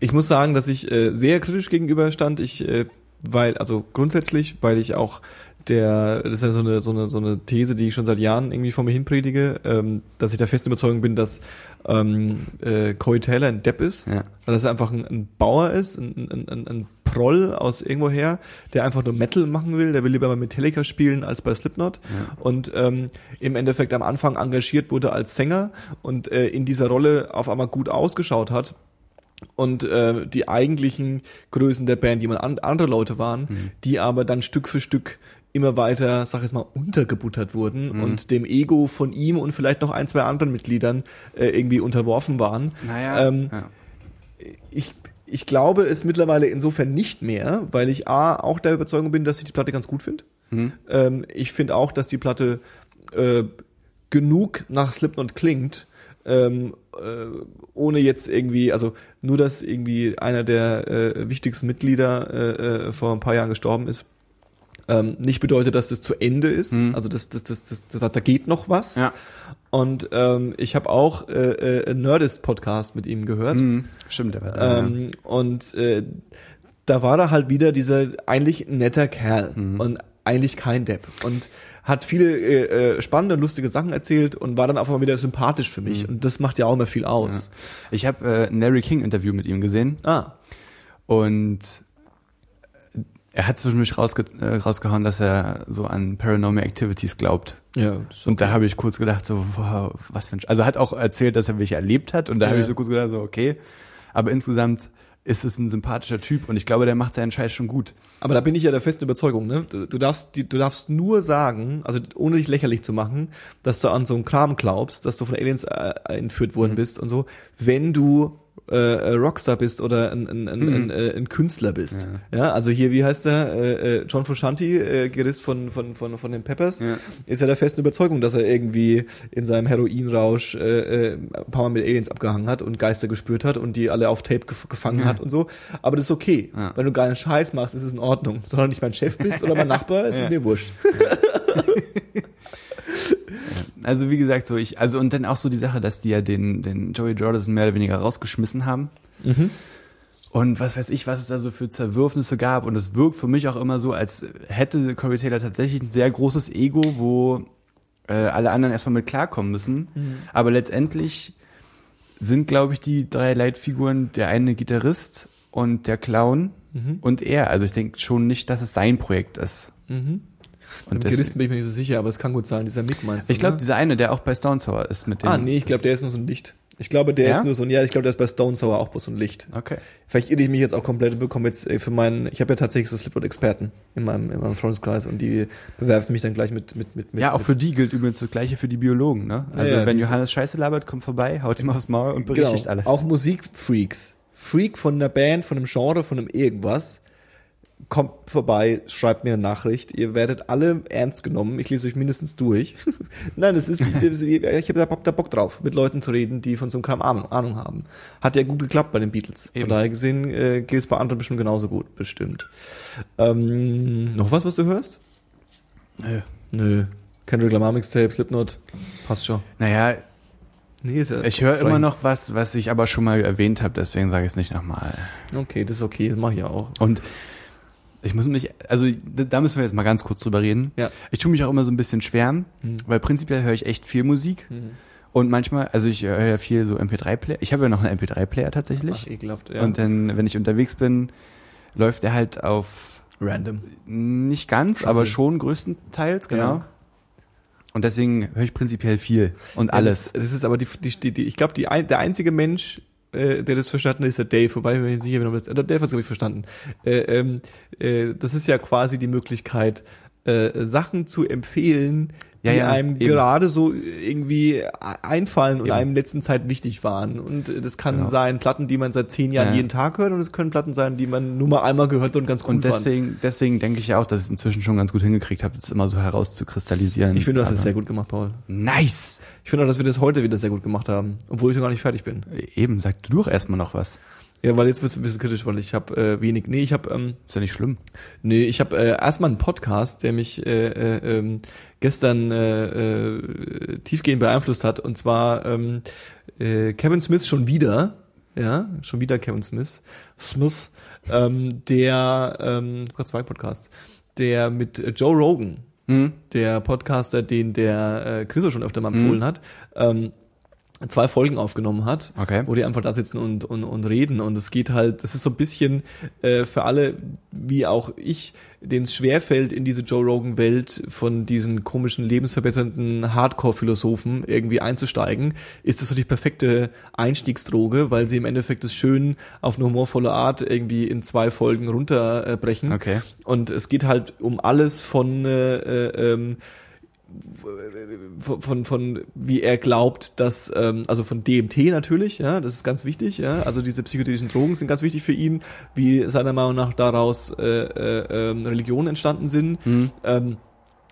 Ich muss sagen, dass ich äh, sehr kritisch gegenüberstand. Ich, äh, weil, also grundsätzlich, weil ich auch der, das ist ja so eine, so eine, so eine These, die ich schon seit Jahren irgendwie vor mir hin predige, ähm, dass ich der festen Überzeugung bin, dass ähm, äh, Corey Taylor ein Depp ist. Ja. Weil das einfach ein, ein Bauer ist, ein, ein, ein, ein Proll aus irgendwoher, der einfach nur Metal machen will, der will lieber bei Metallica spielen als bei Slipknot und ähm, im Endeffekt am Anfang engagiert wurde als Sänger und äh, in dieser Rolle auf einmal gut ausgeschaut hat und äh, die eigentlichen Größen der Band, die mal an, andere Leute waren, die aber dann Stück für Stück immer weiter, sag ich jetzt mal, untergebuttert wurden und dem Ego von ihm und vielleicht noch ein, zwei anderen Mitgliedern äh, irgendwie unterworfen waren. Naja, Ähm, ja. ich, ich glaube es mittlerweile insofern nicht mehr, weil ich A, auch der Überzeugung bin, dass ich die Platte ganz gut finde. Mhm. Ähm, ich finde auch, dass die Platte äh, genug nach Slipknot klingt, ähm, äh, ohne jetzt irgendwie, also nur, dass irgendwie einer der äh, wichtigsten Mitglieder äh, äh, vor ein paar Jahren gestorben ist, ähm, nicht bedeutet, dass das zu Ende ist. Mhm. Also das, das, das, das, das, da geht noch was. Ja. Und ähm, ich habe auch äh, äh, Nerdist-Podcast mit ihm gehört. Mhm. Stimmt, der war da, ja. Ähm, und äh, da war da halt wieder dieser eigentlich netter Kerl Mhm. und eigentlich kein Depp und hat viele äh, äh, spannende und lustige Sachen erzählt und war dann auf einmal wieder sympathisch für Mhm. mich und das macht ja auch immer viel aus. Ich habe äh, ein Larry King Interview mit ihm gesehen Ah, und er hat zwischendurch rausge äh, rausgehauen, dass er so an Paranormal Activities glaubt. ja. ist Und da habe ich kurz gedacht, so, wow, was für ein... Sch also er hat auch erzählt, dass er welche erlebt hat und da Ja. habe ich so kurz gedacht, so, okay. Aber insgesamt ist es ein sympathischer Typ und ich glaube, der macht seinen Scheiß schon gut. Aber da bin ich ja der festen Überzeugung, ne? Du, du darfst, du darfst nur sagen, also ohne dich lächerlich zu machen, dass du an so einen Kram glaubst, dass du von Aliens äh, entführt worden bist und so, wenn du äh, äh, Rockstar bist oder ein, ein, ein, ein, äh, ein Künstler bist. Ja. also hier, wie heißt der? Äh, äh, John Frusciante, äh, Gerist von, von, von, von den Peppers, Ja. ist ja der festen Überzeugung, dass er irgendwie in seinem Heroinrausch äh, ein paar Mal mit Aliens abgehangen hat und Geister gespürt hat und die alle auf Tape gef gefangen hat und so. Aber das ist okay. Ja. Wenn du geilen Scheiß machst, ist es in Ordnung. Solange du nicht mein Chef bist oder mein Nachbar, ist es mir wurscht. Also wie gesagt, so ich, also und dann auch so die Sache, dass die ja den, den Joey Jordison mehr oder weniger rausgeschmissen haben. Und was weiß ich, was es da so für Zerwürfnisse gab. Und es wirkt für mich auch immer so, als hätte Corey Taylor tatsächlich ein sehr großes Ego, wo äh, alle anderen erstmal mit klarkommen müssen. Aber letztendlich sind, glaube ich, die drei Leitfiguren der eine Gitarrist und der Clown Mhm. und er. Also ich denke schon nicht, dass es sein Projekt ist. Mhm. Beim Gitarristen bin ich mir nicht so sicher, aber es kann gut sein, dieser Mick meinst du, ich glaube, ne? dieser eine, der auch bei Stone Sour ist mit dem. Ah, nee, ich glaube, der ist nur so ein Licht. Ich glaube, der Ja? ist nur so ein, ja, ich glaube, der ist bei Stone Sour auch bloß so ein Licht. Okay. Vielleicht irre ich mich jetzt auch komplett und bekomme jetzt äh, für meinen, ich habe ja tatsächlich so Slipknot-Experten in meinem, in meinem Freundeskreis und die bewerfen mich dann gleich mit, mit, mit, mit Ja, auch für die gilt übrigens das Gleiche für die Biologen, ne? Also Ja, ja, wenn Johannes Scheiße labert, kommt vorbei, haut ihm aufs Maul und genau, berichtigt alles. auch Musikfreaks. Freak von einer Band, von einem Genre, von einem irgendwas. Kommt vorbei, schreibt mir eine Nachricht. Ihr werdet alle ernst genommen. Ich lese euch mindestens durch. Nein, es ist, ich, ich habe da, hab da Bock drauf, mit Leuten zu reden, die von so einem Kram Ahnung, Ahnung haben. Hat ja gut geklappt bei den Beatles. Von Eben. daher gesehen äh, geht es bei anderen bestimmt genauso gut, bestimmt. Ähm, noch was, was du hörst? Nö. Nö. Kendrick Lamar Mixtape, Slipknot, passt schon. Naja, Nee, ja ich höre immer noch was, was ich aber schon mal erwähnt habe, deswegen sage ich es nicht nochmal. Okay, das ist okay, das mache ich ja auch. Und ich muss mich, also da müssen wir jetzt mal ganz kurz drüber reden. Ja. Ich tue mich auch immer so ein bisschen schwer, Hm. weil prinzipiell höre ich echt viel Musik und manchmal, also ich höre ja viel so MP3-Player. Ich habe ja noch einen MP3-Player tatsächlich. Ach, ekelhaft, ja. Und dann, wenn ich unterwegs bin, läuft er halt auf Random. nicht ganz, Shuffle. aber schon größtenteils, genau. Ja. Und deswegen höre ich prinzipiell viel und alles. Ja, das, das ist aber die, die, die, ich glaube, die, ein, der einzige Mensch, äh, der das verstanden hat, ist der Dave. Wobei ich mir nicht sicher bin, äh, der Dave hat glaube ich verstanden. Äh, ähm, äh, das ist ja quasi die Möglichkeit, äh, Sachen zu empfehlen, die Ja, ja, einem eben. gerade so irgendwie einfallen und Eben. einem in letzter Zeit wichtig waren. Und äh, das kann Genau. sein Platten, die man seit zehn Jahren Ja. jeden Tag hört und es können Platten sein, die man nur mal einmal gehört und ganz gut Und fand. deswegen, deswegen denke ich ja auch, dass ich es inzwischen schon ganz gut hingekriegt habe, das immer so herauszukristallisieren. Ich finde, du hast es sehr gut gemacht, Paul. Nice! Ich finde auch, dass wir das heute wieder sehr gut gemacht haben, obwohl ich noch gar nicht fertig bin. Eben, sag du doch erstmal noch was. Ja, weil jetzt wird's ein bisschen kritisch, weil ich habe äh, wenig. Nee, ich habe ähm, Ist ja nicht schlimm. nee, ich habe äh, erstmal einen Podcast, der mich äh, äh, ähm, gestern äh, äh, tiefgehend beeinflusst hat und zwar ähm, äh, Kevin Smith schon wieder, ja, schon wieder Kevin Smith, Smith, ähm, der ähm, Gott zwei Podcasts, der mit Joe Rogan, Hm? der Podcaster, den der äh, Chriso schon öfter mal empfohlen hat, ähm, zwei Folgen aufgenommen hat, Okay. wo die einfach da sitzen und, und, und reden. Und es geht halt, das ist so ein bisschen äh, für alle, wie auch ich, denen es schwerfällt, in diese Joe Rogan-Welt von diesen komischen, lebensverbessernden Hardcore-Philosophen irgendwie einzusteigen, ist das so die perfekte Einstiegsdroge, weil sie im Endeffekt es schön auf eine humorvolle Art irgendwie in zwei Folgen runterbrechen. Okay. Und es geht halt um alles von äh, äh, ähm, von, von, von wie er glaubt, dass, ähm, also von DMT natürlich, ja, das ist ganz wichtig, ja, also diese psychedelischen Drogen sind ganz wichtig für ihn, wie seiner Meinung nach daraus äh, äh, ähm, Religionen entstanden sind, ähm,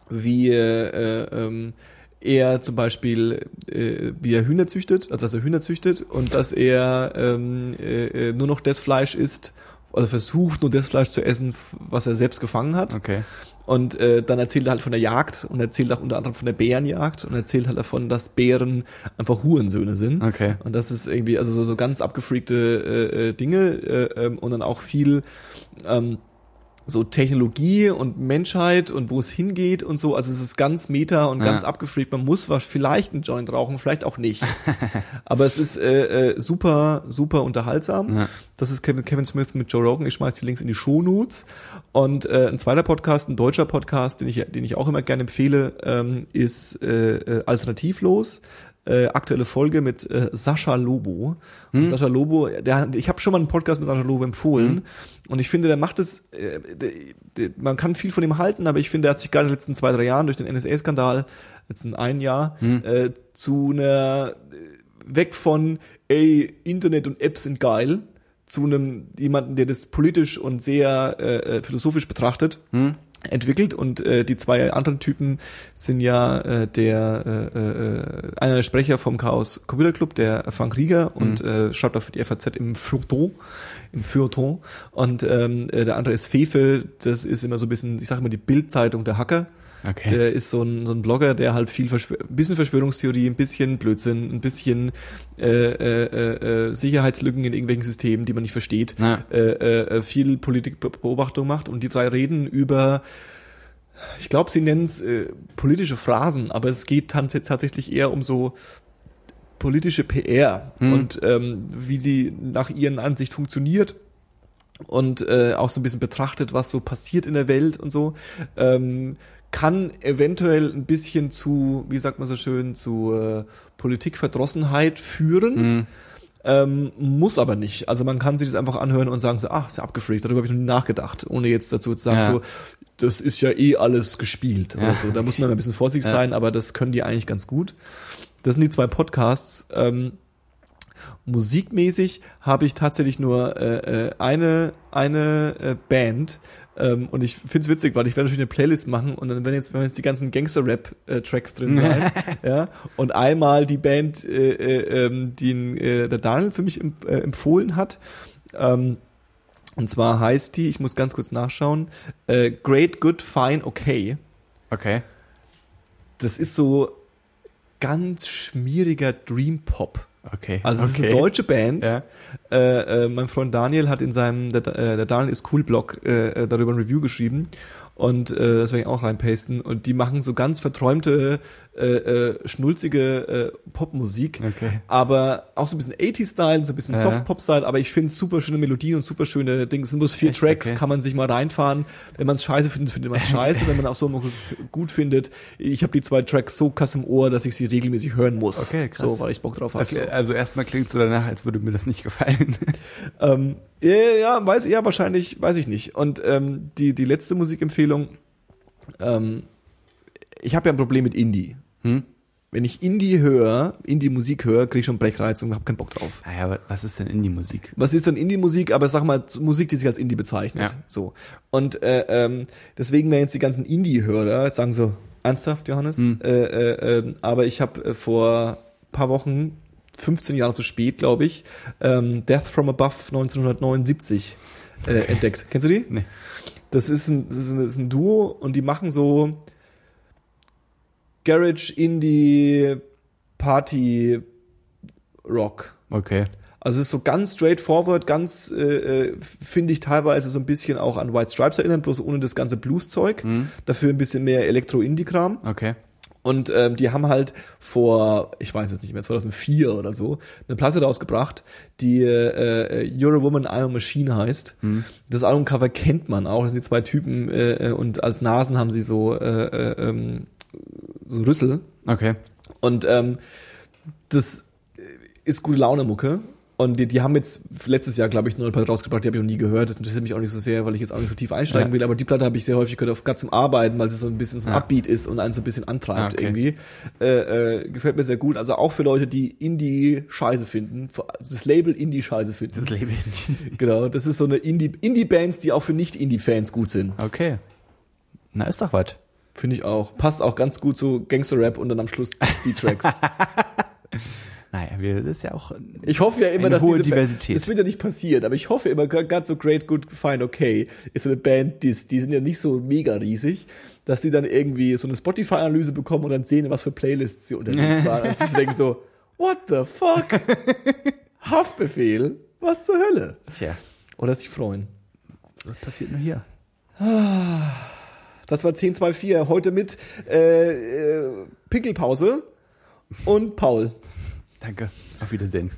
wie äh, äh, ähm, er zum Beispiel, äh, wie er Hühner züchtet, also dass er Hühner züchtet und dass er ähm, äh, äh, nur noch das Fleisch isst, also versucht nur das Fleisch zu essen, was er selbst gefangen hat. Okay. Und äh, dann erzählt er halt von der Jagd und erzählt auch unter anderem von der Bärenjagd und erzählt halt davon, dass Bären einfach Hurensöhne sind. Okay. Und das ist irgendwie, also so, so ganz abgefreakte äh, äh, Dinge äh, ähm, und dann auch viel ähm, so Technologie und Menschheit und wo es hingeht und so. Also es ist ganz meta und ganz Ja. abgefreakt. Man muss was vielleicht einen Joint rauchen, vielleicht auch nicht. Aber es ist äh, äh, super, super unterhaltsam. Ja. Das ist Kevin, Kevin Smith mit Joe Rogan. Ich schmeiß die Links in die Shownotes. Und äh, ein zweiter Podcast, ein deutscher Podcast, den ich, den ich auch immer gerne empfehle, ähm, ist äh, äh, Alternativlos. Äh, aktuelle Folge mit äh, Sascha Lobo. Und Sascha Lobo, der, ich habe schon mal einen Podcast mit Sascha Lobo empfohlen. Und ich finde, der macht es, äh, der, der, man kann viel von ihm halten, aber ich finde, er hat sich gerade in den letzten zwei, drei Jahren durch den NSA-Skandal, letzten ein Jahr, äh, zu einer, äh, weg von, ey, Internet und Apps sind geil, zu einem jemanden, der das politisch und sehr äh, äh, philosophisch betrachtet, entwickelt und äh, die zwei anderen Typen sind ja äh, der äh, äh, einer der Sprecher vom Chaos Computer Club, der Frank Rieger und äh, schreibt auch für die FAZ im Feuilleton, im Feuilleton und ähm, äh, der andere ist Fefe, das ist immer so ein bisschen, ich sage immer die Bildzeitung der Hacker. Okay. Der ist so ein, so ein Blogger, der halt viel Verschwör ein bisschen Verschwörungstheorie, ein bisschen Blödsinn, ein bisschen äh, äh, äh, Sicherheitslücken in irgendwelchen Systemen, die man nicht versteht, Ja. äh, äh, viel Politikbeobachtung macht und die drei reden über ich glaube, sie nennen es äh, politische Phrasen, aber es geht tatsächlich eher um so politische PR und ähm, wie sie nach ihren Ansicht funktioniert und äh, auch so ein bisschen betrachtet, was so passiert in der Welt und so, ähm, kann eventuell ein bisschen zu, wie sagt man so schön, zu äh, Politikverdrossenheit führen. Ähm, muss aber nicht. Also man kann sich das einfach anhören und sagen so, ach, ist ja abgefreakt, darüber habe ich noch nie nachgedacht, ohne jetzt dazu zu sagen Ja. so, das ist ja eh alles gespielt Ja. oder so. Da muss man ein bisschen vorsichtig Ja. sein, aber das können die eigentlich ganz gut. Das sind die zwei Podcasts. Ähm, musikmäßig habe ich tatsächlich nur äh, äh, eine eine äh, Band ähm, und ich find's witzig, weil ich werde natürlich eine Playlist machen und dann werden jetzt, wenn jetzt die ganzen Gangster-Rap-Tracks drin sein, ja, und einmal die Band, äh, äh, ähm, die äh, der Daniel für mich emp äh, empfohlen hat, ähm, und zwar heißt die, ich muss ganz kurz nachschauen, äh, Great, Good, Fine, Okay. Okay. Das ist so ganz schmieriger Dream Pop. Okay. Also es okay. ist eine deutsche Band. Ja. Äh, äh, mein Freund Daniel hat in seinem, der, äh, der Daniel ist cool Blog, äh, äh, darüber ein Review geschrieben und äh, das werde ich auch reinpasten und die machen so ganz verträumte, äh, äh, schnulzige äh, Popmusik, Okay. aber auch so ein bisschen 80-Style, so ein bisschen Ja. Soft-Pop-Style, aber ich finde super schöne Melodien und super schöne Dinge. Es sind bloß vier Echt? Tracks, Okay. kann man sich mal reinfahren. Wenn man es scheiße findet, findet man es scheiße. Wenn man auch so mal gut findet. Ich habe die zwei Tracks so krass im Ohr, dass ich sie regelmäßig hören muss. Okay, krass. So, weil ich Bock drauf habe. Also erstmal klingt so danach, als würde mir das nicht gefallen. Ähm, ja, ja, weiß, ja, wahrscheinlich, weiß ich nicht. Und ähm, die, die letzte Musikempfehlung, ähm, ich habe ja ein Problem mit Indie. Hm? Wenn ich Indie höre, Indie-Musik höre, kriege ich schon Brechreiz und habe keinen Bock drauf. Naja, aber was ist denn Indie-Musik? Was ist denn Indie-Musik? Aber sag mal, Musik, die sich als Indie bezeichnet. Ja. So. Und äh, ähm, deswegen werden jetzt die ganzen Indie-Hörer sagen so, ernsthaft, Johannes? Hm. Äh, äh, ähm, aber ich habe äh, vor paar Wochen, 15 Jahre zu spät, glaube ich, ähm, Death from Above 1979 äh, entdeckt. Kennst du die? Nee. Das ist ein, das ist ein, das ist ein Duo und die machen so Garage, Indie, Party, Rock. Okay. Also es ist so ganz straightforward, ganz, äh, äh, finde ich teilweise so ein bisschen auch an White Stripes erinnern, bloß ohne das ganze Blues-Zeug. Dafür ein bisschen mehr Elektro-Indie-Kram. Okay. Und ähm, die haben halt vor, ich weiß es nicht mehr, 2004 oder so, eine Platte rausgebracht, die äh, äh, You're a Woman, I'm a Machine heißt. Das Albumcover kennt man auch. Das sind die zwei Typen äh, äh, und als Nasen haben sie so, äh, äh, ähm, so Rüssel. Okay. Und ähm, das ist gute Laune Mucke. Und die, die haben jetzt letztes Jahr, glaube ich, eine neue Platte rausgebracht, die habe ich noch nie gehört. Das interessiert mich auch nicht so sehr, weil ich jetzt auch nicht so tief einsteigen Ja. will. Aber die Platte habe ich sehr häufig gehört, gerade zum Arbeiten, weil sie so ein bisschen so ein Ja. Upbeat ist und einen so ein bisschen antreibt Ah, okay. irgendwie. Äh, äh, gefällt mir sehr gut. Also auch für Leute, die Indie scheiße finden, also das Label Indie scheiße finden. Das Leben. genau, das ist so eine Indie Indie-Bands, die auch für Nicht-Indie-Fans gut sind. Okay. Na, ist doch was. Finde ich auch. Passt auch ganz gut zu Gangster-Rap und dann am Schluss die Tracks. Naja, wir, das ist ja auch. Ich hoffe ja immer, dass hohe diese Band- Diversität. Das wird ja nicht passiert, aber ich hoffe immer, ganz so Great, Good, Fine, Okay ist so eine Band, die, die sind ja nicht so mega riesig, dass die dann irgendwie so eine Spotify-Analyse bekommen und dann sehen, was für Playlists sie unterwegs waren. Und sie denken so, what the fuck? Haftbefehl? Was zur Hölle? Tja, Oder sich freuen. was passiert nur hier? Das war 1024. Heute mit äh, äh, Pickelpause und Paul Danke. Auf Wiedersehen.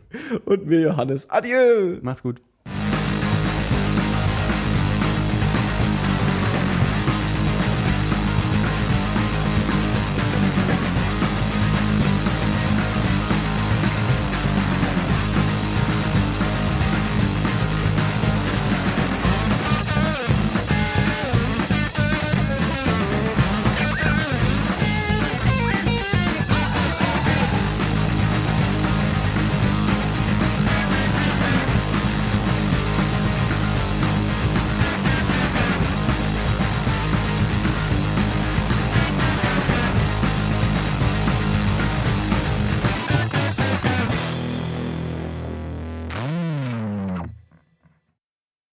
und mir Johannes. Adieu! Mach's gut.